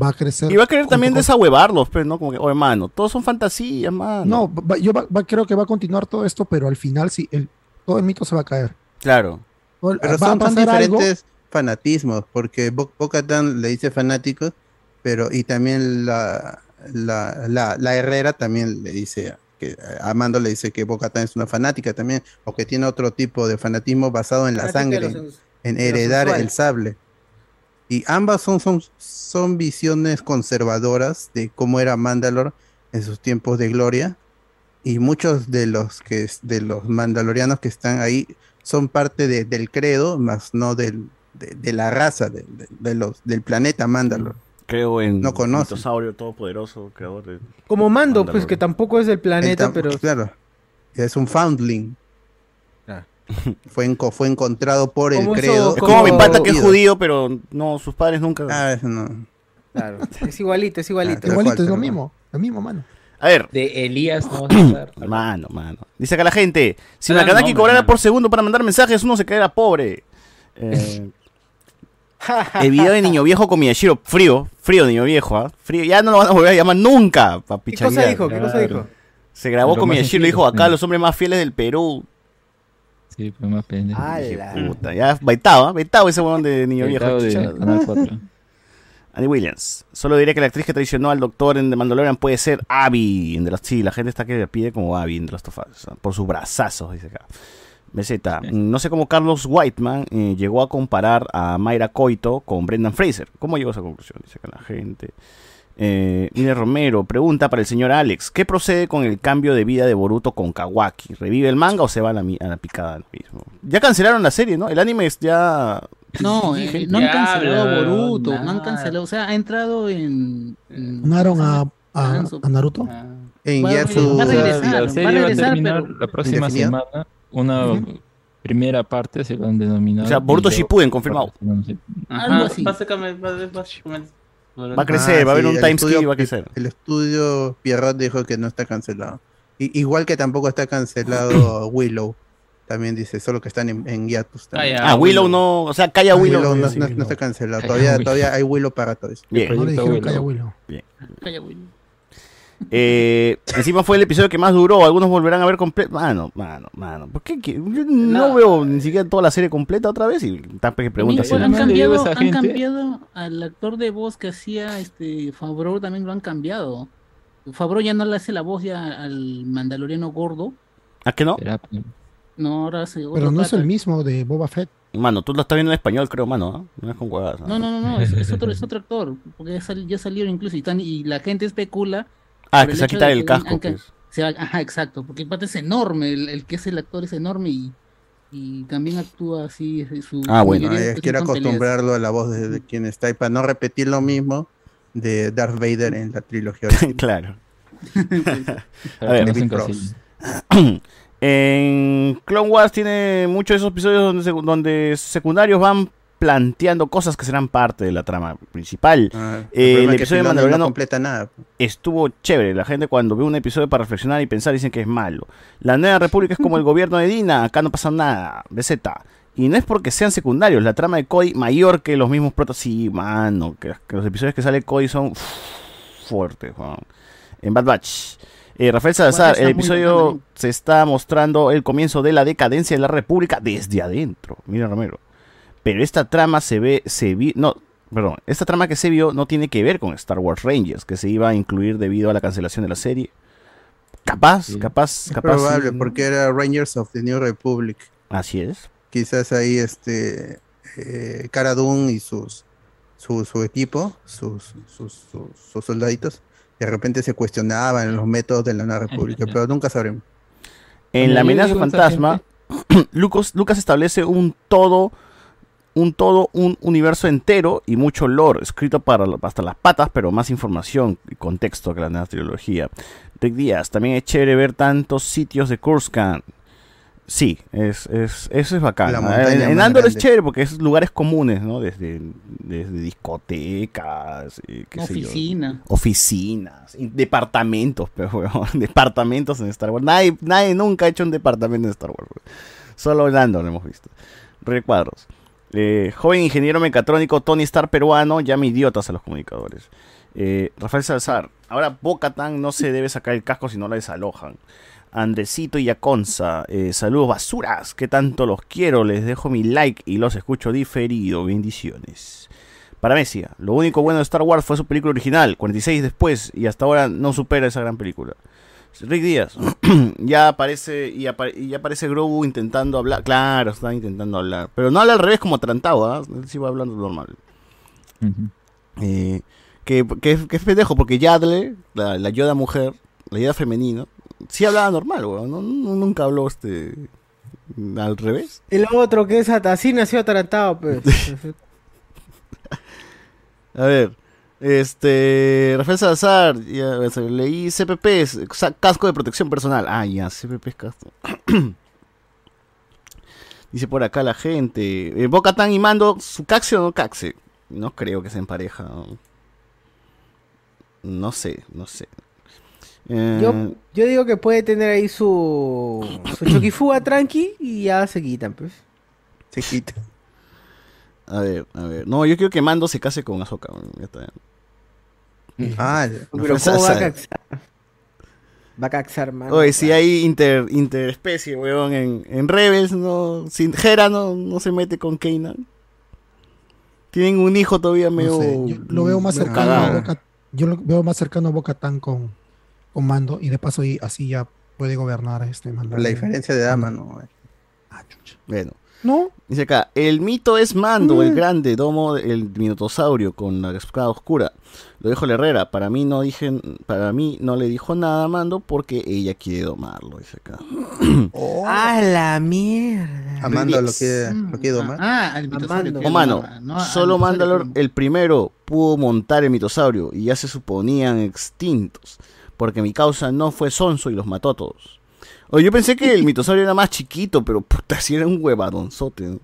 va a crecer. Y va a querer también con- desahuevarlos, pues, ¿no? Como que, oh, hermano, todos son fantasías, mano. No, va- yo va- va- creo que va a continuar todo esto, pero al final sí, el, todo el mito se va a caer. Claro. Pero va son, algo- diferentes fanatismos, porque Bo- le dice fanáticos, pero y también la, la, la, la Herrera también le dice que Amando le dice que Bo-Katan es una fanática también, o que tiene otro tipo de fanatismo basado en la Fanática de sangre, los- en lo heredar el sable. Y ambas son, son, son visiones conservadoras de cómo era Mandalor en sus tiempos de gloria. Y muchos de los que es- de los mandalorianos que están ahí son parte de- del credo, más no del, de, de la raza, de, de- de los, del planeta Mandalor. Creo en No conoce. todopoderoso, creador de... Como Mando, pues que tampoco es del planeta, tam- pero Claro, es un foundling. Ah. Fue, enco- fue encontrado por el credo. Es como mi pata que es Judío. pero no, sus padres nunca... Ah, eso no. claro, es igualito, es igualito. Tal Igualito, cual, es lo mismo, lo mismo, mano. A ver, De Elías no vas a mano, mano. Dice acá la gente, si Ah, Nakanaki no, cobrara mano. por segundo para mandar mensajes, uno se quedaría pobre. Eh, el video de Niño Viejo con Miyashiro, frío, frío Niño Viejo, ¿ah? Frío, ya no lo van a volver a llamar nunca, papi ¿Qué cosa dijo? ¿Qué cosa Claro. dijo? Se grabó Lo con Miyashiro y dijo, acá los hombres más fieles del Perú. Sí, pues más pendejo. Dije, ¡Hala! puta, ya, baitado, ¿ah? baitado ese huevón de Niño Viejo. De. Canal 4. Andy Williams. Solo diré que la actriz que traicionó al doctor en The Mandalorian puede ser Abby. En de los, sí, la gente está que pide como Abby en The Last of Us, ¿ah? Por sus brazazos, dice acá. BZ. No sé cómo Carlos Whiteman eh, llegó a comparar a Mayra Coito con Brendan Fraser. ¿Cómo llegó a esa conclusión? Dice acá la gente. Eh, Ine Romero pregunta para el señor Alex: ¿Qué procede con el cambio de vida de Boruto con Kawaki? ¿Revive el manga o se va a la, a picada mismo? Ya cancelaron la serie, ¿no? El anime es ya. No, eh, no han cancelado habla, Boruto, no han cancelado, o sea, ha entrado en... en- ¿Unaron a, a, a Naruto? En a Yatsu- va a regresar, La va a serie va a regresar, terminar pero- la próxima semana. Una primera parte se lo han denominado. O sea, Boruto Shippuden, confirmado. Algo así. Básicamente, básicamente. Va a crecer, va a haber un el time skip estudio- y va a crecer. El estudio Pierrot dijo que no está cancelado. Igual que tampoco está cancelado Willow. También dice, solo que están en, en hiatus también. Ah, Ah, Willow Willow. no, o sea, calla Willow. Willow no, sí, no- Willow. no está cancelado. Calla Todavía, Willow. todavía hay Willow para todos. Bien. No le dijeron Willow. Calla Willow. Calla, güey. Eh, encima fue el episodio que más duró. Algunos volverán a ver completo. Mano, mano, mano. ¿Por qué? Yo no veo ni siquiera toda la serie completa otra vez. Y tape que pregunta Mira, así. han cambiado, han al actor de voz que hacía este Favreau también lo han cambiado. Favreau ya no le hace la voz ya al mandaloriano gordo. ¿A qué no? No, ahora hace otro Pero no es el mismo de Boba Fett. Mano, tú lo estás viendo en español, creo, mano. ¿no? No es con huevadas. No, no, no, no, es, es otro, es otro actor, porque ya, sal- ya salieron incluso y la gente especula. Ah, que se va a quitar el que casco, han- pues. se va- ajá, exacto, porque el pata es enorme, el, el que es el actor es enorme y, y también actúa así. Su, Ah, bueno. Eh, pues, quiero peleas. acostumbrarlo a la voz de, de quien está y para no repetir lo mismo de Darth Vader en la trilogía. claro. A ver, que no. En Clone Wars tiene muchos de esos episodios donde secundarios van planteando cosas que serán parte de la trama principal. Ah, el Eh, el episodio de Mandaloriano no completa nada. estuvo chévere. La gente cuando ve un episodio para reflexionar y pensar dicen que es malo. La Nueva República es como el gobierno de Dina, acá no pasa nada. BZ. Y no es porque sean secundarios, la trama de Cody mayor que los mismos protas. Sí, mano, que, que los episodios que sale Cody son uf, fuertes, weón. En Bad Batch. Eh, Rafael Salazar, el episodio se está mostrando el comienzo de la decadencia de la República desde adentro. Mira, Romero. Pero esta trama se ve, se vi, no, perdón, esta trama que se vio no tiene que ver con Star Wars Rangers, que se iba a incluir debido a la cancelación de la serie. Capaz, capaz, Es capaz. probable, sí. porque era Rangers of the New Republic. Así es. Quizás ahí este eh, Cara Dune y sus su, su equipo, sus, sus, sus, sus soldaditos, de repente se cuestionaban los métodos de la Nueva República, pero nunca sabremos. En la amenaza fantasma, Lucas, Lucas establece un todo, un todo, un universo entero y mucho lore, escrito para hasta las patas, pero más información y contexto que la nueva trilogía. Rick Díaz, también es chévere ver tantos sitios de Kurskan. Sí, es, es, eso es bacán. Ah, En, en Andor es chévere porque es lugares comunes, ¿no? Desde, desde discotecas, eh, qué sé yo. Oficina. Oficinas, departamentos, pero departamentos en Star Wars. Nadie, nadie nunca ha hecho un departamento en Star Wars. Solo en Andor lo hemos visto. Recuadros. Eh, joven ingeniero mecatrónico Tony Star peruano, llama idiotas a los comunicadores. Eh, Rafael Salazar, ahora Bocatan no se debe sacar el casco si no la desalojan. Andresito y Aconza, eh, saludos basuras, que tanto los quiero, les dejo mi like y los escucho diferido, bendiciones. Para Messi, lo único bueno de Star Wars fue su película original, 46 después, y hasta ahora no supera esa gran película. Rick Díaz, ya aparece y, apa- y ya aparece Grogu intentando hablar. Claro, está intentando hablar. Pero no habla al revés como atrantado, ¿ah? Él sí va hablando normal. Eh, que, que, es- que es pendejo, porque Yadle, la, la Yoda mujer, la Yoda femenina, sí hablaba normal, weón. No, no- nunca habló este al revés. El otro que es así nació atarantado, pues. A ver, este. Rafael Salazar, ya, leí CPP, casco de protección personal. Ah, ya, CPP es casco. Dice por acá la gente. Eh, Boca Tan y Mando, ¿su caxe o no caxe? No creo que se empareja. No, No sé, no sé. Eh, Yo, yo digo que puede tener ahí su, su choquifuga tranqui y ya se quitan, pues. Se quita. A ver, a ver. No, yo quiero que Mando se case con Azoka. Ya está. Ah, Pero ¿cómo va a caxar? Va a caxar, man. Oye, si hay inter, interespecie, weón, en, en Rebels, no, sin Hera no, no se mete con Kanan. Tienen un hijo todavía No medio. sé, yo lo veo más cercano a. Boca, yo lo veo más cercano a Boca Tan con, con Mando y de paso y así ya puede gobernar este mando. La diferencia de dama, ¿no? Bueno. ¿No? Dice acá, el mito es Mando, el grande domo del minotosaurio con la espada oscura. Lo dijo la Herrera, para mí no dije, para mí no le dijo nada a Mando porque ella quiere domarlo, dice acá. ¡A la mierda! Amando lo que lo que domar. Ah, al mitosaurio. que O mano, no, solo Mandalor el primero pudo montar el mitosaurio y ya se suponían extintos, porque mi causa no fue sonso y los mató a todos. Oye, yo pensé que el mitosaurio era más chiquito, pero puta, si era un huevadonzote. ¿no?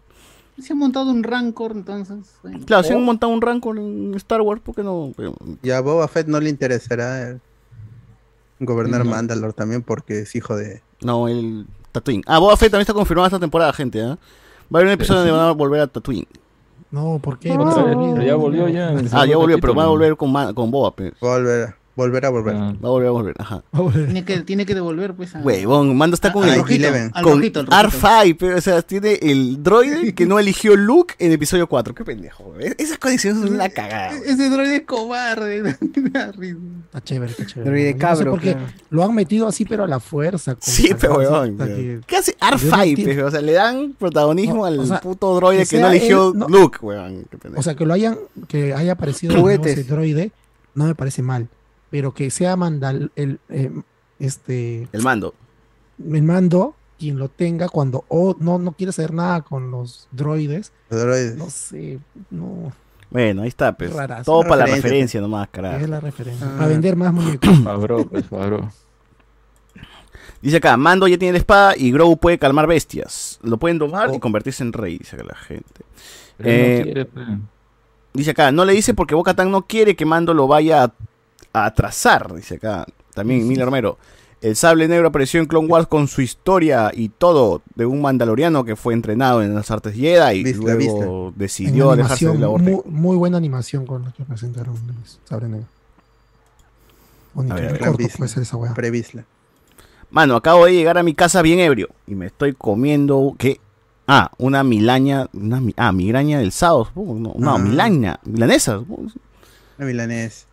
Se ha montado un Rancor, entonces. bueno. Claro, si han montado un rango en Star Wars, ¿por qué no? Y a Boba Fett no le interesará eh, gobernar No. Mandalore también porque es hijo de. No, el Tatooine. Ah, Boba Fett también está confirmada esta temporada, gente. ¿ah? Va a haber un episodio donde van a volver a Tatooine. No, ¿por qué? Pero ya volvió ya. Ah, ya volvió, pero va a volver con, con Boba. pues. A volver. A volver. Va a volver a volver, ajá. Tiene que, tiene que devolver, pues. a- Huevón, Mando está con al el rojito, con rojito, rojito. R5, pero, o sea, tiene el droide que no eligió Luke en episodio 4. Qué pendejo, güey. Esas condiciones son una cagada. Ese droide es cobarde. Está chévere, está chévere. Droide Yo no sé cabro, por qué claro. lo han metido así, pero a la fuerza. Sí, pero huevón. que- ¿Qué hace Yo no R5? entiendo. pe? O sea, le dan protagonismo No, al o sea, puto droide que que, no eligió él, no- Luke, pendejo. O sea, que lo hayan, que haya aparecido ese droide, no me parece mal. Pero que sea mandal, el, eh, este, el mando. el mando, quien lo tenga, cuando o no, no quiere hacer nada con los droides, Los droides. no sé, no, Bueno, ahí está, pues. Todo para la Referencia, nomás, carajo. es la referencia. Ah. Para vender más muñecos. Fabro, pues, Fabro. Dice acá, Mando ya tiene la espada y Grogu puede calmar bestias. Lo pueden domar Oh. y convertirse en rey, dice acá la gente. No Eh, quiere, pues. Dice acá, no le dice porque Boca Tan no quiere que Mando lo vaya a atrasar, dice acá. También Miller Romero. El sable negro apareció en Clone Wars con su historia y todo de un mandaloriano que fue entrenado en las artes Jedi y Vista, luego decidió alejarse de la orden. muy, muy buena animación con la que presentaron el Sabre Negro. Bonito, A ver, a ver. corto Visla. puede ser esa weá. Previsla. Mano, acabo de llegar a mi casa bien ebrio y me estoy comiendo ¿qué? Ah, una milaña, una mi- ah, migraña del sábado, no, no, Ah. milaña, milanesa. supongo. La milanés.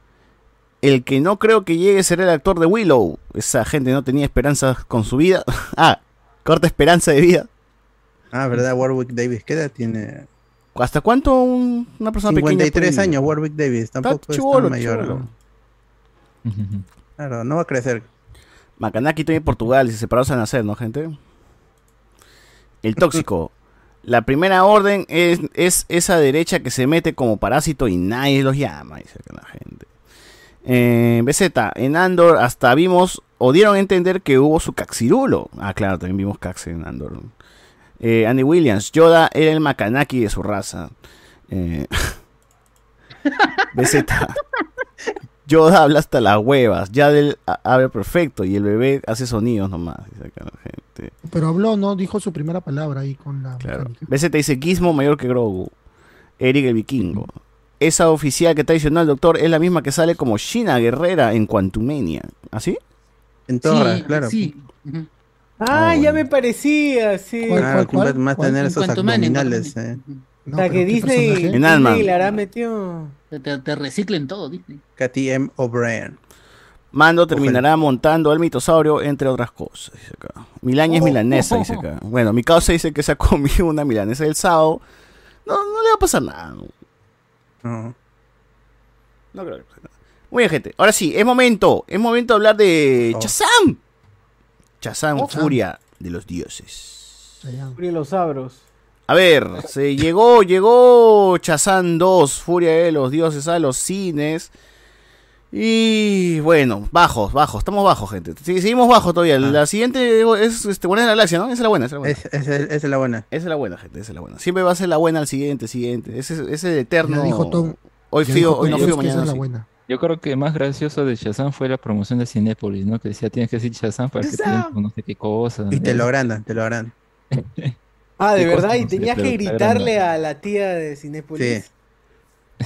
El que no creo que llegue será el actor de Willow. Esa gente no tenía esperanzas con su vida. ah, corta esperanza de vida. Ah, ¿verdad? Warwick Davis. ¿Qué edad tiene? ¿Hasta cuánto un- una persona pequeña? 53 puede- años, Warwick Davis. Tampoco Está es tan mayor. Claro, no va a crecer. Macanaki estoy en Portugal y se separaron a nacer, ¿no, gente? El tóxico. La primera orden es, es esa derecha que se mete como parásito y nadie los llama, dice acá la gente. Eh, BZ, en Andor hasta vimos o dieron a entender que hubo su Caxirulo. Ah, claro, también vimos Cax en Andor. Eh, Andy Williams, Yoda era el Macanaki de su raza. Eh, BZ, Yoda habla hasta las huevas, ya del habla perfecto y el bebé hace sonidos nomás, gente. Pero habló, ¿no? Dijo su primera palabra ahí con la mecánica. BZ dice Gizmo mayor que Grogu. Eric el vikingo. Esa oficial que traiciona al doctor es la misma que sale como Shina Guerrera en Quantumania. ¿Así? En Sí, sí. Ujú. Ah, ya me parecía, sí. Claro, a tener esos abdominales. eh. o sea, que Disney, En Disney le hará metido. Te, te- reciclen todo, Disney. Katy M. O'Brien. Mando terminará montando al mitosaurio, entre otras cosas. Dice acá. Milaña es Oh. milanesa, dice acá. Bueno, mi causa dice que se ha comido una milanesa el sábado. No, no le va a pasar nada. No, No. creo que pase nada. Muy bien, gente. Ahora sí, es momento. Es momento de hablar de Oh. Chazam. Chazam, Oh. furia de los dioses. Furia de los sabros. A ver, se llegó, llegó Chazam 2, Furia de los Dioses a los cines. Y bueno, bajos, bajos, estamos bajos, gente. Sí, seguimos bajos todavía. La siguiente es este, Buena de la Galaxia, ¿no? Esa es la buena, esa es la buena. Es, es, el- esa es la buena. Esa es la buena, gente, esa es la buena. Siempre va a ser la buena al siguiente, siguiente. Ese ese es el eterno. Dijo Tom- hoy fío, dijo hoy no fío, esa mañana es la buena. Yo creo que más gracioso de Shazam fue la promoción de Cinépolis, ¿no? Que decía, tienes que decir Shazam para que te den no sé qué cosa. Y te lo agrandan, te lo agrandan. Ah, de verdad, y tenías que gritarle a la tía de Cinépolis. Sí.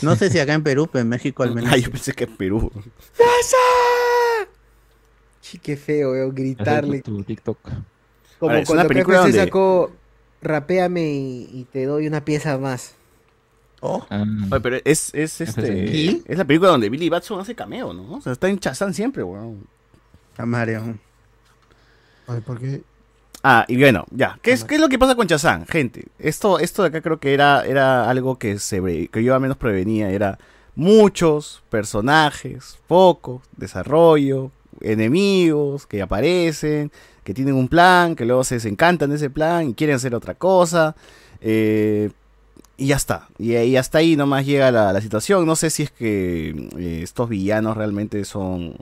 No sé si acá en Perú, pero en México al menos. Ay, yo pensé que en Perú. Sí, qué feo, veo, gritarle. Tu TikTok. Como es cuando película donde- sacó Rapéame y, y te doy una pieza más. Oh. Ah, Oye, pero es, es este. ¿Qué? Es la película donde Billy Batson hace cameo, ¿no? O sea, está en Chazam siempre, weón. A Mario. Ay, porque Ah, y bueno, ya. ¿Qué es, qué es lo que pasa con Chazam? Gente, esto, esto de acá creo que era, era algo que, se, que yo al menos prevenía. Era muchos personajes, poco desarrollo, enemigos que aparecen, que tienen un plan, que luego se desencantan de ese plan y quieren hacer otra cosa. eh, y ya está. Y, y hasta ahí nomás llega la, la situación. No sé si es que eh, estos villanos realmente son...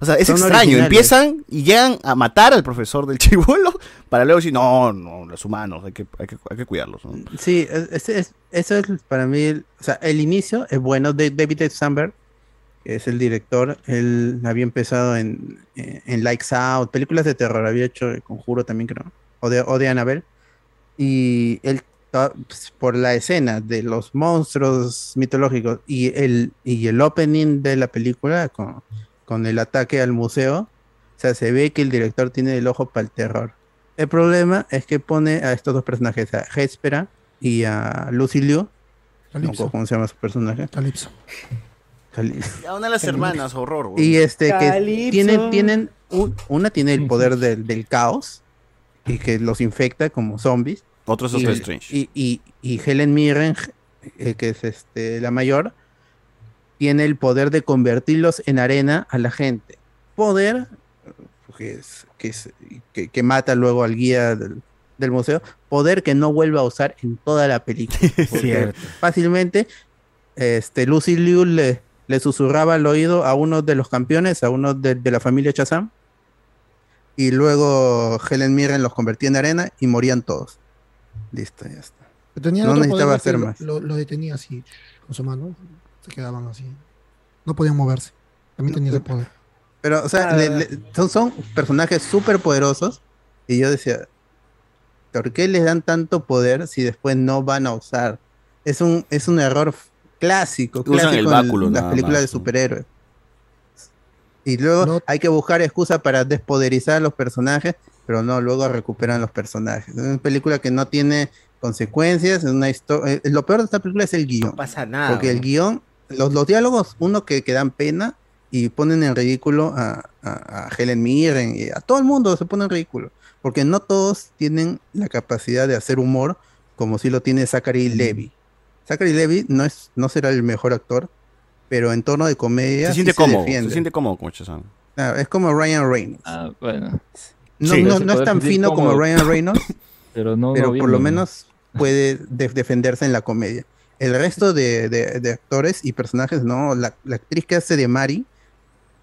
O sea, es Son extraño. originales. Empiezan y llegan a matar al profesor del chivolo para luego decir, no, no, los humanos, hay que, hay que, hay que cuidarlos. ¿no? Sí, es- es- es- eso es para mí, el- o sea, el inicio es bueno. de David. Sandberg, que es el director, él había empezado en, en, en Lights Out, películas de terror, había hecho El Conjuro también creo, o de, o de Annabelle, y él, pues, por la escena de los monstruos mitológicos y el, y el opening de la película con, con el ataque al museo, o sea, se ve que el director tiene el ojo para el terror. El problema es que pone a estos dos personajes, a Hespera y a Lucy Liu. No ¿Cómo se llama su personaje? Calypso. Ya una de las hermanas, horror. güey. Y este que Calypso. tienen, tienen un- una tiene el poder del, del caos y que los infecta como zombies. Otro es y, Strange. Y, y- y Helen Mirren, eh, que es este la mayor, tiene el poder de convertirlos en arena a la gente. Poder que, es- que, es- que- que mata luego al guía del, del museo. Poder que no vuelva a usar en toda la película. Cierto. Fácilmente, este, Lucy Liu le, le susurraba al oído a uno de los campeones, a uno de, de la familia Chazam. Y luego Helen Mirren los convertía en arena y morían todos. Listo, ya está. Tenía no necesitaba hacer más. Lo, lo detenía así con su mano. Se quedaban así. No podían moverse. También tenía ese poder. Pero, o sea, Ah. le- le- son, son personajes súper poderosos. Y yo decía, ¿por qué les dan tanto poder si después no van a usar? Es un, es un error clásico, Usan clásico el en báculo las películas más, de superhéroes. Y luego hay que buscar excusa para despoderizar a los personajes, pero no, luego recuperan los personajes. Es una película que no tiene consecuencias, es una historia. Lo peor de esta película es el guion. No pasa nada. Porque el guion, los, los diálogos, uno que, que dan pena y ponen en ridículo a, a- a Helen Mirren y a todo el mundo se pone en ridículo. Porque no todos tienen la capacidad de hacer humor como si lo tiene Zachary Levy. Zachary Levy no, es, no será el mejor actor, pero en tono de comedia Se sí siente cómodo, se siente cómodo como. Ah, es como Ryan Reynolds. Ah, bueno. No, Sí. no, no es tan fino como. Ryan Reynolds, Pero no, pero no por lo ¿no? menos puede de- defenderse en la comedia. El resto de, de- de actores y personajes, no, la, la actriz que hace de Mari,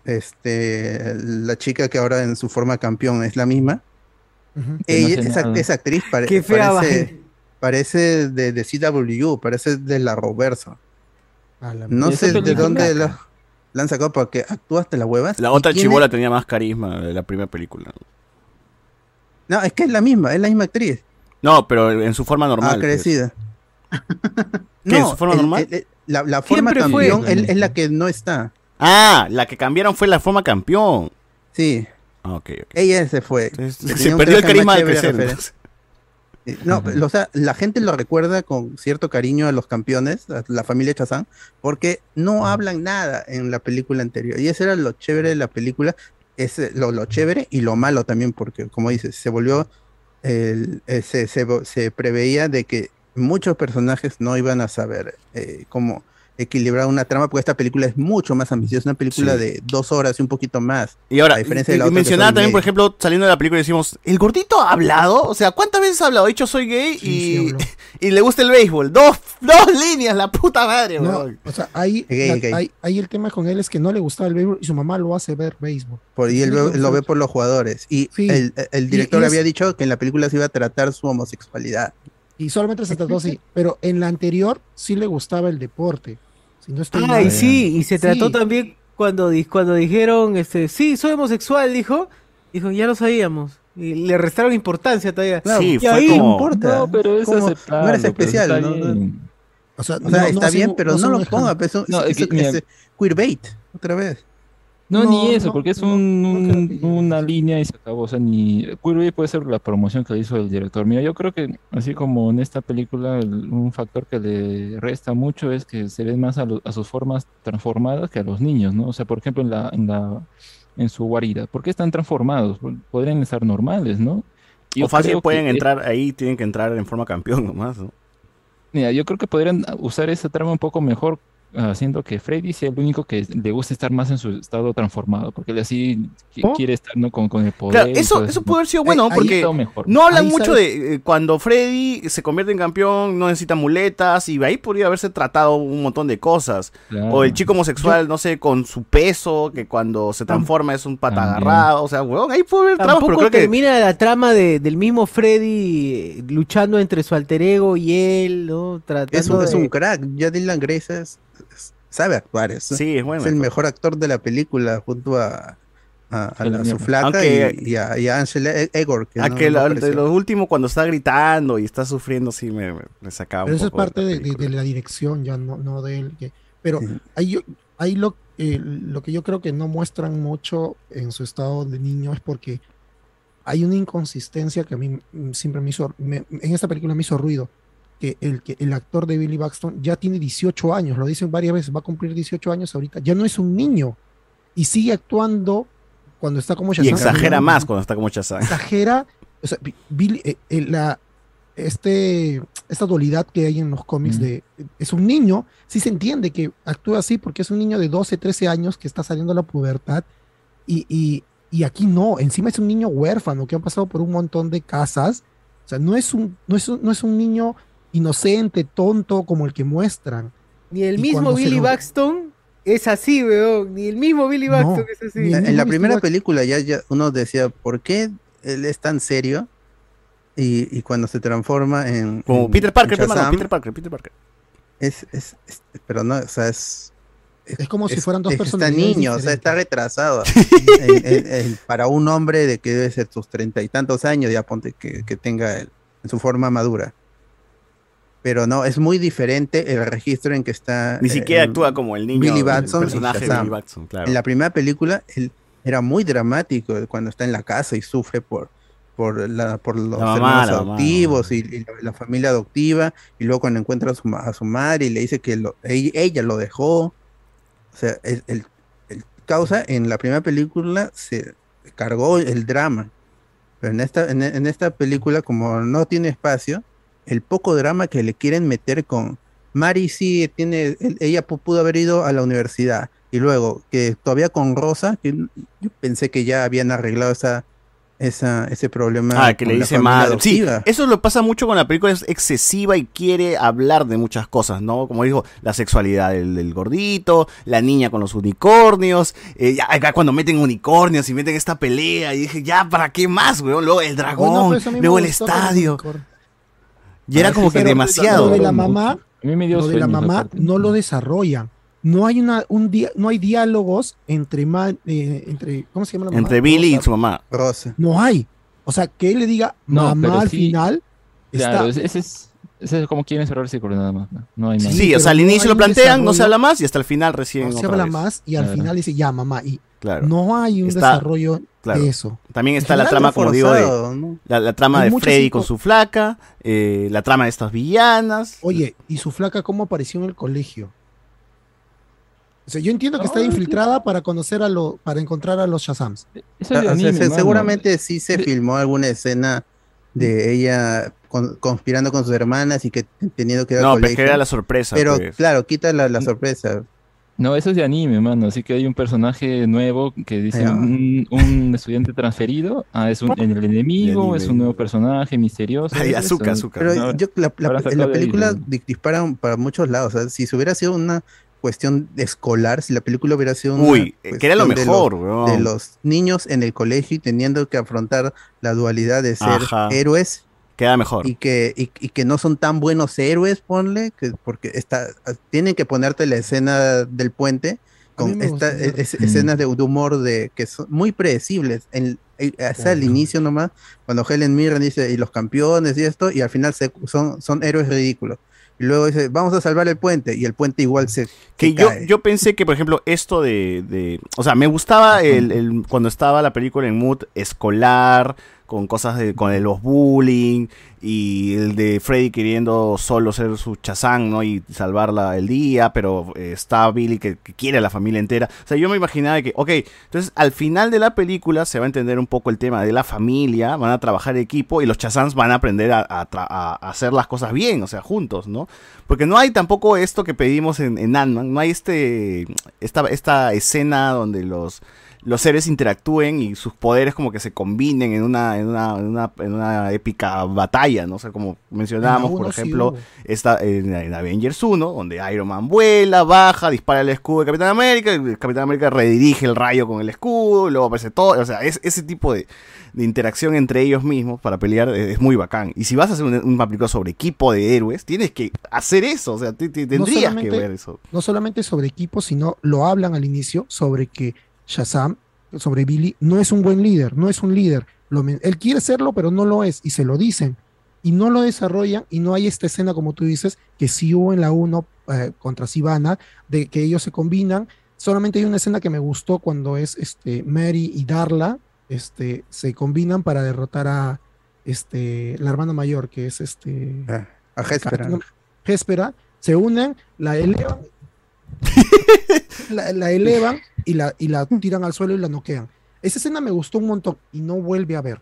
este, la chica que ahora en su forma campeón es la misma, no ella, hace esa, esa actriz pare- Qué fea parece, parece de, de CW, parece de la Roverso. No ¿Y esa sé de dónde la, la han sacado porque actúa hasta las huevas. La otra tiene- chibola tenía más carisma de la primera película. No, es que es la misma, es la misma actriz. No, pero en su forma normal. Ah, pues. ¿Qué, en su forma el- normal? el- el- la, la forma campeón es, es la que no está. Ah, la que cambiaron fue la forma campeón. Sí. Ah, ok, ok. Ella se fue. se Tenía un perdió el carisma más de crecer. Eh, No, pero, o sea, la gente lo recuerda con cierto cariño a los campeones, a la familia Chazán, porque no hablan nada en la película anterior. Y eso era lo chévere de la película, es lo, lo chévere y lo malo también, porque como dices, se volvió, el- eh, se, se se preveía de que muchos personajes no iban a saber eh, cómo equilibrar una trama, porque esta película es mucho más ambiciosa, una película Sí. de dos horas y un poquito más. Y ahora, a diferencia y- de la y otra que mencionaba también, por ejemplo, saliendo de la película decimos, ¿el gordito ha hablado? O sea, ¿cuántas veces ha hablado? Ha dicho soy gay y, y le gusta el béisbol. Dos, dos líneas, la puta madre, No, o sea, ahí, Gay, la- gay. ahí- ahí el tema con él es que no le gustaba el béisbol y su mamá lo hace ver béisbol. Por, y él lo ve por los jugadores. Y el, el director y es- había dicho que en la película se iba a tratar su homosexualidad. Y solamente se trató así. Pero en la anterior sí le gustaba el deporte. Si no estoy Ay, mal. sí, y se Sí. trató también cuando, cuando dijeron, este, sí, soy homosexual, dijo, dijo, ya lo sabíamos. Y le restaron importancia todavía. Sí, y ahí, No importa. No, pero es aceptable, No eres especial. ¿no? bien. O sea, O sea, no- no está bien, pero no lo ponga. Pues, eso- es ese queerbait, otra vez. No, No, ni eso, no, porque es un, un- una línea y se acabó. O sea, ni Queer puede ser la promoción que hizo el director. Mira, yo creo que, así como en esta película, el- un factor que le resta mucho es que se ven más a, lo- a sus formas transformadas que a los niños, ¿no? O sea, por ejemplo, en la, en la, en su guarida. ¿Por qué están transformados? Podrían estar normales, ¿no? Yo o fácil pueden que- entrar ahí, tienen que entrar en forma campeón nomás, ¿no? Mira, yo creo que podrían usar esa trama un poco mejor, haciendo que Freddy sea el único que le gusta estar más en su estado transformado, porque él así qui- quiere estar ¿no? con, con el poder. Claro, eso, eso puede haber sido bueno, Ahí porque mejor. no hablan Ahí mucho sabes- de eh, cuando Freddy se convierte en campeón, no necesita muletas, y ahí podría haberse tratado un montón de cosas. Claro. O el chico homosexual, no sé, con su peso, que cuando se transforma es un pata agarrado, o sea, weón, ahí puede haber tramas, Tampoco pero creo que... termina la trama de- del mismo Freddy eh, luchando entre su alter ego y él, ¿no? Tratando Es un, es un crack. Ya Dylan Grace es- sabe actuar. Es, Sí, es bueno el actor. mejor actor de la película junto a, a, a la- su flaca Aunque- y, y a, y a Ansel E- Egor. Que A no- que no lo- de apareció. lo último, cuando está gritando y está sufriendo, sí me, me- me sacaba Pero un eso es poco parte la de, de- película. de la dirección, ya no, no de él. que- pero ahí, yo- ahí lo, eh, lo que yo creo que no muestran mucho en su estado de niño es porque hay una inconsistencia que a mí mm, siempre me hizo, me- en esta película me hizo ruido, que el, que el actor de Billy Baxton ya tiene 18 años, lo dicen varias veces, va a cumplir 18 años ahorita, ya no es un niño y sigue actuando cuando está como Y Shazam. exagera más cuando está como Chazán. Exagera, o sea, Bi- Billy, eh, eh, la, este, esta dualidad que hay en los cómics de es un niño, sí se entiende que actúa así porque es un niño de 12, 13 años que está saliendo a la pubertad y, y- y aquí no, encima es un niño huérfano que ha pasado por un montón de casas, o sea, no es un, no es un, no es un niño inocente, tonto como el que muestran. Ni el Y mismo Billy lo- Baxton es así, weón. Ni el mismo Billy Baxton es así. En la primera película ya, ya uno decía, ¿por qué él es tan serio? Y, y cuando se transforma en. Como en Peter Parker, Shazam, hermano, Peter Parker, Peter Parker. Es, es, es- pero no, o sea, es. Es como si fueran dos Está personalidades niño, o sea, está retrasado. En- en- en- para un hombre de que debe ser sus treinta y tantos años, ya ponte que, que tenga el- en su forma madura. Pero no, es muy diferente el registro en que está. Ni eh, siquiera actúa como el niño, Billy Batson. y personaje de Shazam. Billy Batson, claro. En la primera película, él era muy dramático cuando está en la casa y sufre por, por, la, por los La hermanos mamá. adoptivos y, y la, la familia adoptiva. Y luego cuando encuentra a su, a su madre y le dice que lo- ella, ella lo dejó. O sea, el, el- el causa en la primera película se cargó el drama. Pero en esta, en, en esta película, como no tiene espacio, el poco drama que le quieren meter con Mari sí tiene, ella pu- pudo haber ido a la universidad. Y luego, que todavía con Rosa, que yo pensé que ya habían arreglado esa, esa, ese problema. Ah, que le dice madre. Sí, eso lo pasa mucho con la película, es excesiva y quiere hablar de muchas cosas, ¿no? Como dijo, la sexualidad del, del gordito, la niña con los unicornios, eh, ya acá cuando meten unicornios y meten esta pelea, y dije, ya, ¿para qué más, weón? Luego el dragón, no, luego el estadio. Y era Ah, como que demasiado. Lo de la mamá, A mí me dio lo de la mamá no lo desarrollan. No hay una, un día, no hay diálogos entre, ma- eh, entre, ¿cómo se llama la mamá? Entre Billy y su mamá. Rosa. No hay. O sea, que él le diga No, mamá al sí- final. Claro, está, ese es, ese es como quieren cerrar el círculo nada más. No, No hay más. Sí, o sea, al no inicio lo plantean, no se habla más y hasta el final recién. no se habla vez. más y al Claro. final dice ya mamá. Y Claro. no hay un Está- desarrollo Claro. de eso. También está la trama, como digo, forzado, de, ¿no? la, la trama Hay de Freddy con su flaca, eh, la trama de estas villanas. Oye, ¿y su flaca cómo apareció en el colegio? O sea, yo entiendo que está infiltrada para conocer a lo, para encontrar a los Shazams. Eso Ah, o sea, anime, se- mano. seguramente sí se filmó alguna escena de ella con- conspirando con sus hermanas y que teniendo que ir al No, pero colegio. que era la sorpresa, Pero pues. claro, quita la, la sorpresa. No, eso es de anime, mano. Así que hay un personaje nuevo que dice un, un estudiante transferido. Ah, es un, el enemigo, es un nuevo personaje misterioso. Ay, azúcar, azúcar. Pero No, yo, la, ahí, película ¿no? di- disparan para muchos lados. O sea, si se hubiera sido una cuestión escolar, si la película hubiera sido una Uy, que era lo cuestión de mejor, los- de los niños en el colegio y teniendo que afrontar la dualidad de ser Ajá. héroes Queda mejor. y que, y, y que no son tan buenos héroes, ponle, que, porque está, tienen que ponerte la escena del puente con me esta, gustó. es- Mm. escenas de, de humor de que son muy predecibles. En, en- hasta el inicio nomás, cuando Helen Mirren dice, y los campeones y esto, y al final se, son, son héroes ridículos. Y luego dice, vamos a salvar el puente, y el puente igual se, Que se yo, cae. yo pensé que, por ejemplo, esto de. de- o sea, me gustaba el, el- cuando estaba la película en mood escolar, con cosas de, con el- los bullying, y el de Freddy queriendo solo ser su chazán, ¿no? Y salvar la- el día, pero eh, está Billy que, quiere a la familia entera. O sea, yo me imaginaba que, ok, entonces al final de la película se va a entender un poco el tema de la familia, van a trabajar equipo y los chazans van a aprender a hacer las cosas bien, o sea, juntos, ¿no? Porque no hay tampoco esto que pedimos en, en Ant-Man, no hay este, esta, esta escena donde los, los seres interactúen y sus poderes como que se combinen en una, en una, en una, en una épica batalla, ¿no? O sea, como mencionábamos, por sí ejemplo, esta, en, en Avengers 1, donde Iron Man vuela, baja, dispara el escudo de Capitán América, el Capitán América redirige el rayo con el escudo, y luego aparece todo, o sea, es, ese tipo de, de interacción entre ellos mismos para pelear es muy bacán. Y si vas a hacer un- una película sobre equipo de héroes, tienes que hacer eso, o sea, te- te- No tendrías que ver eso. No solamente sobre equipos, sino lo hablan al inicio sobre que Shazam, sobre Billy, no es un buen líder, no es un líder. Lo él quiere serlo, pero no lo es, y se lo dicen. Y no lo desarrollan, y no hay esta escena, como tú dices, que sí hubo en la 1 eh, contra Sivana, de que ellos se combinan, Solamente hay una escena que me gustó cuando es este Mary y Darla este, se combinan para derrotar a este, la hermana mayor, que es este. a Géspera. Géspera, se unen, la elevan, la, elevan y la, y la tiran al suelo y la noquean. Esa escena me gustó un montón y no vuelve a ver.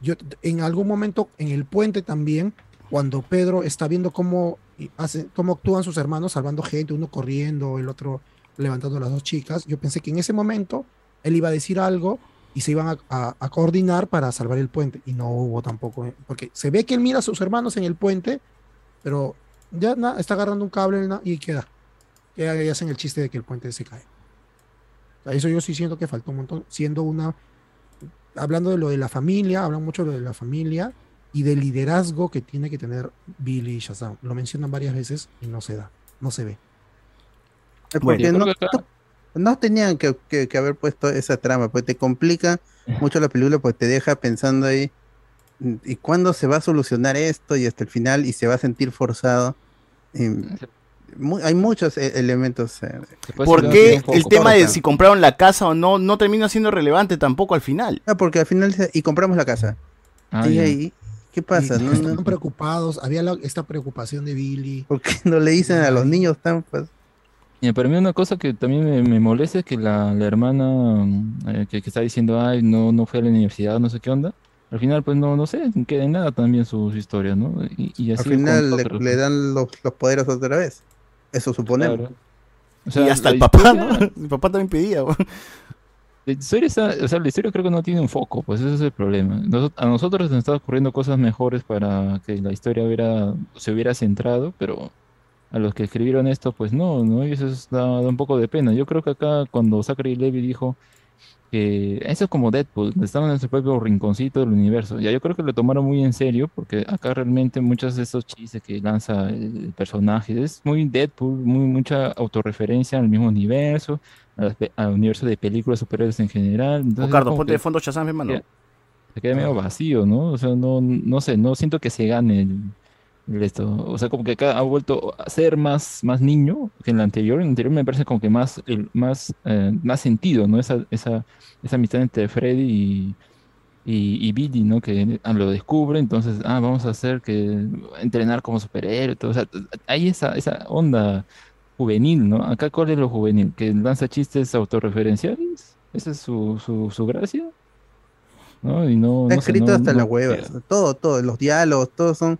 Yo en algún momento en el puente también, cuando Pedro está viendo cómo, hace, cómo actúan sus hermanos salvando gente, uno corriendo, el otro levantando las dos chicas, yo pensé que en ese momento él iba a decir algo y se iban a, a- a coordinar para salvar el puente. Y no hubo tampoco, eh, porque se ve que él mira a sus hermanos en el puente, pero ya na- está agarrando un cable y queda. Ya, ya hacen el chiste de que el puente se cae. Sea, eso yo sí siento que faltó un montón, siendo una... Hablando de lo de la familia, hablan mucho de lo de la familia y del liderazgo que tiene que tener Billy y Shazam. Lo mencionan varias veces y no se da, no se ve. Porque no, no- no tenían que, que- que haber puesto esa trama, pues te complica mucho la película, pues te deja pensando ahí, ¿y cuándo se va a solucionar esto? Y hasta el final, y se va a sentir forzado. Y mu- hay muchos e- elementos. eh, ¿Por que qué un poco el tema de cortan. si compraron la casa o no no termina siendo relevante tampoco al final? Ah, porque al final y compramos la casa. Ah, y ahí, ¿qué pasa? Y No, estaban no, preocupados, había la- esta preocupación de Billy. ¿Por qué no le dicen a los niños tan pues? Y para mí una cosa que también me, me molesta es que la, la hermana eh, que, que está diciendo, ay, no, no fue a la universidad, no sé qué onda. Al final, pues no, no sé, queda en nada también sus historias, ¿no? Y, y Al así con final le, le dan los, los poderes otra vez. Eso suponemos. Claro. O sea, y hasta el papá, historia- ¿no? El papá también pedía. La historia, está- o sea, la historia creo que no tiene un foco, pues ese es el problema. Nos- a nosotros nos están ocurriendo cosas mejores para que la historia hubiera, se hubiera centrado, pero a los que escribieron esto, pues no, ¿no? Y eso es- da, da un poco de pena. Yo creo que acá cuando Zachary Levy dijo que eso es como Deadpool, estaban en su propio rinconcito del universo. Ya yo creo que lo tomaron muy en serio, porque acá realmente muchos de esos chistes que lanza el, personaje es muy Deadpool, muy mucha autorreferencia al mismo universo, al universo de películas superiores en general. Entonces, Ricardo, ponte de fondo Shazam, hermano. se queda medio vacío, ¿no? O sea, no, no sé, no siento que se gane el, el esto. O sea, como que acá ha vuelto a ser más, más niño que en la anterior. En la anterior me parece como que más, el, más, eh, más sentido, ¿no? Esa, esa, esa amistad entre Freddy y, y, y Billy, ¿no? Que ah, lo descubre, entonces, ah, vamos a hacer que entrenar como superhéroe, todo. O sea, hay esa, esa onda juvenil, ¿no? Acá, ¿cuál es lo juvenil? ¿Que lanza chistes autorreferenciales? ¿Esa es su, su, su gracia? ¿No? Y no, Está no sé, escrito no- hasta no las huevas. Todo, todo, los diálogos, todos son,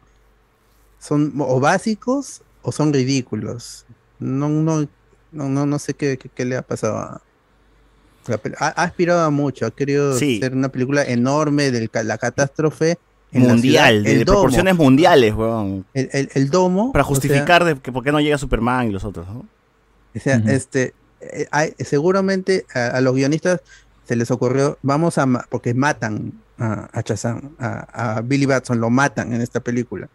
son o básicos o son ridículos. No, no, no, no, no sé qué, qué, qué le ha pasado a ha, ha aspirado a mucho, ha querido Sí. ser una película enorme de la catástrofe en la Mundial, ciudad. de, El de domo. proporciones mundiales, weón. El, el- el domo. Para o sea, justificar de que por qué no llega Superman y los otros, ¿no? O sea, este, eh, hay- seguramente a, a los guionistas se les ocurrió, vamos a, ma- porque matan a, a a, a Billy Batson, lo matan en esta película.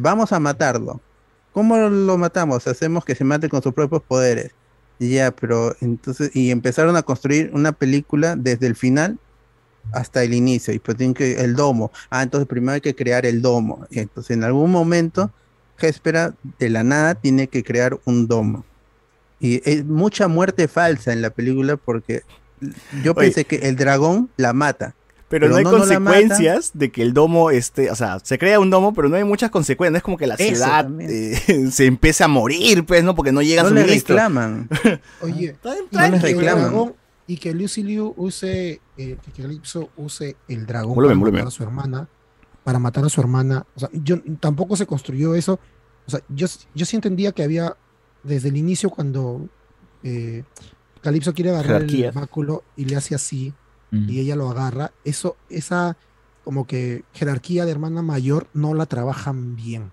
Vamos a matarlo. ¿Cómo lo matamos? Hacemos que se mate con sus propios poderes. Y ya, pero entonces, y empezaron a construir una película desde el final hasta el inicio. Y pues tienen que, el domo. Ah, entonces primero hay que crear el domo. Y entonces en algún momento, Géspera de la nada tiene que crear un domo. Y es mucha muerte falsa en la película porque yo Oye. pensé que el dragón la mata. Pero, no hay consecuencias de que el domo esté, o sea, se crea un domo, pero no hay muchas consecuencias. No es como que la Eso ciudad eh, se empiece a morir, pues, ¿no? Porque no llegan No reclaman. Oye, No les y que el reclaman. y que Lucy Liu use, eh, que Calypso use el dragón para matar a su hermana, para matar a su hermana. O sea, yo tampoco se construyó eso. O sea, yo, yo sí entendía que había desde el inicio cuando eh, Calypso quiere agarrar Jerarquía. el báculo y le hace así Mm. y ella lo agarra. Eso, esa como que jerarquía de hermana mayor no la trabajan bien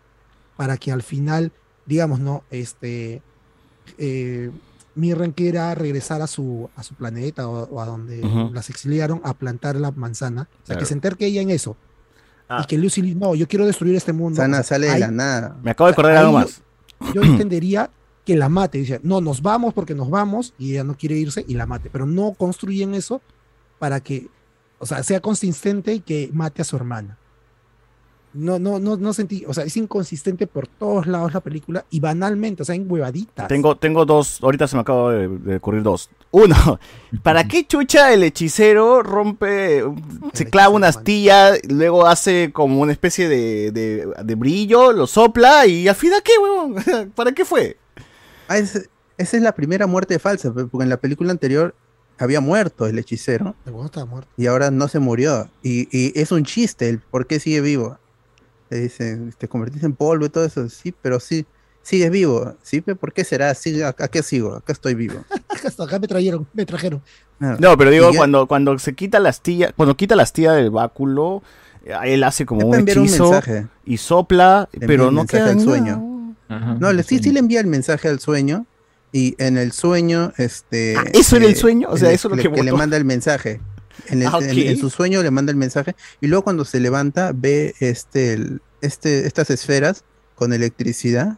para que al final, digamos, no, este, eh, Mirren quiera regresar a su, a su planeta o, o a donde las exiliaron a plantar la manzana. O sea, Claro. que se enterque ella en eso. Ah. Y que Lucy no, yo quiero destruir este mundo. Sana O sea, sale de la nada. Me acabo de acordar algo yo- más. Yo entendería que la mate. Dice, no, nos vamos porque nos vamos y ella no quiere irse y la mate. Pero no construyen eso para que, o sea, sea consistente y que mate a su hermana. No, no, no, no sentí, o sea, es inconsistente por todos lados la película y banalmente, o sea, en huevaditas. Tengo, tengo dos, ahorita se me acaba de, de ocurrir dos. Uno, ¿para qué chucha el hechicero rompe, se clava una astilla, luego hace como una especie de, de- de brillo, lo sopla y al final qué, huevón? ¿Para qué fue? Ah, esa es la primera muerte falsa, porque en la película anterior había muerto el hechicero El huevón estaba muerto. y ahora no se murió. Y, y es un chiste el por qué sigue vivo. Te dicen, te convertiste en polvo y todo eso. Sí, pero sí, sigues vivo. ¿Sí? pe, ¿Por qué será? Sí, acá, acá sigo, acá estoy vivo. Acá me trajeron, me trajeron. No, pero digo, cuando, cuando se quita la astilla, cuando quita la astilla del báculo, eh, él hace como un hechizo y sopla, pero el no queda nada. sueño. No, le, sí, sí le envía el mensaje al sueño. Y en el sueño, este. Ah, ¿eso era el sueño? O sea, eso es lo le- que le manda el mensaje. En, el- Ah, en- ok. en su sueño le manda el mensaje. Y luego cuando se levanta, ve este, el- este, estas esferas con electricidad.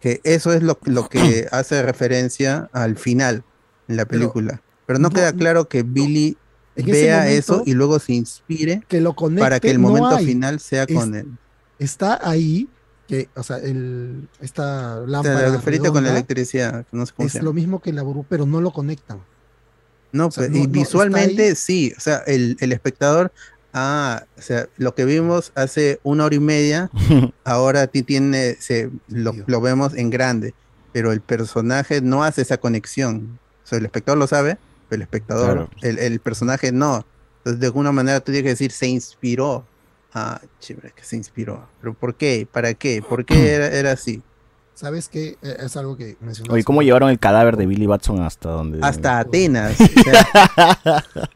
Que eso es lo, lo que hace referencia al final en la película. Pero, no, no, queda claro que Billy vea momento, eso y luego se inspire que lo conecte, para que el momento final sea Es- con él. Está ahí, que, o sea, el, esta O sea, lámpara la referita con la electricidad, no sé cómo es lo mismo que la burbuja, pero no lo conectan. No, sea, pues, no- y no, visualmente sí, o sea, el, el espectador, ah, o sea, lo que vimos hace una hora y media, ahora ti tiene, se, lo, lo vemos en grande, pero el personaje no hace esa conexión. O sea, el espectador lo sabe, pero el espectador, Claro. el, el personaje no. Entonces, de alguna manera tú tienes que decir, se inspiró. Ah, chévere, que se inspiró. ¿Pero por qué? ¿Para qué? ¿Por qué era, era así? ¿Sabes qué? Eh, Es algo que mencionaste. Oye, ¿cómo llevaron el cadáver de Billy Batson hasta donde? Hasta Atenas. o sea,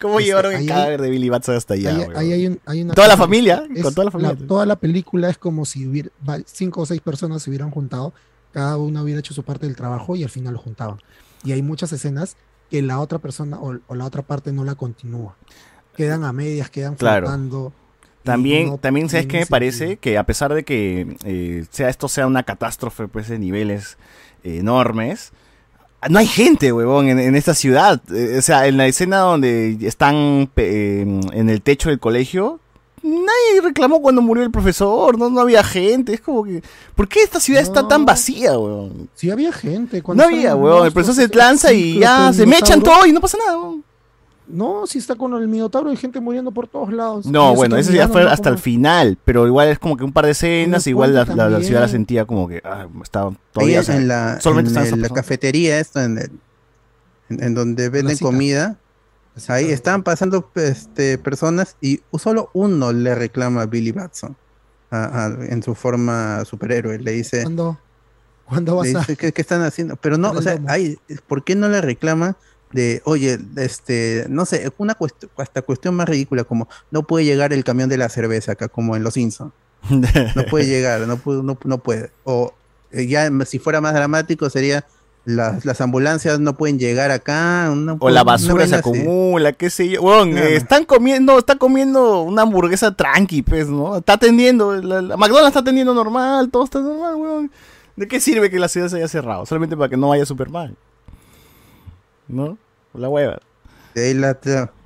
¿Cómo Este, llevaron el hay- cadáver de Billy Batson hasta allá? Ahí hay un- hay una Toda la familia, es con toda la familia. toda la película es como si hubiera cinco o seis personas se hubieran juntado, cada uno hubiera hecho su parte del trabajo y al final lo juntaban. Y hay muchas escenas que la otra persona o, o la otra parte no la continúa. Quedan a medias, quedan Claro. flotando. También, no también ¿sabes qué me parece? Que a pesar de que eh, sea esto sea una catástrofe pues de niveles eh, enormes, no hay gente, huevón, en, en esta ciudad. Eh, o sea, en la escena donde están eh, en el techo del colegio, nadie reclamó cuando murió el profesor, no, no había gente. Es como que, ¿por qué esta ciudad está tan vacía, huevón? Sí había gente. No cuando había, estaban huevón. El profesor se lanza y ya se mechan todo y no pasa nada, huevón. No, si está con el minotauro, hay gente muriendo por todos lados. No, bueno, eso ya fue hasta el final, pero igual es como que un par de escenas, igual la, puente la- la ciudad la sentía como que ah, estaba Ahí todavía o en, sea, en la, solamente en están el- esas la personas. cafetería, esto, en, el- en, en donde venden comida, ahí estaban pasando este, personas y solo uno le reclama a Billy Batson a- a- en su forma superhéroe. Le dice, ¿Cuándo, ¿cuándo vas le a...? dice ¿qué, qué están haciendo? Pero no, o sea, hay, ¿por qué no le reclama de, oye, este, no sé, una hasta cuestión más ridícula como no puede llegar el camión de la cerveza acá, como en Los Simpsons. No puede llegar, no puede, no, no puede. O eh, ya si fuera más dramático sería las, las ambulancias no pueden llegar acá. O la basura se acumula, qué sé yo. Weón, Claro. eh, están comiendo, está comiendo una hamburguesa tranqui, pues, ¿no? Está atendiendo, la, la McDonald's está atendiendo normal, todo está normal, weón. ¿De qué sirve que la ciudad se haya cerrado? Solamente para que no vaya Superman. ¿No? La hueva. De ahí la,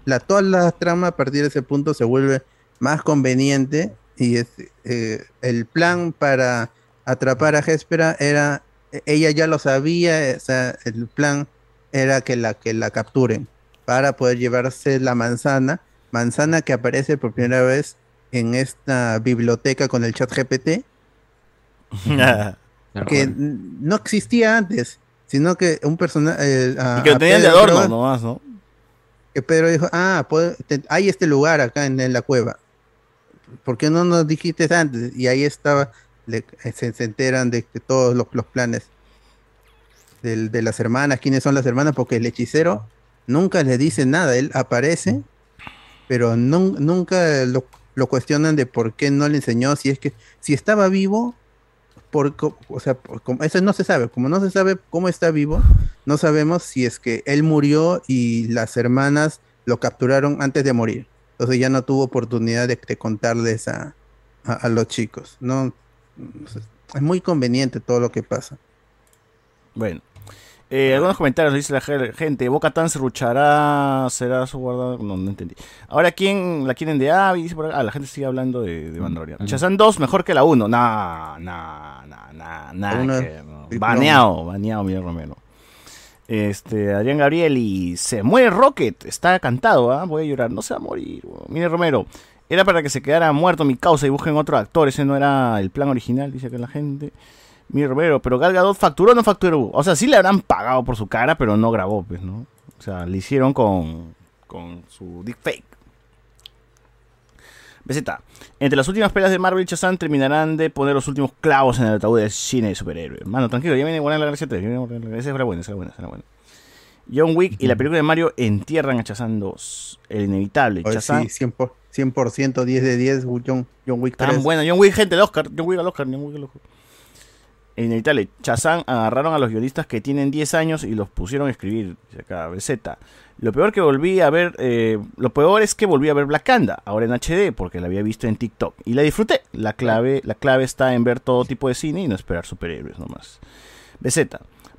la- toda la trama a partir de ese punto se vuelve más conveniente y es, eh, el plan para atrapar a Hespera era, ella ya lo sabía, o sea, el plan era que la, que la capturen para poder llevarse la manzana, manzana que aparece por primera vez en esta biblioteca con el chat GPT, que no existía antes, sino que un personaje... y que lo tenían de adorno nomás, ¿no? que Pedro dijo, ah, te- hay este lugar acá en, en la cueva. ¿Por qué no nos dijiste antes? Y ahí estaba, le- eh, se, se enteran de que todos los, los planes de las hermanas, quiénes son las hermanas, porque el hechicero nunca le dice nada, él aparece, pero nun- nunca lo, lo cuestionan de por qué no le enseñó, si es que, si estaba vivo, por, o sea, por- como- eso no se sabe, como no se sabe cómo está vivo, no sabemos si es que él murió y las hermanas lo capturaron antes de morir. Entonces ya no tuvo oportunidad de, de contarles a, a- a los chicos. No, es muy conveniente todo lo que pasa. Bueno, Eh, algunos comentarios, dice la ge- gente. Boca Tan se ruchará, será su guardado. No, no entendí. Ahora, ¿quién la quieren de Abby? Dice por acá. Ah, la gente sigue hablando de, de Mandalorian. Chazán 2 mejor que la 1. Nah, nah, nah, nah, nah. Uno que. Baneado, baneado, Miguel Romero. Este, Adrián Gabriel y se muere Rocket. Está cantado, ¿ah? Voy a llorar. No se va a morir. Miguel Romero. Era para que se quedara muerto mi causa y busquen otro actor. Ese no era el plan original, dice que la gente. Mi Romero, pero Gal Gadot facturó o no facturó. O sea, sí le habrán pagado por su cara, pero no grabó, pues, ¿no? O sea, le hicieron con, con su deepfake. BZ. Entre las últimas peleas de Marvel y Shazam terminarán de poner los últimos clavos en el ataúd del cine de superhéroes. Mano, tranquilo, ya viene buena la gracia 3. ya viene Guardianes de la Galaxia- Esa era buena, esa era buena, esa era buena. John Wick y la película de Mario entierran a Shazam 2. El inevitable. Oye, Shazam. sí, 100%, 100%, 10 de 10, John, John Wick 3. Tan buena. John Wick, gente, el Oscar. John Wick al Oscar. John Wick al Oscar. E Inevitable. Chazán agarraron a los guionistas que tienen 10 años y los pusieron a escribir. Acá, BZ. Lo peor que volví a ver, eh, lo peor es que volví a ver Black Panda, ahora en HD, porque la había visto en TikTok. Y la disfruté. La clave, la clave está en ver todo tipo de cine y no esperar superhéroes nomás. BZ.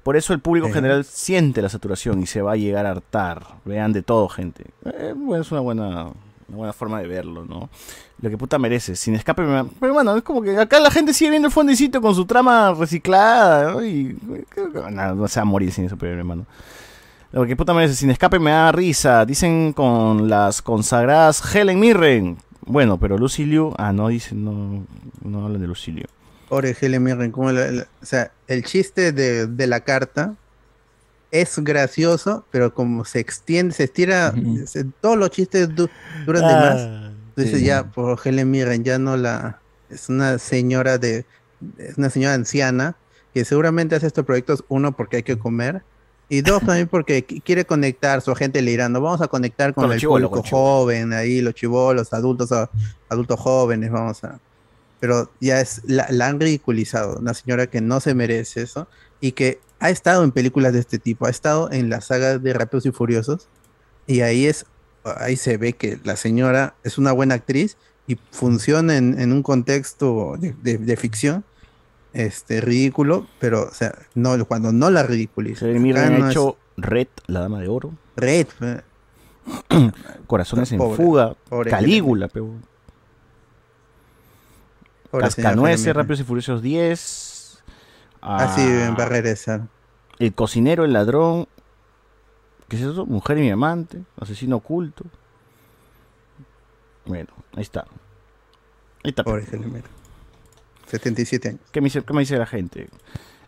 Por eso el público en general siente la saturación y se va a llegar a hartar. Vean de todo, gente. Eh, bueno, es una buena, una buena forma de verlo, ¿no? Lo que puta merece. Sin escape, me- pero bueno, es como que acá la gente sigue viendo el fondecito con su trama reciclada, ¿no? Y no se va a morir sin superhéroe, hermano. Lo que puta merece. Sin escape me da risa. Dicen con las consagradas Helen Mirren. Bueno, pero Lucy. Ah, no dicen, no, no hablan de Lucy Liu. Helen Mirren, como o sea, el chiste de, de la carta es gracioso, pero como se extiende, se estira, se- todos los chistes du- duran de Ah, más. Entonces sí. ya, por Helen Mirren, ya no la, es una señora de, es una señora anciana que seguramente hace estos proyectos, uno, porque hay que comer, y dos, también porque qui- quiere conectar, su agente le dirá, no vamos a conectar con, el chibolos, público con joven, ahí, los chivolos, adultos, a- adultos jóvenes, vamos a pero ya es la, la han ridiculizado, una señora que no se merece eso y que ha estado en películas de este tipo, ha estado en la saga de Rápidos y Furiosos y ahí es ahí se ve que la señora es una buena actriz y funciona en, en un contexto de, de- de ficción este ridículo, pero o sea, no cuando no la ridiculiza. Helen Mirren Acá no es- hecho Red, la dama de oro. Red, eh, Corazones en Pobre, fuga. pobre Calígula, pero. Cascanueces. Rápidos y Furiosos 10. Así en Barrera esa. El cocinero, el ladrón. ¿Qué es eso? Mujer y mi amante. Asesino oculto. Bueno, ahí está. Ahí está. Pobre Helen Mirren. 77 años. ¿Qué me dice, qué me dice la gente?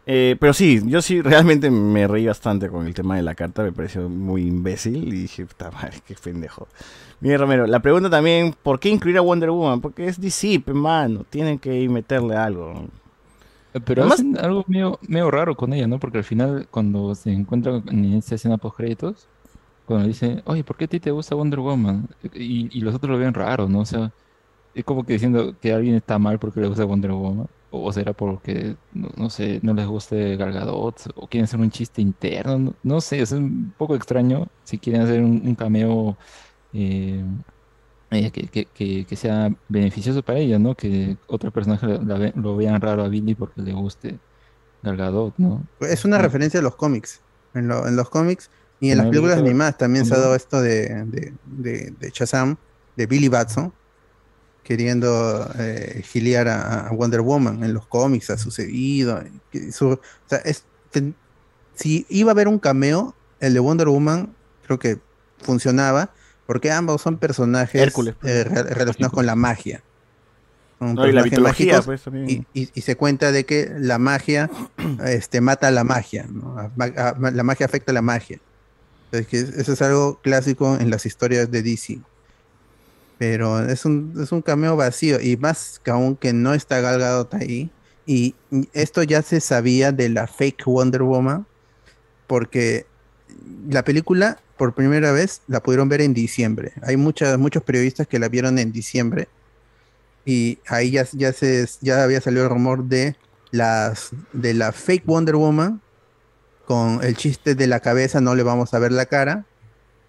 Eh, pero sí, yo sí realmente me reí bastante con el tema de la carta, me pareció muy imbécil y dije, puta madre, qué pendejo. Miguel Romero, la pregunta también, ¿por qué incluir a Wonder Woman? Porque es DC, pe, mano, tienen que meterle algo. Pero Además- hacen algo medio, medio raro con ella, ¿no? Porque al final, cuando se encuentra en esta escena post créditos, cuando dice, oye, ¿por qué a ti te gusta Wonder Woman? Y, y los otros lo ven raro, ¿no? O sea, es como que diciendo que alguien está mal porque le gusta Wonder Woman. O será porque, no, no sé, no les guste Gal Gadot, o quieren hacer un chiste interno, no, no sé, es un poco extraño si quieren hacer un, un cameo eh, eh, que, que- que- que sea beneficioso para ella, ¿no? Que otros personajes la- la ve- lo vean raro a Billy porque le guste Gal Gadot, ¿no? Es una referencia a los cómics. En, lo- en los cómics y en No, las películas ahorita- animadas también se ha dado esto de, de, de, de Shazam, de Billy Batson, queriendo eh, giliar a, a Wonder Woman. En los cómics ha sucedido. su- o sea, es- si iba a haber un cameo, el de Wonder Woman creo que funcionaba, porque ambos son personajes Hércules, pues. eh, re- relacionados con la magia. No, y la mitología, mágicos, pues, y, y- y se cuenta de que la magia este, mata a la magia, ¿no? A- a- la magia afecta a la magia. Entonces, que eso es algo clásico en las historias de DC. Pero es un, es un cameo vacío, y más que aún que no está Gal Gadot ahí. Y esto ya se sabía de la fake Wonder Woman, porque la película por primera vez la pudieron ver en diciembre. Hay muchas, muchos periodistas que la vieron en diciembre y ahí ya, ya, se, ya había salido el rumor de, las, de la fake Wonder Woman con el chiste de la cabeza, no le vamos a ver la cara,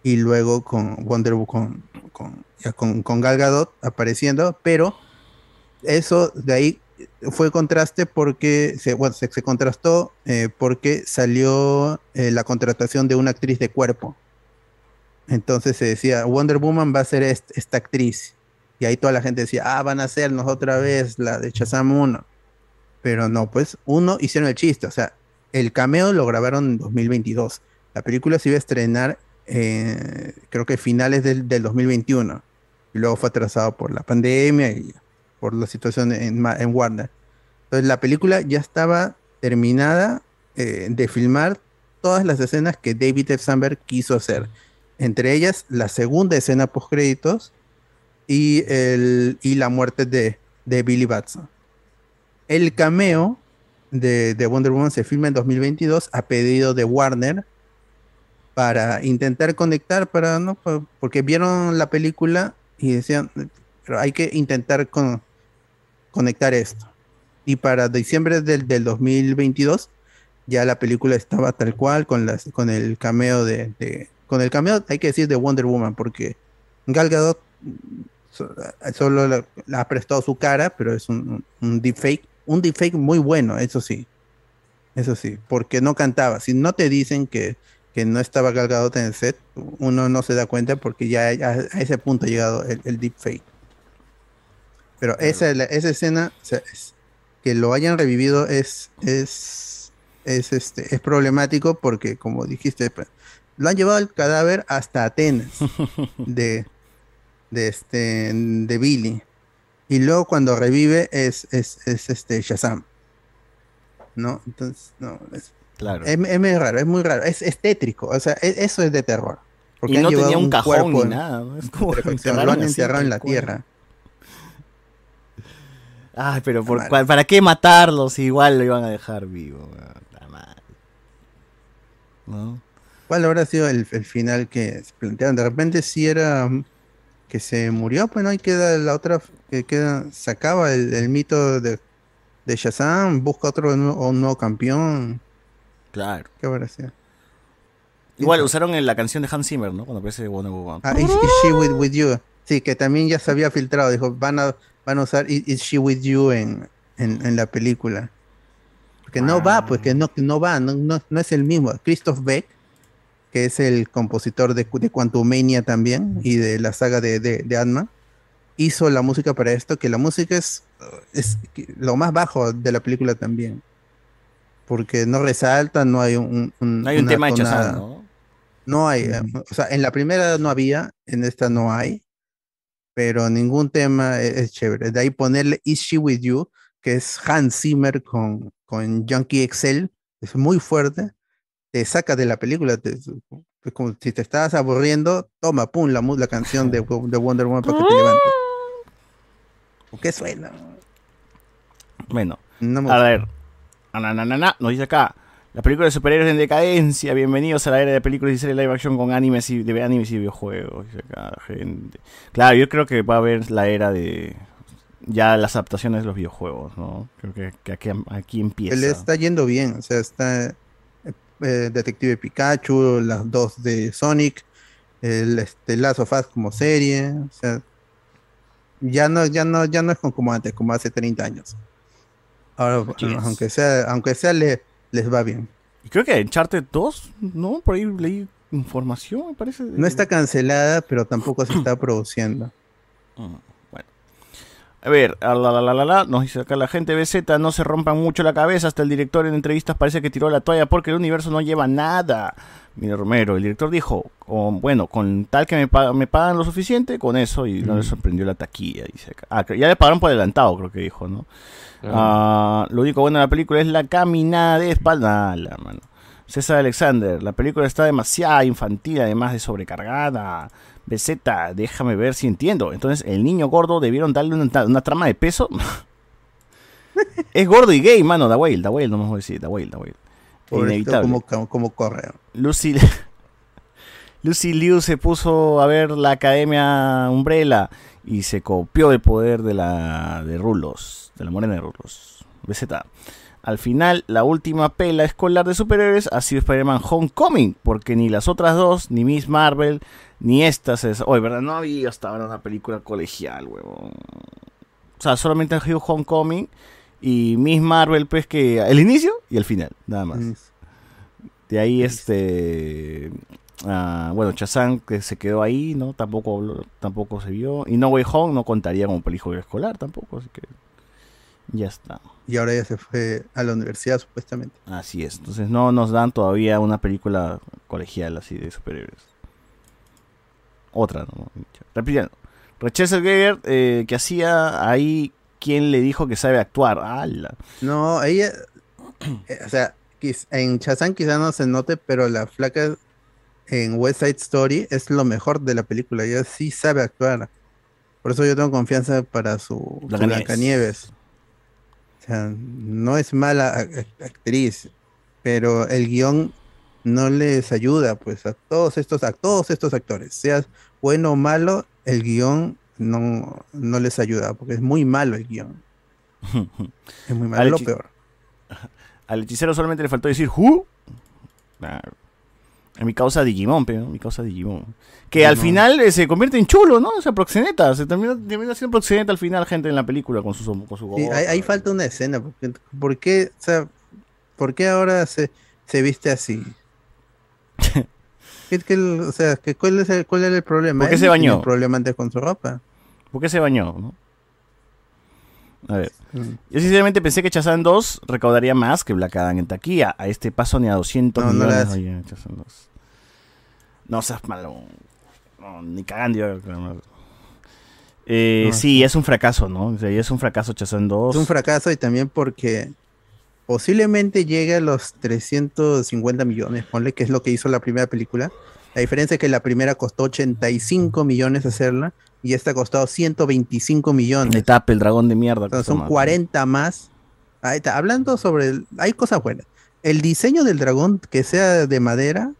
y luego con Wonder con, con, con, con Gal Gadot apareciendo, pero eso de ahí fue contraste porque se, bueno, se, se contrastó eh, porque salió eh, la contratación de una actriz de cuerpo. Entonces se decía, Wonder Woman va a ser est- esta actriz. Y ahí toda la gente decía, ah, van a hacernos otra vez la de Shazam 1. Pero no, pues uno hicieron el chiste. O sea, el cameo lo grabaron en 2022. La película se iba a estrenar, eh, creo que finales del, del 2021. Y luego fue atrasado por la pandemia y por la situación en Warner. Entonces la película ya estaba terminada eh, de filmar todas las escenas que David F. Sandberg quiso hacer. Entre ellas la segunda escena post créditos y, el, y la muerte de, de Billy Batson. El cameo de, de Wonder Woman se filma en 2022 a pedido de Warner para intentar conectar, para, ¿no? Pa- porque vieron la película y decían, pero hay que intentar con- conectar esto. Y para diciembre del, del 2022 ya la película estaba tal cual con, las, con el cameo de, de- con el cameo hay que decir de Wonder Woman porque Gal Gadot so- solo la, la ha prestado su cara pero es un, un, un deepfake un deepfake muy bueno eso sí eso sí porque no cantaba. Si no te dicen que, que no estaba Gal Gadot en el set uno no se da cuenta porque ya, a ese punto ha llegado el, el deepfake. Pero esa, la- esa escena o sea, es- que lo hayan revivido es, es, es, este, es problemático porque, como dijiste, lo han llevado el cadáver hasta Atenas de, de, este, de Billy. Y luego cuando revive es, es, es este Shazam. ¿No? Entonces, no. Es, Claro. es, es muy raro, es muy raro. Es, es tétrico. O sea, es- eso es de terror. Y han no tenía un cajón ni nada. Es como lo han enterrado en la tierra. Ay, pero por, ¿para qué matarlos? Igual lo iban a dejar vivo. La madre. ¿No? ¿Cuál habrá sido el, el final que se plantearon? De repente si era mm, que se murió, pues no, y queda la otra, que queda, se acaba el, el mito de, de Shazam, busca otro nuevo, un nuevo campeón. Claro. ¿Qué habrá sido? Igual usaron en la canción de Hans Zimmer, ¿no? Cuando aparece Wonder Woman. Ah, is, Is She With, With You. Sí, que también ya se había filtrado. Dijo, van a, van a usar Is, Is She With You en, en, en la película. Porque no va, pues que no, que no va, no, no, no es el mismo. Christoph Beck, que es el compositor de, de Quantumania también y de la saga de, de, de hizo la música para esto, que la música es, es lo más bajo de la película también. Porque no resalta, no hay un, un- No hay un tema tonada. Shazam, ¿no? No hay, eh, o sea, en la primera no había, en esta no hay, pero ningún tema e- es, chévere. De ahí ponerle Is She With You, que es Hans Zimmer con, con Junkie Excel, es muy fuerte, te saca de la película, te- es como si te estabas aburriendo, toma, pum, la, la canción de, de Wonder Woman para que te levantes. ¿Por qué suena? Bueno, No a ver. Na, na, na, nos dice acá. La película de superhéroes en decadencia. Bienvenidos a la era de películas y series live action con animes y, de animes y videojuegos. Dice acá, gente. Claro, yo creo que va a haber la era de ya las adaptaciones de los videojuegos, ¿no? Creo que, que aquí, aquí empieza. Le está yendo bien, o sea, está eh, Detective Pikachu, las dos de Sonic, el este, Last of Us como serie, o sea, ya no, ya no, ya no es como antes, como hace 30 años. Ahora, aunque sea, aunque sea le, les va bien. Y creo que Uncharted 2, ¿no? Por ahí leí información, me parece. No está cancelada, pero tampoco se está produciendo. Bueno. A ver, a la, la, la, la, la, nos dice acá la gente BZ, no se rompan mucho la cabeza, hasta el director en entrevistas parece que tiró la toalla porque el universo no lleva nada. Mira Romero, el director dijo, bueno, con tal que me, pa- me pagan lo suficiente, con eso, y no le sorprendió la taquilla, dice acá. Ah, ya le pagaron por adelantado, creo que dijo, ¿no? Ah, lo único bueno de la película es la caminada de espalda, la mano. César Alexander, la película está demasiado infantil, además de sobrecargada. BZ, déjame ver si entiendo. Entonces, el niño gordo debieron darle una, una trama de peso. es gordo y gay, mano, da Whale, da Whale, no me voy a decir, da Whale, da Whale. Inevitable. como, como, como corre. Lucy, Lucy Liu se puso a ver la Academia Umbrella y se copió el poder de la de Rulos, de la morena de Rulos. BZ. Al final, la última pela escolar de superhéroes ha sido Spider-Man Homecoming, porque ni las otras dos, ni Miss Marvel, ni esta se... Oye, ¿verdad? No había hasta ahora una película colegial, huevón. O sea, solamente ha sido Homecoming Y Miss Marvel, pues que el inicio y el final, nada más. Mm. De ahí este ah, bueno, Chazán que se quedó ahí, ¿no? Tampoco tampoco se vio. Y No Way Home no contaría como película escolar tampoco, así que ya está. Y ahora ya se fue a la universidad, supuestamente. Así es. Entonces no nos dan todavía una película colegial así de superhéroes. Otra, ¿no? Repitiendo. Rachel Zegers, eh, que hacía ahí, ¿quién le dijo que sabe actuar? No, ella, eh, o sea, en Shazam quizá no se note, pero la flaca en West Side Story es lo mejor de la película. Ella sí sabe actuar. Por eso yo tengo confianza para su Blancanieves. O sea, no es mala actriz, pero el guion no les ayuda, pues, a todos estos, a todos estos actores, seas bueno o malo, el guion no, no les ayuda, porque es muy malo el guion. Es muy malo, Al lo peor. Al hechicero solamente le faltó decir ¿Who? Es mi causa Digimon, pero mi causa Digimon. Que al final eh, se convierte en chulo, ¿no? O sea, proxeneta. Se termina, termina siendo proxeneta al final, gente, en la película con su, con su Sí, ahí falta una escena. Porque, ¿Por qué, o sea, ¿por qué ahora se, se viste así? ¿Qué- qué- o sea, que ¿cuál, es el, ¿cuál era el problema? ¿Por qué se no bañó? problema antes con su ropa. ¿Por qué se bañó? no? A ver. Mm. Yo sinceramente pensé que Chazán 2 recaudaría más que Black Adam en taquilla. A este paso ni a 200 No, no millones. hace. oye, Shazam 2. No seas malo. No, ni cagando. no. Eh, No, sí, es un fracaso, ¿no? O sea, es un fracaso Chazán 2. Es un fracaso y también porque posiblemente llegue a los 350 millones, ponle que es lo que hizo la primera película. La diferencia es que la primera costó 85 millones hacerla y esta ha costado 125 millones. Le tape el dragón de mierda. Entonces son más. 40 más. Ahí está, hablando sobre. el- hay cosas buenas. El diseño del dragón que sea de madera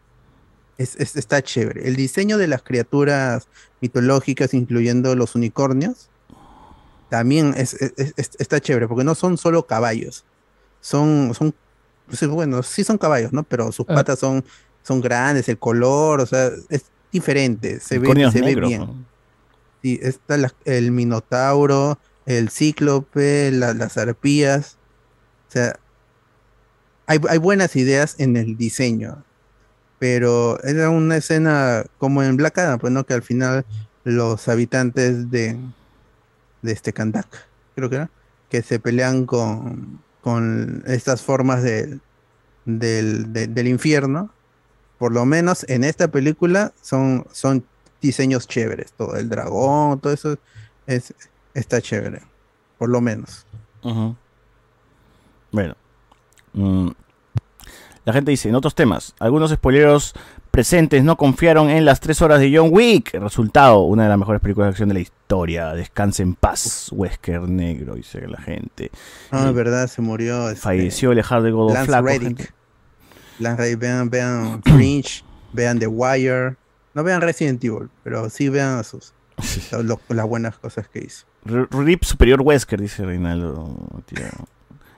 es- es- está chévere. El diseño de las criaturas mitológicas, incluyendo los unicornios, también es- está chévere, porque no son solo caballos. Son, son, bueno, sí son caballos, ¿no? Pero sus Ah. patas son, son grandes, el color, o sea, es diferente, se ve, se ve bien. ¿no? Sí, está la- el Minotauro, el Cíclope, la- las arpías. O sea, hay, hay buenas ideas en el diseño. Pero era una escena como en Black Adam, pues no, que al final los habitantes de, de este Kandak, creo que era, que se pelean con, con estas formas del, del, de- del infierno. Por lo menos en esta película son, son diseños chéveres. Todo el dragón, todo eso es, está chévere. Por lo menos. Bueno. mm, La gente dice, en otros temas, algunos spoileros presentes no confiaron en las tres horas de John Wick. El resultado, una de las mejores películas de acción de la historia. Descanse en paz, Wesker Negro, dice la gente. Ah, Y verdad, se murió. este, Falleció el de Godo Lance Flaco. Reddick. Lance Reddick, vean, vean Fringe, vean The Wire. No vean Resident Evil, pero sí vean sus, lo- las buenas cosas que hizo. Rip Superior Wesker, dice Reinaldo.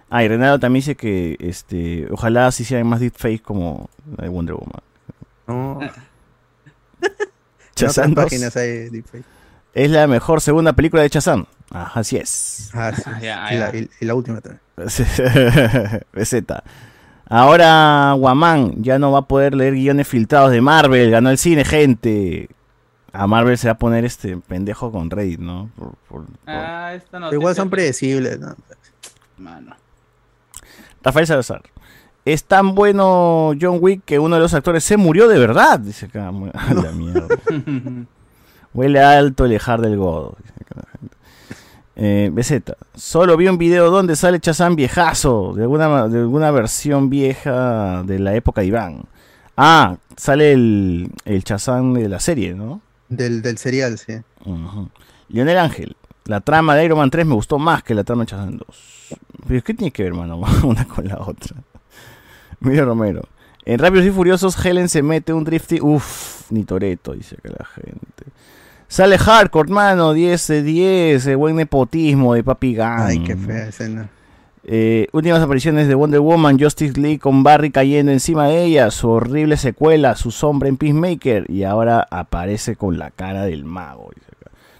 Ah, y Reinaldo también dice que este, ojalá se hicieran más deepfakes como la de Wonder Woman. No. Otras 2 páginas hay deepfake. es la mejor segunda película de Chazam. Ah, así es. Ah, sí. ya, y, la, ya. y- y la última también. Receta. Ahora Guamán ya no va a poder leer guiones filtrados de Marvel. Ganó el cine, gente. A Marvel se va a poner este pendejo con Reddit, ¿no? Por- por- por- Ah, esta igual son predecibles, ¿no? Mano. Rafael Salazar. Es tan bueno John Wick que uno de los actores se murió de verdad. Dice acá. A la mierda. Huele alto el ejar del godo. Dice acá la gente. Eh, BZ. Solo vi un video donde sale Chazán viejazo. De alguna, de alguna versión vieja de la época de Iván. Ah, sale el, el Chazán de la serie, ¿no? Del, del serial, sí. Lionel Ángel. La trama de Iron Man 3 me gustó más que la trama de Chazán 2. Pero ¿qué tiene que ver, hermano? Una con la otra. Mira Romero. En Rápidos y Furiosos, Helen se mete un drifty. Uff, ni Toreto, dice que la gente. Sale Hardcore, hermano. 10 de 10. eh, buen nepotismo de Papi Gunn. Ay, qué fea escena. Eh, últimas apariciones de Wonder Woman, Justice League con Barry cayendo encima de ella, su horrible secuela, su sombra en Peacemaker y ahora aparece con la cara del mago. dice.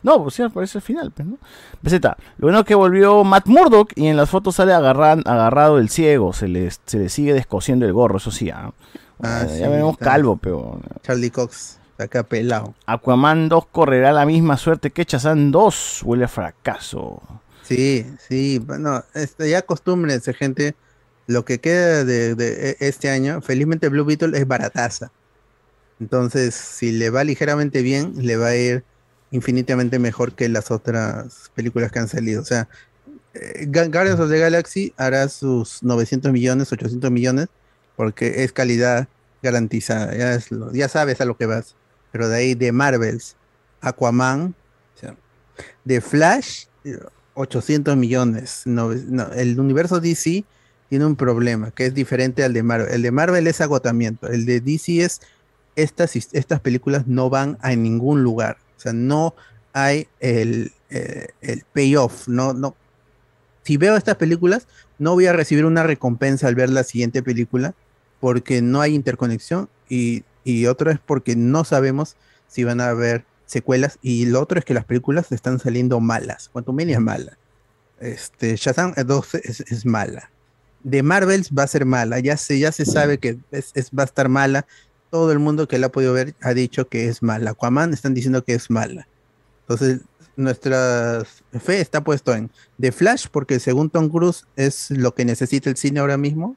No, pues sí, aparece al final, pues, ¿no? Peseta, lo bueno es que volvió Matt Murdock y en las fotos sale agarran, agarrado el ciego, se le, se le sigue descosiendo el gorro, eso sí, ¿ah? Ah, Eh, sí, ya vemos calvo, pero... Charlie Cox, acá pelado. Aquaman 2 correrá la misma suerte que Chazán 2, huele a fracaso. Sí, sí, bueno, este, ya acostúmbrense, gente. Lo que queda de, de e- este año, felizmente Blue Beetle es barataza. Entonces, si le va ligeramente bien, le va a ir infinitamente mejor que las otras películas que han salido. O sea, eh, Gu- Guardians of the Galaxy hará sus 900 millones, 800 millones, porque es calidad garantizada. Ya, es lo- ya sabes a lo que vas. Pero de ahí, de Marvels, Aquaman, de Flash, eh, 800 millones. No, no, el universo DC tiene un problema que es diferente al de Marvel. El de Marvel es agotamiento. El de DC es estas, estas películas no van a ningún lugar. O sea, no hay el, eh, el payoff. No, no. Si veo estas películas, no voy a recibir una recompensa al ver la siguiente película porque no hay interconexión y, y otro es porque no sabemos si van a haber secuelas y lo otro es que las películas están saliendo malas. Quantumania es mala. Este, Shazam 2 es, es mala. De Marvels va a ser mala. Ya se, ya se sabe que es, es- va a estar mala. Todo el mundo que la ha podido ver ha dicho que es mala. Aquaman están diciendo que es mala. Entonces, nuestra fe está puesto en The Flash, porque según Tom Cruise es lo que necesita el cine ahora mismo.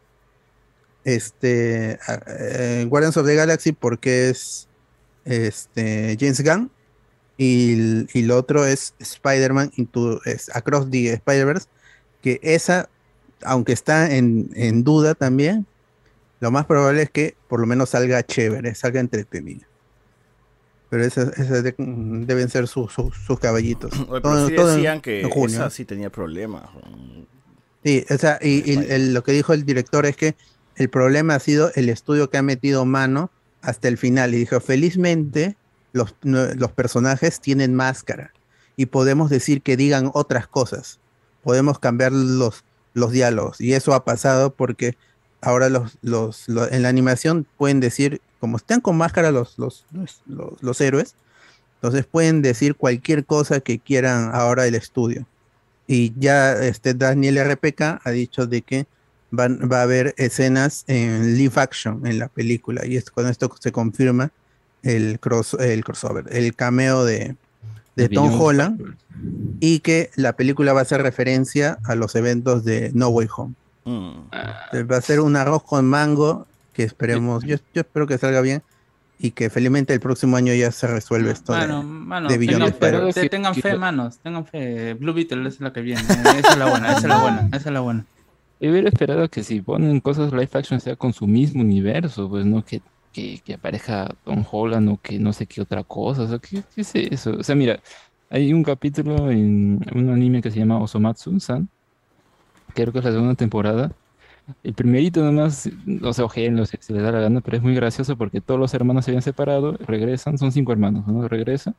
Este, eh, Guardians of the Galaxy, porque es este, James Gunn. Y, y lo otro es Spider-Man Across the Spider-Verse, que esa, aunque está en, en duda también, lo más probable es que por lo menos salga chévere, salga entretenida. Pero esas, esas de- deben ser sus, caballitos. Oye, pero Todo- sí todo en- decían que en junio. esa sí tenía problemas. Sí, o sea, y, y el- lo que dijo el director es que el problema ha sido el estudio que ha metido mano hasta el final. Y dijo, felizmente los, los personajes tienen máscara y podemos decir que digan otras cosas. Podemos cambiar los, los diálogos. Y eso ha pasado porque ahora los, los, lo- en la animación pueden decir, como están con máscara los, los, los, los- héroes, entonces pueden decir cualquier cosa que quieran ahora el estudio. Y ya este Daniel RPK ha dicho de que van, va a haber escenas en live action en la película. Y con esto se confirma el, cross, el crossover, el cameo de, de De Tom Beyond Holland. Y que la película va a hacer referencia a los eventos de No Way Home. Eh, Va a ser un arroz con mango que esperemos, yo, yo espero que salga bien y que felizmente el próximo año ya se resuelve esto de- Mano, mano, de tengan, fe, Spider-Man. te- tengan fe, manos, tengan fe. Blue Beetle es la que viene. Esa es la buena, esa es la buena, esa es la buena. Yo hubiera esperado que si ponen cosas live action sea con su mismo universo, pues no que, que, que aparezca Tom Holland o que no sé qué otra cosa. O sea, ¿qué, qué es eso? O sea, mira, hay un capítulo en un anime que se llama Osomatsu-san, creo que es la segunda temporada. El primerito nomás, o sea, ojenlo si se le da la gana, pero es muy gracioso porque todos los hermanos se habían separado, regresan, son cinco hermanos, ¿no? Regresan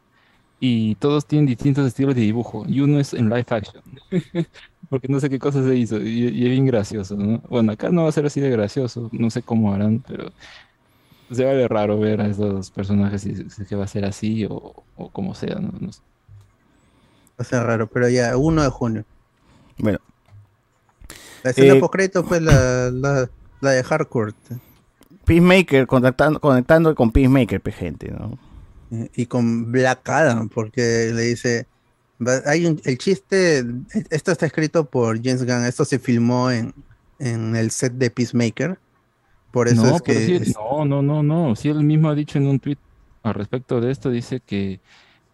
y todos tienen distintos estilos de dibujo y uno es en live action. porque no sé qué cosa se hizo y, y es bien gracioso, ¿no? Bueno, acá no va a ser así de gracioso, no sé cómo harán, pero se va a ver raro ver a esos personajes si, si es que va a ser así o, o como sea, ¿no? No sé. Va a ser raro, pero ya, 1 de junio. Bueno. La escena Eh, post-crédito fue la, la, la de Hardcore. Peacemaker, contactando, conectando con Peacemaker, pe, gente, ¿no? Eh, Y con Black Adam, porque le dice. Hay un, el chiste. Esto está escrito por James Gunn. Esto se filmó en, en el set de Peacemaker. Por eso No, es que. sí- no, no, no, no. Sí, él mismo ha dicho en un tweet al respecto de esto, dice que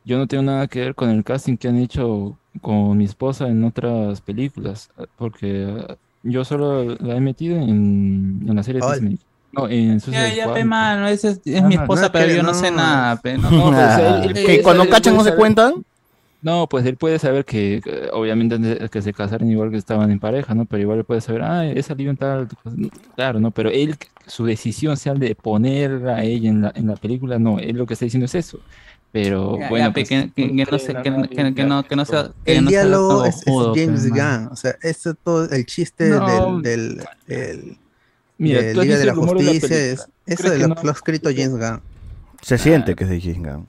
yo no tengo nada que ver con el casting que han hecho con mi esposa en otras películas, porque ah, yo solo la he metido en, en la serie. Peacemaker. No, en Ya, Suicide ya, Squad. pe, mano, es, es Ah, mi no, esposa, no, pero que yo no, no. sé nada, pe. No, No, pues, Ah. él- él ¿Que puede cuando saber- cachan no se cuentan? No, pues él puede saber que, obviamente, antes de que se casaran igual que estaban en pareja, ¿no? Pero igual él puede saber, ah, he salido en tal, cosa". claro, ¿no? Pero él, su decisión sea de poner a ella en la, en la película, no, él lo que está diciendo es eso. Pero Ya, bueno, ya, pues, que, que- que no sé, que, que- que- que no, que no sea, que el no diálogo es, es cojudo, pe, James. Gunn. O sea, esto todo, el chiste No. del, del, del- Mira, de Liga de la el humor de la Justicia es. Eso ¿Crees de lo, no? lo ha escrito James Gunn. Se siente que es de James Gunn.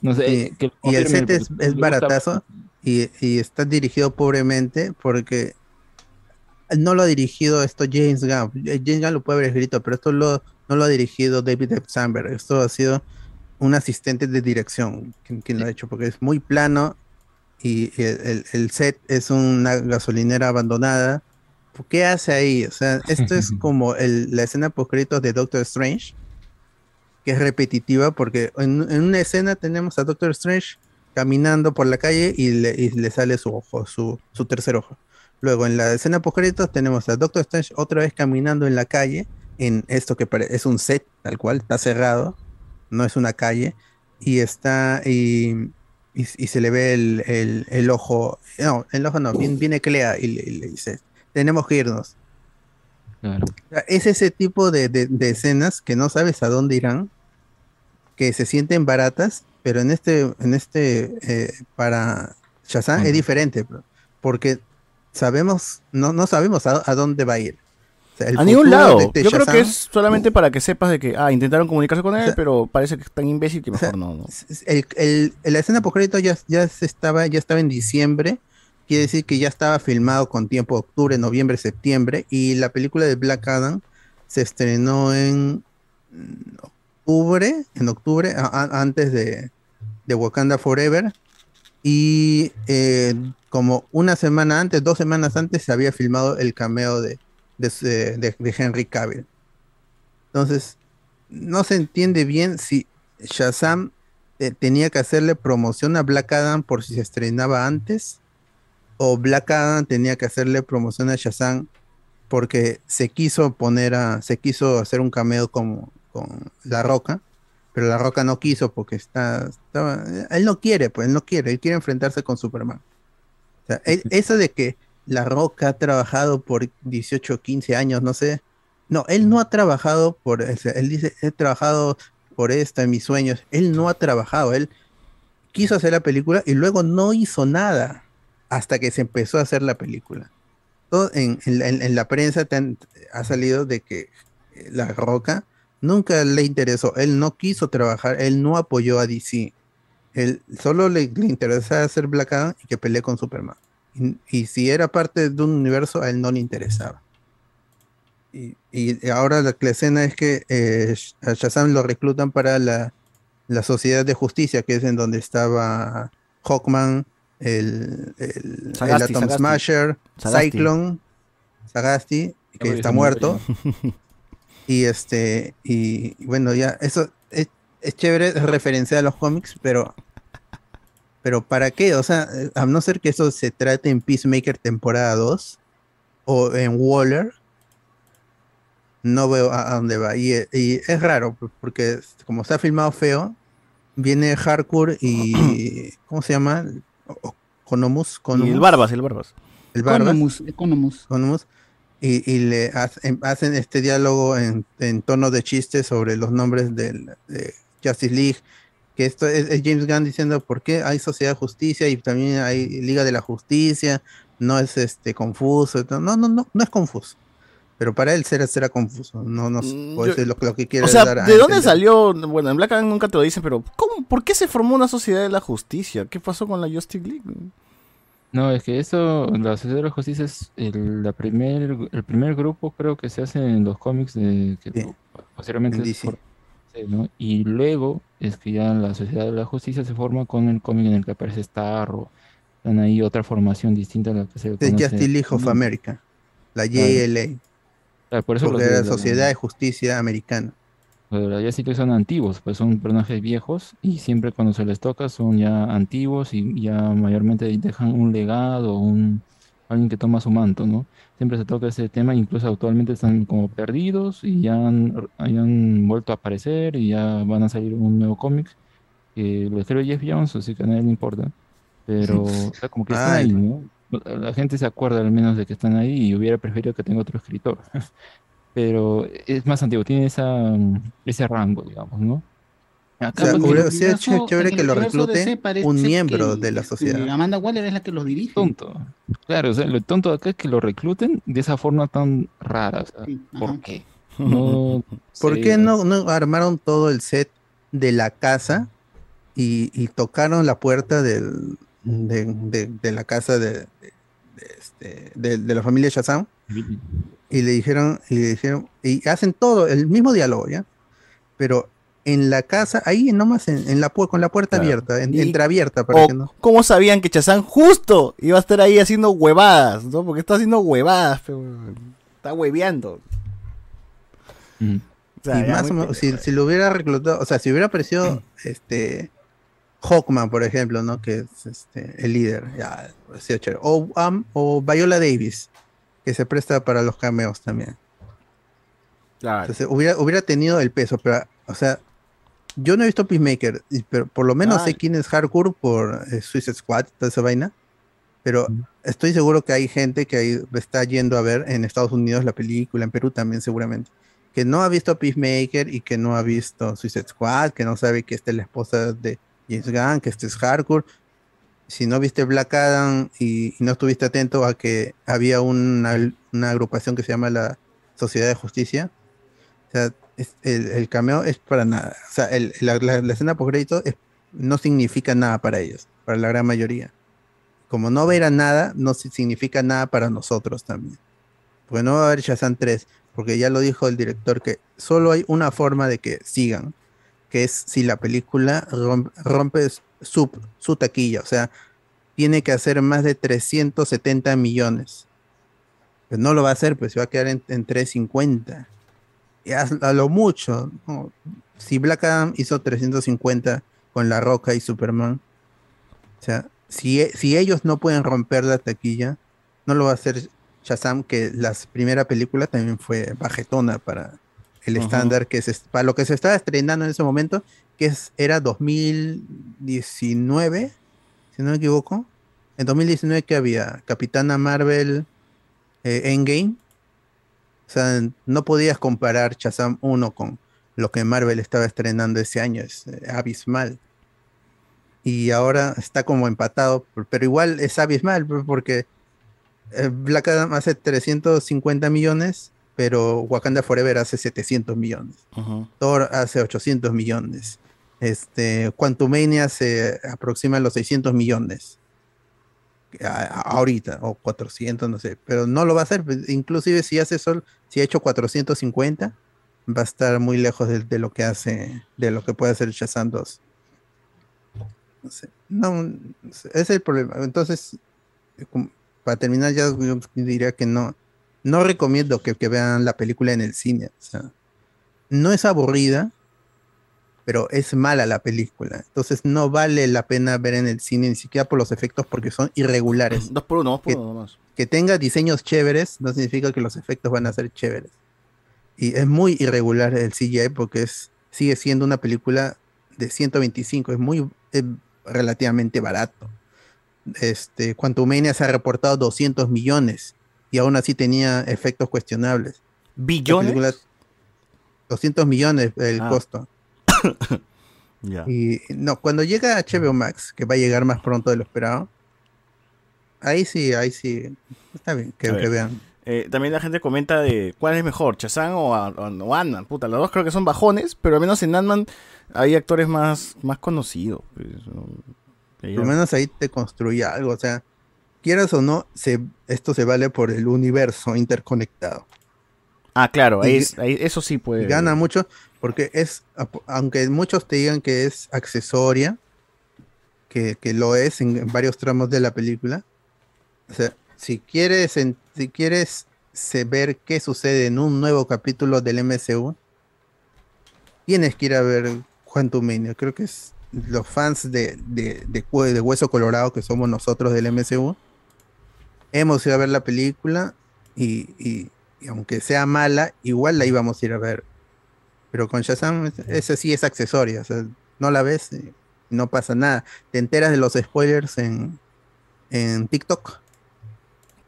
No sé, y, que lo y el set es, baratazo y, y está dirigido pobremente porque no lo ha dirigido esto James Gunn. James Gunn lo puede haber escrito, pero esto lo, no lo ha dirigido David F. Sandberg. Esto ha sido un asistente de dirección quien, quien lo ha hecho, porque es muy plano y el, set es una gasolinera abandonada. ¿Qué hace ahí? O sea, esto es como el- la escena post de Doctor Strange, que es repetitiva, porque en, en una escena tenemos a Doctor Strange caminando por la calle y le, y le sale su ojo, su, su tercer ojo. Luego en la escena post tenemos a Doctor Strange otra vez caminando en la calle, en esto que es un set, tal cual, está cerrado, no es una calle, y está, y, y- y se le ve el, el- el ojo, no, el ojo no, viene, viene Clea y le, le dice, tenemos que irnos. Claro. Es ese tipo de, de- de escenas que no sabes a dónde irán, que se sienten baratas, pero en este, en este, eh, para Shazam es diferente, porque sabemos, no, no sabemos a, a dónde va a ir. O sea, el A ningún lado. de- de Yo creo que es solamente para que sepas de que, ah, intentaron comunicarse con él, pero parece que es tan imbécil que mejor no. no. el, el- la escena post crédito ya, ya se estaba, ya estaba en diciembre, quiere decir que ya estaba filmado con tiempo octubre, noviembre, septiembre, y la película de Black Adam se estrenó en octubre, en octubre, a- antes de, de Wakanda Forever, y eh, como una semana antes, dos semanas antes, se había filmado el cameo de, de, de- de- de Henry Cavill. Entonces, no se entiende bien si Shazam eh, tenía que hacerle promoción a Black Adam por si se estrenaba antes, o Black Adam tenía que hacerle promoción a Shazam porque se quiso poner a, se quiso hacer un cameo con, con La Roca, pero La Roca no quiso porque está, estaba, él no quiere, pues él no quiere, él quiere enfrentarse con Superman. O sea, él- eso de que La Roca ha trabajado por 18 15 años, no sé. No, él no ha trabajado por, él dice, he trabajado por esto en mis sueños. Él no ha trabajado, él quiso hacer la película y luego no hizo nada hasta que se empezó a hacer la película. Todo en, la- en- en la prensa ha salido de que eh, La Roca nunca le interesó, él no quiso trabajar, él no apoyó a DC. Él solo le, interesaba hacer Black y que pelee con Superman. Y, y si era parte de un universo, a él no le interesaba. Y, y ahora la, la escena es que eh, a Shazam lo reclutan para la, la Sociedad de Justicia, que es en donde estaba Hawkman, el, el, el Sagasti, Atom Sagasti. Smasher, Sagasti. Cyclone, Sagasti, que está muerto. y este, y, bueno, ya, eso es, es chévere, es referencia a los cómics, pero pero ¿para qué? O sea, eh, a no ser que eso se trate en Peacemaker temporada 2 o en Waller, no veo a, a dónde va. Y, y es raro, porque como está filmado feo, viene Hardcore y. ¿Cómo se llama? O- Conomus. Y el Barbas, el Barbas. El Barbas. Economus, Economus. Economus, Y, y le hacen, hacen este diálogo en, en tono de chiste sobre los nombres del, de Justice League. Que esto es, es James Gunn diciendo por qué hay Sociedad de Justicia y también hay Liga de la Justicia. No es este confuso. No, no, no, no es confuso. Pero para él será, será confuso. No, no puede yo- ser lo, lo que quiere O sea, dar a ¿de dónde entender. salió? Bueno, en Black Adam nunca te lo dicen, pero ¿cómo, ¿por qué se formó una sociedad de la justicia? ¿Qué pasó con la Justice League? No, es que eso, la Sociedad de la Justicia es el, la primer, el primer grupo creo que se hace en los cómics de que posteriormente en es Y luego es que ya la Sociedad de la Justicia se forma con el cómic en el que aparece Starro. Están ahí otra formación distinta a la que se conoce Justice League of. America. La. JLA. Claro, por eso porque era la- Sociedad de Justicia Americana. De la Justice League son antiguos, pues son personajes viejos y siempre cuando se les toca son ya antiguos y ya mayormente dejan un legado, un alguien que toma su manto, ¿no? Siempre se toca ese tema, incluso actualmente están como perdidos y ya han, ya han vuelto a aparecer y ya van a salir un nuevo cómic que lo escribe Jeff Jones, así que a nadie le importa, pero o sea, como que están ahí, ¿no? La gente se acuerda al menos de que están ahí y hubiera preferido que tenga otro escritor. pero es más antiguo, tiene esa, ese rango, digamos, ¿no? Acá, O sea, hubiera sido chévere que lo reclute un que- miembro de la que sociedad. Amanda Waller es la que los dirige. tonto. Claro, o sea, lo tonto de acá es que lo recluten de esa forma tan rara. O sea, ¿por ajá. qué? No ¿Por sé, qué no, no armaron todo el set de la casa y, y tocaron la puerta del, de, de- de la casa de, de- de este, de- de la familia Shazam y le dijeron, y le dijeron, y hacen todo, el mismo diálogo, ¿ya? Pero en la casa, ahí nomás en, en la con la puerta Claro. abierta, en- entreabierta para O, que no. ¿Cómo sabían que Chazán justo iba a estar ahí haciendo huevadas? ¿no? Porque está haciendo huevadas, pe, weón. está hueveando. O sea, y ya más o muy menos, si, si lo hubiera reclutado, o sea, si hubiera aparecido este Hawkman, por ejemplo, ¿no? Que es este, el líder, ya. O, am- o Viola Davis, que se presta para los cameos también. Entonces, hubiera, hubiera tenido el peso, pero, o sea, yo no he visto Peacemaker, pero por lo menos sé Ay. quién es Hardcore por eh, Suicide Squad, toda esa vaina. Pero estoy seguro que hay gente que ahí está yendo a ver en Estados Unidos la película, en Perú también seguramente, que no ha visto Peacemaker y que no ha visto Suicide Squad, que no sabe que esta es la esposa de James Gunn, que este es Hardcore. Si no viste Black Adam y, y no estuviste atento a que había una, una agrupación que se llama la Sociedad de Justicia, o sea, el, cameo es para nada. O sea, el- la, escena post crédito no significa nada para ellos, para la gran mayoría. Como no ver a nada, no si- significa nada para nosotros también. Porque no va a haber Shazam 3, porque ya lo dijo el director que solo hay una forma de que sigan, que es si la película rom- rompe su, taquilla, o sea, tiene que hacer más de 370 millones. Pues no lo va a hacer, pues se va a quedar en, en 350 y a, a lo mucho, ¿no? si Black Adam hizo 350 con La Roca y Superman, o sea, si, e- si ellos no pueden romper la taquilla, no lo va a hacer Shazam, que la primera película también fue bajetona para el estándar que se, para lo que se estaba estrenando en ese momento, que es, era 2019, si no me equivoco. En 2019 que había Capitana Marvel eh, Endgame. O sea, no podías comparar Shazam 1 con lo que Marvel estaba estrenando ese año. Es eh, abismal. Y ahora está como empatado, pero igual es abismal por- porque eh, Black Adam hace 350 millones, pero Wakanda Forever hace 700 millones. Thor hace 800 millones. Este, Quantumania se aproxima a los 600 millones. Ahorita, o 400, no sé, pero no lo va a hacer. Inclusive si hace sol, si ha hecho 450, va a estar muy lejos de, lo que hace, de lo que puede hacer Shazam 2. No sé, no, es el problema. Entonces, para terminar, ya diría que no, no recomiendo que, vean la película en el cine. No es aburrida, pero es mala la película. Entonces no vale la pena ver en el cine, ni siquiera por los efectos, porque son irregulares. Dos por uno, dos por que, uno nomás. que tenga diseños chéveres no significa que los efectos van a ser chéveres. Y es muy irregular el CGI porque es, sigue siendo una película de 125, es muy es relativamente barato. Este, Quantumania se ha reportado 200 millones y aún así tenía efectos cuestionables. ¿Billones? La película- 200 millones el Ah. costo. Y no, cuando llega HBO Max, que va a llegar más pronto de lo esperado, ahí sí, ahí sí, está bien que, vean. Eh, también la gente comenta de cuál es mejor, Chazán o, o, Ant-Man. Puta, los dos creo que son bajones, pero al menos en Ant-Man hay actores más, más conocidos. pues. Por lo menos ahí te construye algo, o sea, quieras o no, se, esto se vale por el universo interconectado. Ah, claro, ahí, Y- es- ahí- eso sí puede. Gana mucho porque es, aunque muchos te digan que es accesoria, que, que lo es en, varios tramos de la película, o sea, si quieres, si quieres ver qué sucede en un nuevo capítulo del MCU, tienes que ir a ver Quantumania. Creo que es los fans de, de, de, Hue- de Hueso Colorado, que somos nosotros del MCU, hemos ido a ver la película y- y aunque sea mala, igual la íbamos a ir a ver. Pero con Shazam, ese sí es accesorio, o sea, no la ves no pasa nada. Te enteras de los spoilers en, en TikTok.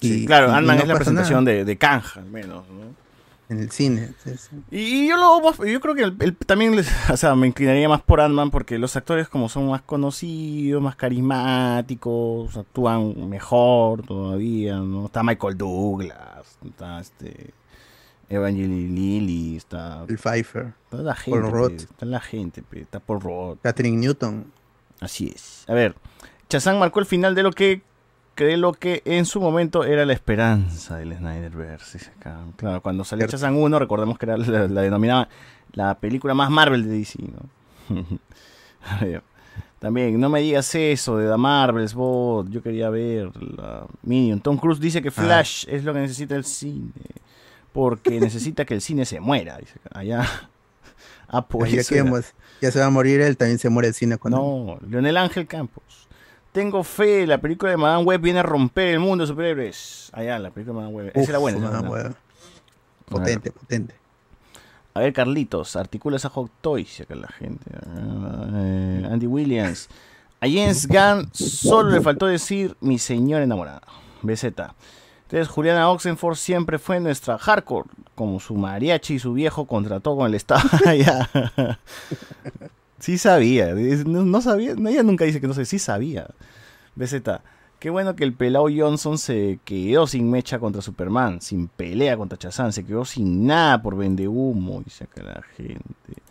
Sí, claro, Ant-Man no es la presentación nada. de, de Kang, al menos. ¿no? En el cine. sí, sí. Y yo, lo, yo creo que el- el- también les- o sea, me inclinaría más por Ant-Man porque los actores como son más conocidos, más carismáticos, actúan mejor todavía, ¿no? Está Michael Douglas, está este Evangeline Lilly, está El Pfeiffer. Está la gente, Paul Rudd. está la gente, está por Roth. Catherine Newton. Así es. A ver, Chazán marcó el final de lo que de lo que en su momento era la esperanza del Snyderverse. Claro, cuando salió Chazán 1, recordemos que era la, la denominaba la película más Marvel de DC, ¿no? A ver, También, no me digas eso de The Marvels, bot. Yo quería ver la Minion. Tom Cruise dice que Flash es lo que necesita el cine. Porque necesita que el cine se muera. Dice. Allá. Ah, pues. ya, eso que era. hemos- ya se va a morir él, también se muere el cine cuando. No, Leonel Ángel Campos. Tengo fe, la película de Madame Web viene a romper el mundo de superhéroes. Allá, la película de Madame Web. Esa era buena. Madame. Web. Potente, potente. A ver, Carlitos, articula esa Hot Toys acá la gente. Ah, eh, Andy Williams. A James Gunn solo le faltó decir mi señor enamorado. BZ. Entonces, Juliana Oxenford siempre fue nuestra hardcore, como su mariachi y su viejo contrató con el Estado. Ya. sí sabía, no, sabía, ella nunca dice que no sé, sí sabía. BZ. Qué bueno que el pelao Johnson se quedó sin mecha contra Superman, sin pelea contra Chazán, se quedó sin nada por vende humo, dice acá la gente.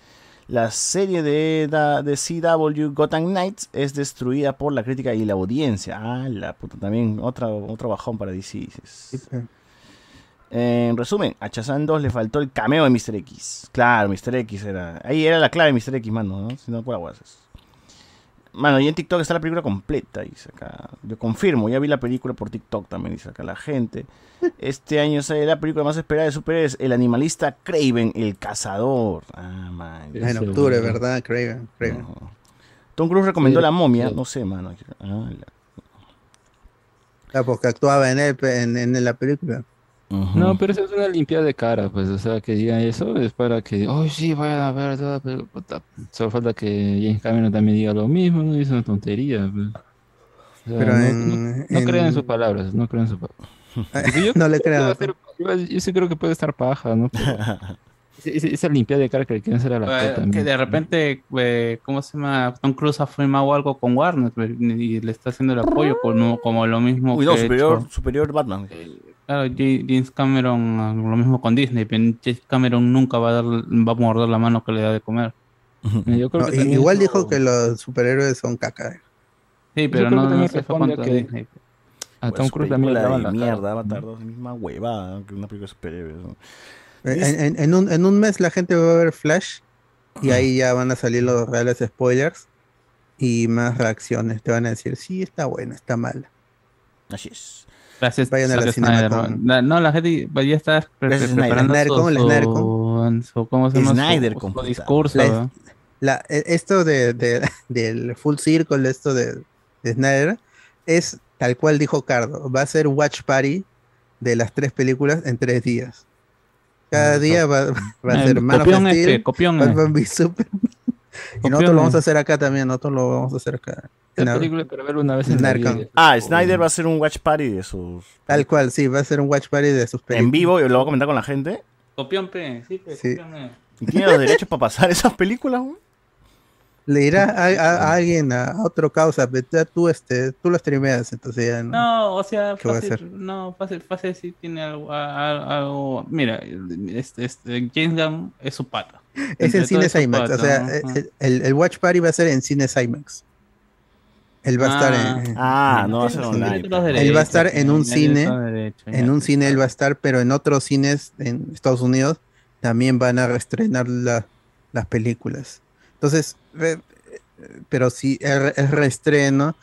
La serie de, CW Gotham Knights es destruida por la crítica y la audiencia. Ah, la puta, también otra, otro bajón para DC. dices. En resumen, a Chazán 2 le faltó el cameo de Mr. X. Claro, Mr. X era. Ahí era la clave de Mr. X, mano, ¿no? Si no, por aguas. Mano, y en TikTok está la película completa, dice acá. Yo confirmo, ya vi la película por TikTok también, dice acá la gente. Este año sale la película más esperada de superhéroes, El animalista Craven, el cazador. Ah, man. En octubre, ¿verdad? Craven. Craven. Tom Cruise recomendó Sí, La momia, sí. no sé, mano. Ah, la- Ah, porque actuaba en, él, pe- en, en la película. No, pero eso es una limpiada de cara, pues, o sea, que digan eso es para que, oh, sí, vayan a ver toda la película". Puta, Solo falta que James Cameron también diga lo mismo, no es una tontería. pues. O sea, Pero no, en- no- no crean en sus palabras, no crean en sus palabras. Yo No le crean. yo, sí creo que puede estar paja, ¿no? Pero esa- esa, limpiada de cara que le quieren hacer a la Eh, actor que también. de repente, eh, ¿cómo se llama? Tom Cruise ha firmado algo con Warner pues, y le está haciendo el apoyo como, como lo mismo Uy, que no, ha superior, hecho- superior Batman. Claro, James Cameron, lo mismo con Disney, James Cameron nunca va a, dar, va a morder la mano que le da de comer. Yo creo No, que i- también igual eso- dijo que los superhéroes son caca. eh. Sí, pero no, que no también se fue contra a que- Disney. A Tom Cruise también le daban la mierda. Avatar 2, misma huevada que una película de superhéroes. ¿no? En, en- en un, en un mes la gente va a ver Flash y ahí ya van a salir los reales spoilers y más reacciones. Te van a decir, sí, está buena, está mala. Así es. Gracias, Vayan a la. Snyder. La- no, la gente ya está pre- Snyder. preparando Snydercon, su, la Snydercon. su- su- ¿cómo se llama? Su- Snydercon, su puta. discurso. La- ¿verdad? la- e- esto de, de- del full circle, esto de, de Snyder, es tal cual dijo Cardo. Va a ser watch party de las tres películas en tres días. Cada día va, va a Eh, ser Man of copión Steel, este, copión, Batman eh. v Superman. Y nosotros lo vamos eh. a hacer acá también, nosotros lo vamos a hacer acá. Película para una vez en la Narcon. vida. Ah, Snyder va a hacer un watch party de sus. Tal cual, sí, va a ser un watch party de sus películas. En vivo, y lo voy a comentar con la gente. Copión, pe. Sí, pe, Sí. copión, eh. ¿Y tiene los derechos para pasar esas películas, güey? Le dirá a, a- a alguien, a, a otro causa, tú, este, tú lo streameas, entonces ya no. No, o sea, ¿Qué va a fácil, hacer? no, fácil, fácil sí tiene algo, a- a- algo- mira, este, este, James Gunn es su pata. Es Entre en cines IMAX, o sea, el- el watch party va a ser en cines IMAX. Él va a estar en, Ah, no va a ser Sí, online. tiene los él va a estar en un cine, en un cine él va a estar, pero en otros cines en Estados Unidos también van a reestrenar la- las películas. Entonces, re- pero si es, re- es reestreno,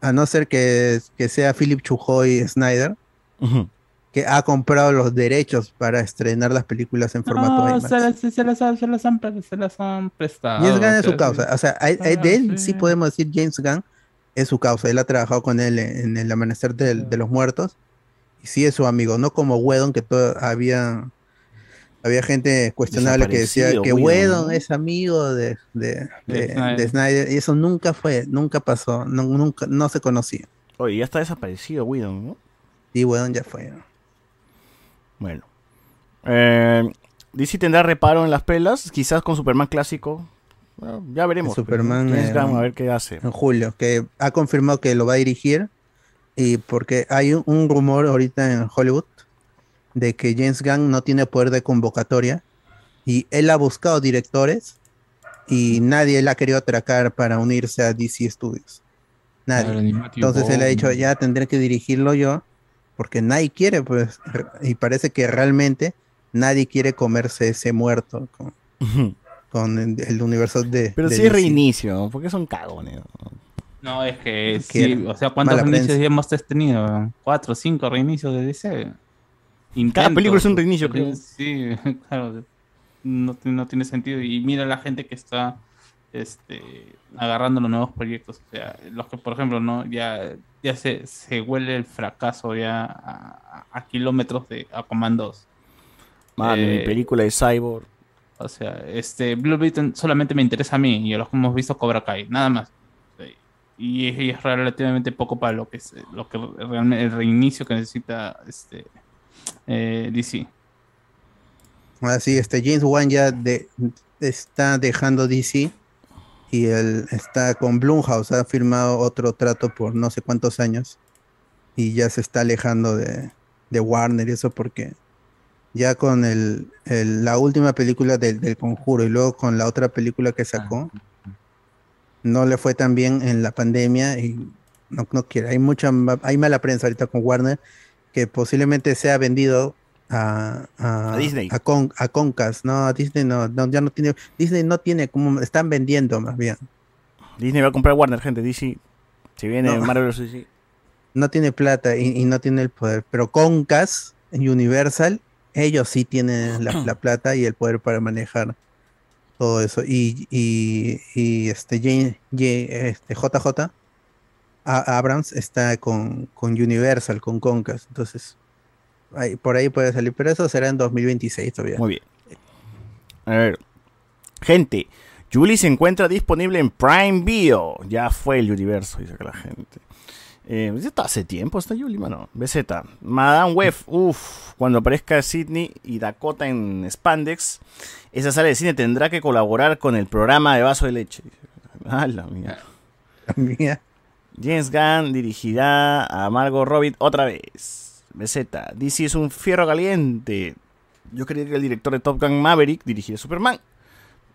a no ser que, que sea Philip Chujoy Snyder, que ha comprado los derechos para estrenar las películas en formato No, IMAX. se las, se, las, han- se las han, se las han prestado. James Gunn es su causa. O sea, hay- hay- de Ah, él sí. sí podemos decir James Gunn es su causa. Él ha trabajado con él en el amanecer del- de los muertos. Y sí es su amigo, no como Whedon, que todo, había, había gente cuestionable que decía que ¿no? es amigo de, de, De de- Snyder. de Snyder. Y eso nunca fue, nunca pasó, no, nunca, no se conocía. Oye, ya está desaparecido, Whedon, ¿no? Y Whedon ya fue. Bueno. Eh, DC tendrá reparo en las pelas, quizás con Superman clásico. Bueno, ya veremos. Superman, eh, a ver qué hace. en julio, que ha confirmado que lo va a dirigir. Y porque hay un, un rumor ahorita en Hollywood de que James Gunn no tiene poder de convocatoria. Y él ha buscado directores y nadie la ha querido atracar para unirse a DC Studios. Nadie. Entonces él ha dicho, ya tendré que dirigirlo yo, porque nadie quiere, pues, y parece que realmente nadie quiere comerse ese muerto con, con el, universo de. Pero de sí es DC. reinicio, porque son cagones. No, es que sí, Quieren. o sea, ¿cuántos Mala reinicios prensa. hemos tenido? ¿Cuatro, cinco reinicios de DC? Intentos. película es un reinicio, creo. Sí, claro. No, no tiene sentido. Y mira la gente que está este, agarrando los nuevos proyectos. O sea, los que, por ejemplo, no ya, ya se, se huele el fracaso ya a, a- a kilómetros de Aquaman 2. Mano, mi Eh, película de Cyborg. O sea, este Blue Beetle solamente me interesa a mí y a los que hemos visto Cobra Kai, nada más. Y y es relativamente poco para lo que es lo que realmente el reinicio que necesita este eh, DC. Así, este James Wan ya de- está dejando DC y él está con Blumhouse, ha firmado otro trato por no sé cuántos años y ya se está alejando de, de Warner y eso porque ya con el, el- la última película del, del Conjuro y luego con la otra película que sacó, no le fue tan bien en la pandemia y no, no quiere. Hay mucha hay mala prensa ahorita con Warner que posiblemente sea vendido a, a, A Disney. a, Con- a Concast, no, a Disney no, no, ya no tiene, Disney no tiene como, están vendiendo más bien. Disney va a comprar Warner, gente. DC. Si viene No. Marvel. DC. no tiene plata y, y no tiene el poder. Pero Concast, Universal, ellos sí tienen la, la plata y el poder para manejar todo eso. Y, y, y este, Jane- Jane- este JJ A- Abrams está con, con Universal, con Concast. Entonces, ahí- por ahí puede salir. Pero eso será en 2026 todavía. Muy bien. A ver. Gente, Julie se encuentra disponible en Prime Video. Ya fue el universo, dice la gente. Eh, ya está hace tiempo esta Julie, mano. BZ. Madame Web, uff. Cuando aparezca Sidney y Dakota en Spandex, esa sala de cine tendrá que colaborar con el programa de vaso de leche. Ah, la mía. Mía. James Gunn dirigirá a Margot Robbie otra vez. BZ. DC es un fierro caliente. Yo creía que el director de Top Gun Maverick dirigiría Superman.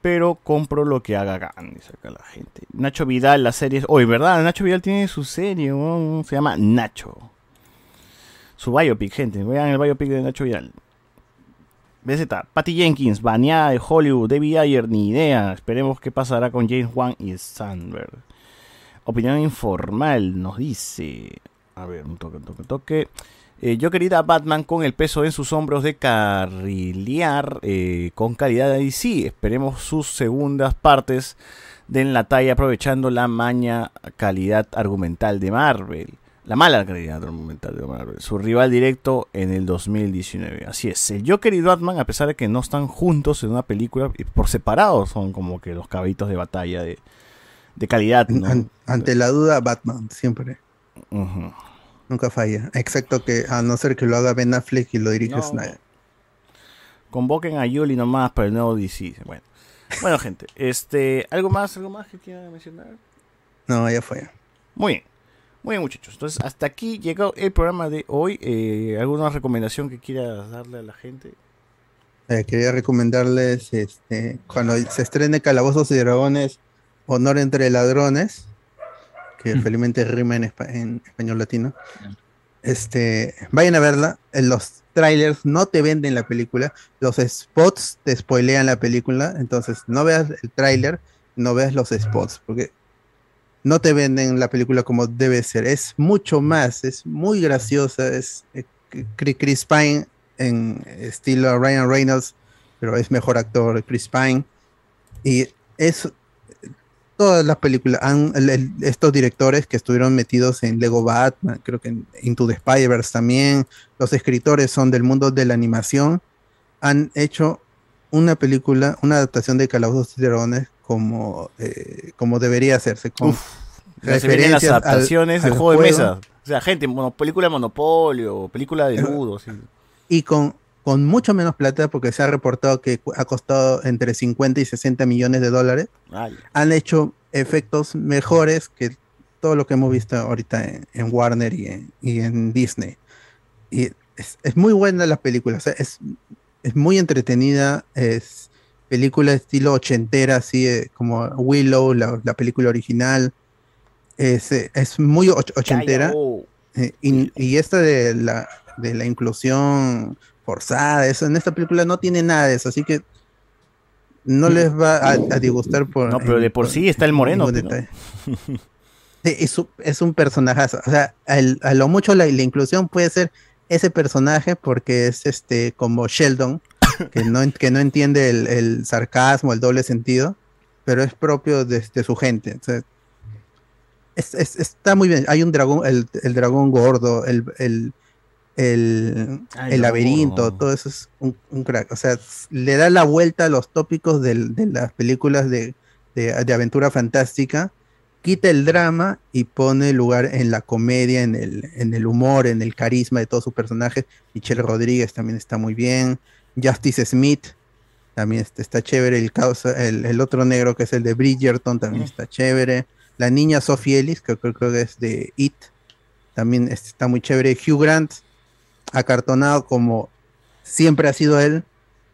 Pero compro lo que haga dice acá la gente. Nacho Vidal, la serie. Oye, ¿verdad? Nacho Vidal tiene su serie. Se llama Nacho. Su biopic, gente. Vean el biopic de Nacho Vidal. BZ. Patty Jenkins, baneada de Hollywood. Debbie Ayer, ni idea. Esperemos qué pasará con James Wan y Sandberg. Opinión informal nos dice. A ver, un toque, un toque, un toque. Eh, yo querida Batman con el peso en sus hombros de carrilear eh, con calidad de DC. Esperemos sus segundas partes den la talla aprovechando la maña calidad argumental de Marvel. La mala calidad argumental de Marvel. Su rival directo en el 2019. Así es. El Joker y Batman, a pesar de que no están juntos en una película, por separado son como que los caballitos de batalla de, de calidad. ¿no? An- ante la duda, Batman, siempre. Nunca falla. Excepto que, a no ser que lo haga Ben Affleck y lo dirige No. Snyder. Convoquen a Yuli nomás para el nuevo DC. Bueno, bueno gente, este, ¿algo más, algo más que quieran mencionar? No, ya fue. Muy bien, muy bien muchachos. Entonces, hasta aquí llegó el programa de hoy. Eh, ¿Alguna recomendación que quieras darle a la gente? Eh, quería recomendarles, este, cuando se estrene Calabozos y Dragones, Honor entre Ladrones, que felizmente rima en, espa- en español latino. Este, vayan a verla. En los trailers no te venden la película, los spots te spoilean la película, entonces no veas el trailer, no veas los spots, porque no te venden la película como debe ser. Es mucho más, es muy graciosa, es eh, Chris Pine en estilo Ryan Reynolds, pero es mejor actor Chris Pine. Y es todas las películas, han- el- el- estos directores que estuvieron metidos en Lego Batman, creo que en Into the Spider-Verse también, los escritores son del mundo de la animación, han hecho una película, una adaptación de Calabozos y Dragones como, eh, como debería hacerse, con Ya se vienen las al- adaptaciones al juego de mesa. O sea, gente, mono- película de Monopolio, película de Ludo. sí. y con, con mucho menos plata, porque se ha reportado que ha costado entre 50 y 60 millones de dólares, Ay. han hecho efectos mejores que todo lo que hemos visto ahorita en, en Warner y en, y en Disney. Y es, es muy buena la película, o sea, es, es muy entretenida, es, película estilo ochentera, así eh, como Willow, la, la película original. Es, es muy och- ochentera. Eh, y, y esta de la, de la inclusión forzada, eso en esta película no tiene nada de eso, así que no les va a, a disgustar por. No, pero de por sí está el moreno. Sí, es, un- es un personajazo. O sea, al- a lo mucho la, la inclusión puede ser ese personaje porque es este como Sheldon, que no, que no entiende el, el sarcasmo, el doble sentido, pero es propio de, de su gente. O sea, es- es- está muy bien. Hay un dragón, el, el dragón gordo, el, el, el, el laberinto, todo eso es un, un crack. O sea, le da la vuelta a los tópicos del- de las películas de, de- de aventura fantástica, quita el drama y pone lugar en la comedia, en el, en el humor, en el carisma de todos sus personajes. Michelle Rodríguez también está muy bien. Justice Smith también está, está chévere. El, causa, el, el otro negro que es el de Bridgerton también está chévere. La niña Sophie Ellis, que creo, creo que es de It, también está muy chévere. Hugh Grant, acartonado como siempre ha sido él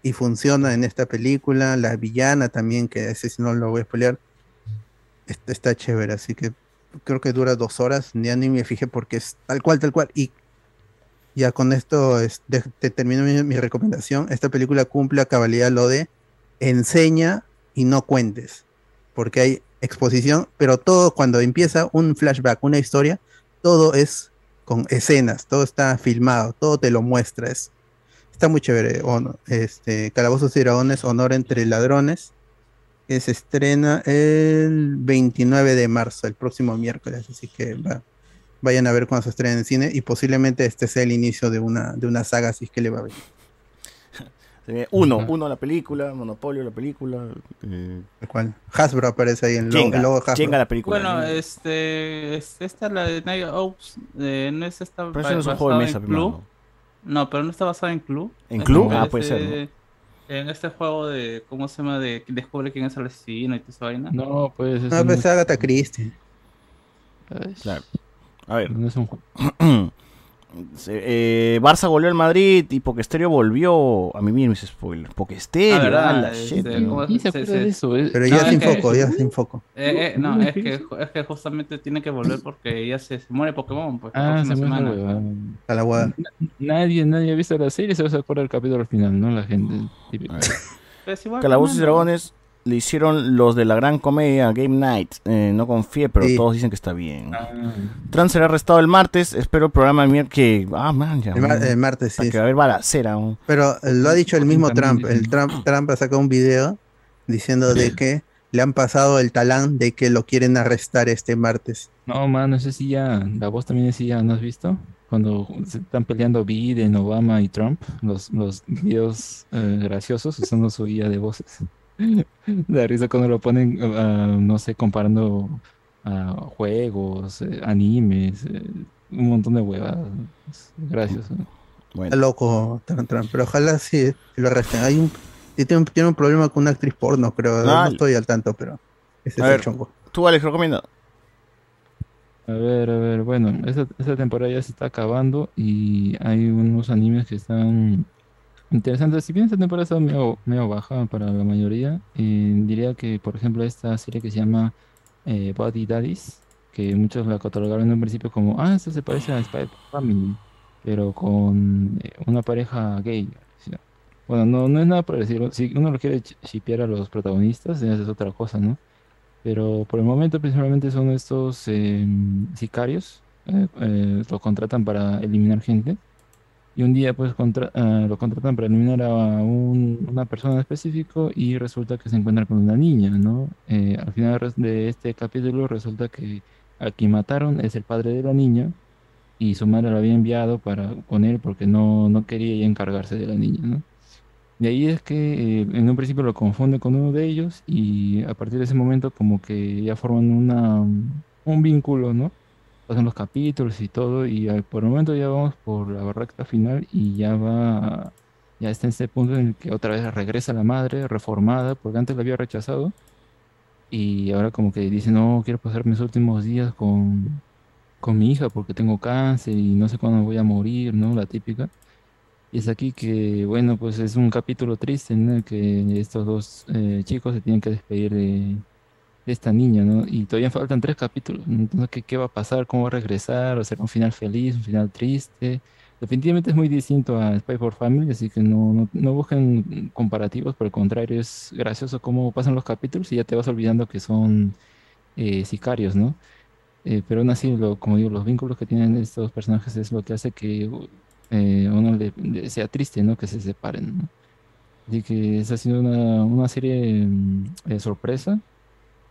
y funciona en esta película. La villana también, que ese no lo voy a spoilear, está, está chévere. Así que creo que dura dos horas. Ya ni me fijé porque es tal cual, tal cual. Y ya con esto es- de- te termino mi, mi recomendación. Esta película cumple a cabalidad lo de enseña y no cuentes. Porque hay exposición, pero todo cuando empieza un flashback, una historia, todo es con escenas, todo está filmado, todo te lo muestra. Es, está muy chévere. Honor- este, Calabozos y Dragones, Honor entre Ladrones, que se estrena el 29 de marzo, el próximo miércoles. Así que va- vayan a ver cuando se estrena en cine y posiblemente este sea el inicio de una, de una saga, así es que le va a venir. Uno, uno la película, Monopolio la película. eh, cual. Hasbro aparece ahí en el logo, Jenga, el logo Hasbro. Jenga la película. Bueno, este, es- esta la de Night Ops, eh, no es esta Pero eso no es un juego de mesa. No, pero no está basada en Clue. ¿En Es Clue? en Ah, puede ser, de- En este juego de, ¿cómo se llama? De descubre quién es el asesino y toda esa vaina. No, pues es No, un- pues es Agatha Christie. Claro. A ver. No es un juego. Eh, Barça volvió al Madrid y Pokestereo volvió. A mí mismo ese spoiler. Pokestereo, Ah, ¿verdad? la Este, shit. ¿cómo ¿Quién se se- acuerda se- de eso? Es- Pero No, ya es sin que- foco, ya sin foco. Eh, eh, no, es que, es que justamente tiene que volver porque ya se, se muere Pokémon. Pues, Ah, se semana. A la guada. Nadie, nadie ha visto la serie, se va a acordar del capítulo al final, ¿no? La gente. Pues Calabozos y. Dragones le hicieron los de la gran comedia Game Night. Eh, no confié, pero Sí. todos dicen que está bien. Ah, Trump será arrestado el martes. Espero el programa el miércoles. Que... Ah, man, ya. El, mar- man. el martes, sí. que va a haber balacera. Pero eh, lo ha dicho el mismo Trump. El Trump, Trump ha sacado un video diciendo de que le han pasado el talán de que lo quieren arrestar este martes. No, mano, ese sí ya. La voz también decía, ¿no has visto? Cuando se están peleando Biden, Obama y Trump, los, los videos eh, graciosos usando su guía de voces. Da risa cuando lo ponen, ah, no sé, comparando ah, juegos, eh, animes, eh, un montón de huevadas. Es gracioso. Está loco Trump, pero ojalá sí lo arresten. Hay un, sí tiene, un, tiene un problema con una actriz porno, creo. no Dale. estoy al tanto, pero ese A es ver. el chongo. Tú, Alex, recomienda. A ver, a ver, bueno, esta, esta temporada ya se está acabando y hay unos animes que están interesantes. Si bien esta temporada está medio, medio baja para la mayoría, eh, diría que, por ejemplo, esta serie que se llama eh, Body Daddies, que muchos la catalogaron en un principio como, ah, esto se parece a Spy Family, pero con eh, una pareja gay. Bueno, no, no es nada por decirlo. Si uno lo quiere shipear a los protagonistas, esa es otra cosa, ¿no? Pero por el momento principalmente son estos eh, sicarios, eh, eh, lo contratan para eliminar gente. Y un día pues contra- ah, lo contratan para eliminar a un- una persona en específico y resulta que se encuentra con una niña, ¿no? Eh, al final de este capítulo resulta que a quien mataron es el padre de la niña y su madre lo había enviado para, con él porque no, no quería ya encargarse de la niña, ¿no? De ahí es que eh, en un principio lo confunde con uno de ellos y a partir de ese momento como que ya forman una, un vínculo, ¿no? Pasan los capítulos y todo y eh, por el momento ya vamos por la recta final y ya va, ya está en este punto en el que otra vez regresa la madre reformada porque antes la había rechazado y ahora como que dice, no, quiero pasar mis últimos días con, con mi hija porque tengo cáncer y no sé cuándo voy a morir, ¿no? La típica. Y es aquí que, bueno, pues es un capítulo triste, ¿no? Que estos dos eh, chicos se tienen que despedir de, de esta niña, ¿no? Y todavía faltan tres capítulos. Entonces, ¿qué, qué va a pasar? ¿Cómo va a regresar? ¿O será un final feliz, un final triste? Definitivamente es muy distinto a Spy for Family, así que no, no, no busquen comparativos, por el contrario, es gracioso cómo pasan los capítulos y ya te vas olvidando que son eh, sicarios, ¿no? Eh, pero aún así, lo, como digo, los vínculos que tienen estos personajes es lo que hace que eh, uno le, le sea triste, ¿no? Que se separen, ¿no? Así que esa ha sido una, una serie mm, eh, sorpresa,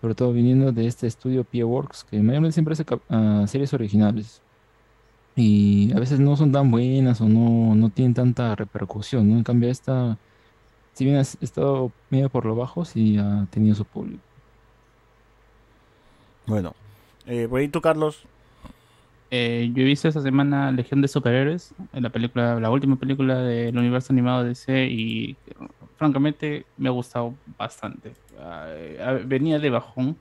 sobre todo viniendo de este estudio Pia Works, que mayormente siempre hace ah, series originales. Y a veces no son tan buenas o no, no tienen tanta repercusión, ¿no? En cambio, esta, si bien ha estado medio por lo bajo, sí ha tenido su público. Bueno, eh, tú, Carlos. Eh, yo he visto esta semana Legión de Superhéroes, la película, la última película del universo animado de DC y francamente me ha gustado bastante. Ah, eh, venía de bajón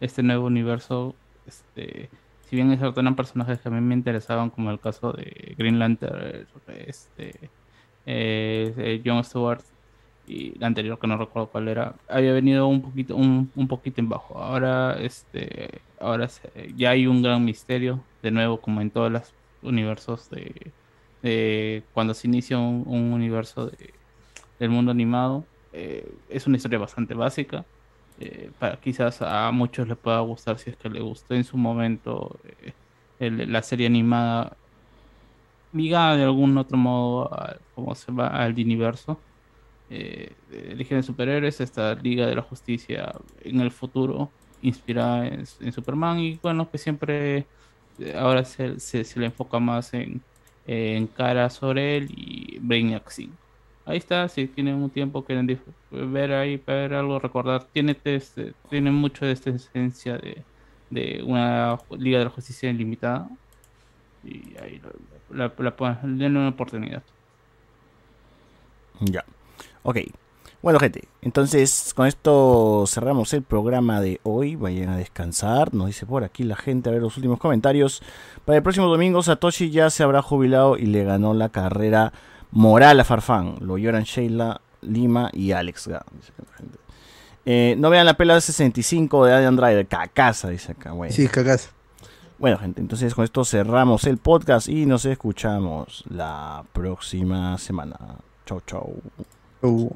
este nuevo universo, este, si bien es eran personajes que a mí me interesaban como el caso de Green Lantern, este, eh, eh, Jon Stewart y la anterior que no recuerdo cuál era, había venido un poquito, un, un poquito en bajo. Ahora, este, ahora se- ya hay un gran misterio, de nuevo, como en todos los universos de, cuando se inicia un, un universo de- del mundo animado. eh, es una historia bastante básica. eh, para quizás a muchos les pueda gustar si es que le gustó en su momento eh, la serie animada ligada de algún otro modo a se va al universo eh, Legión Superhéroes, esta Liga de la Justicia en el futuro, inspirada en, Superman, y bueno, que siempre eh, ahora se, le enfoca más en, en cara sobre él y Brainiac 5. Ahí está, si tienen un tiempo, quieren ver ahí, ver algo, recordar, tiene, este, tiene mucho de esta esencia de, de una Liga de la Justicia ilimitada, y ahí la, la, la denle una oportunidad. Ya. Ok. Bueno, gente, entonces con esto cerramos el programa de hoy. Vayan a descansar. Nos dice por aquí la gente a ver los últimos comentarios. Para el próximo domingo, Satoshi ya se habrá jubilado y le ganó la carrera moral a Farfán. Lo lloran Sheila, Lima y Alex. Ga-. Eh, no vean la pela de 65 de Adam Driver. Cacasa, dice acá. Bueno. Sí, cagás. Bueno, gente, entonces con esto cerramos el podcast y nos escuchamos la próxima semana. Chau, chau. Uh.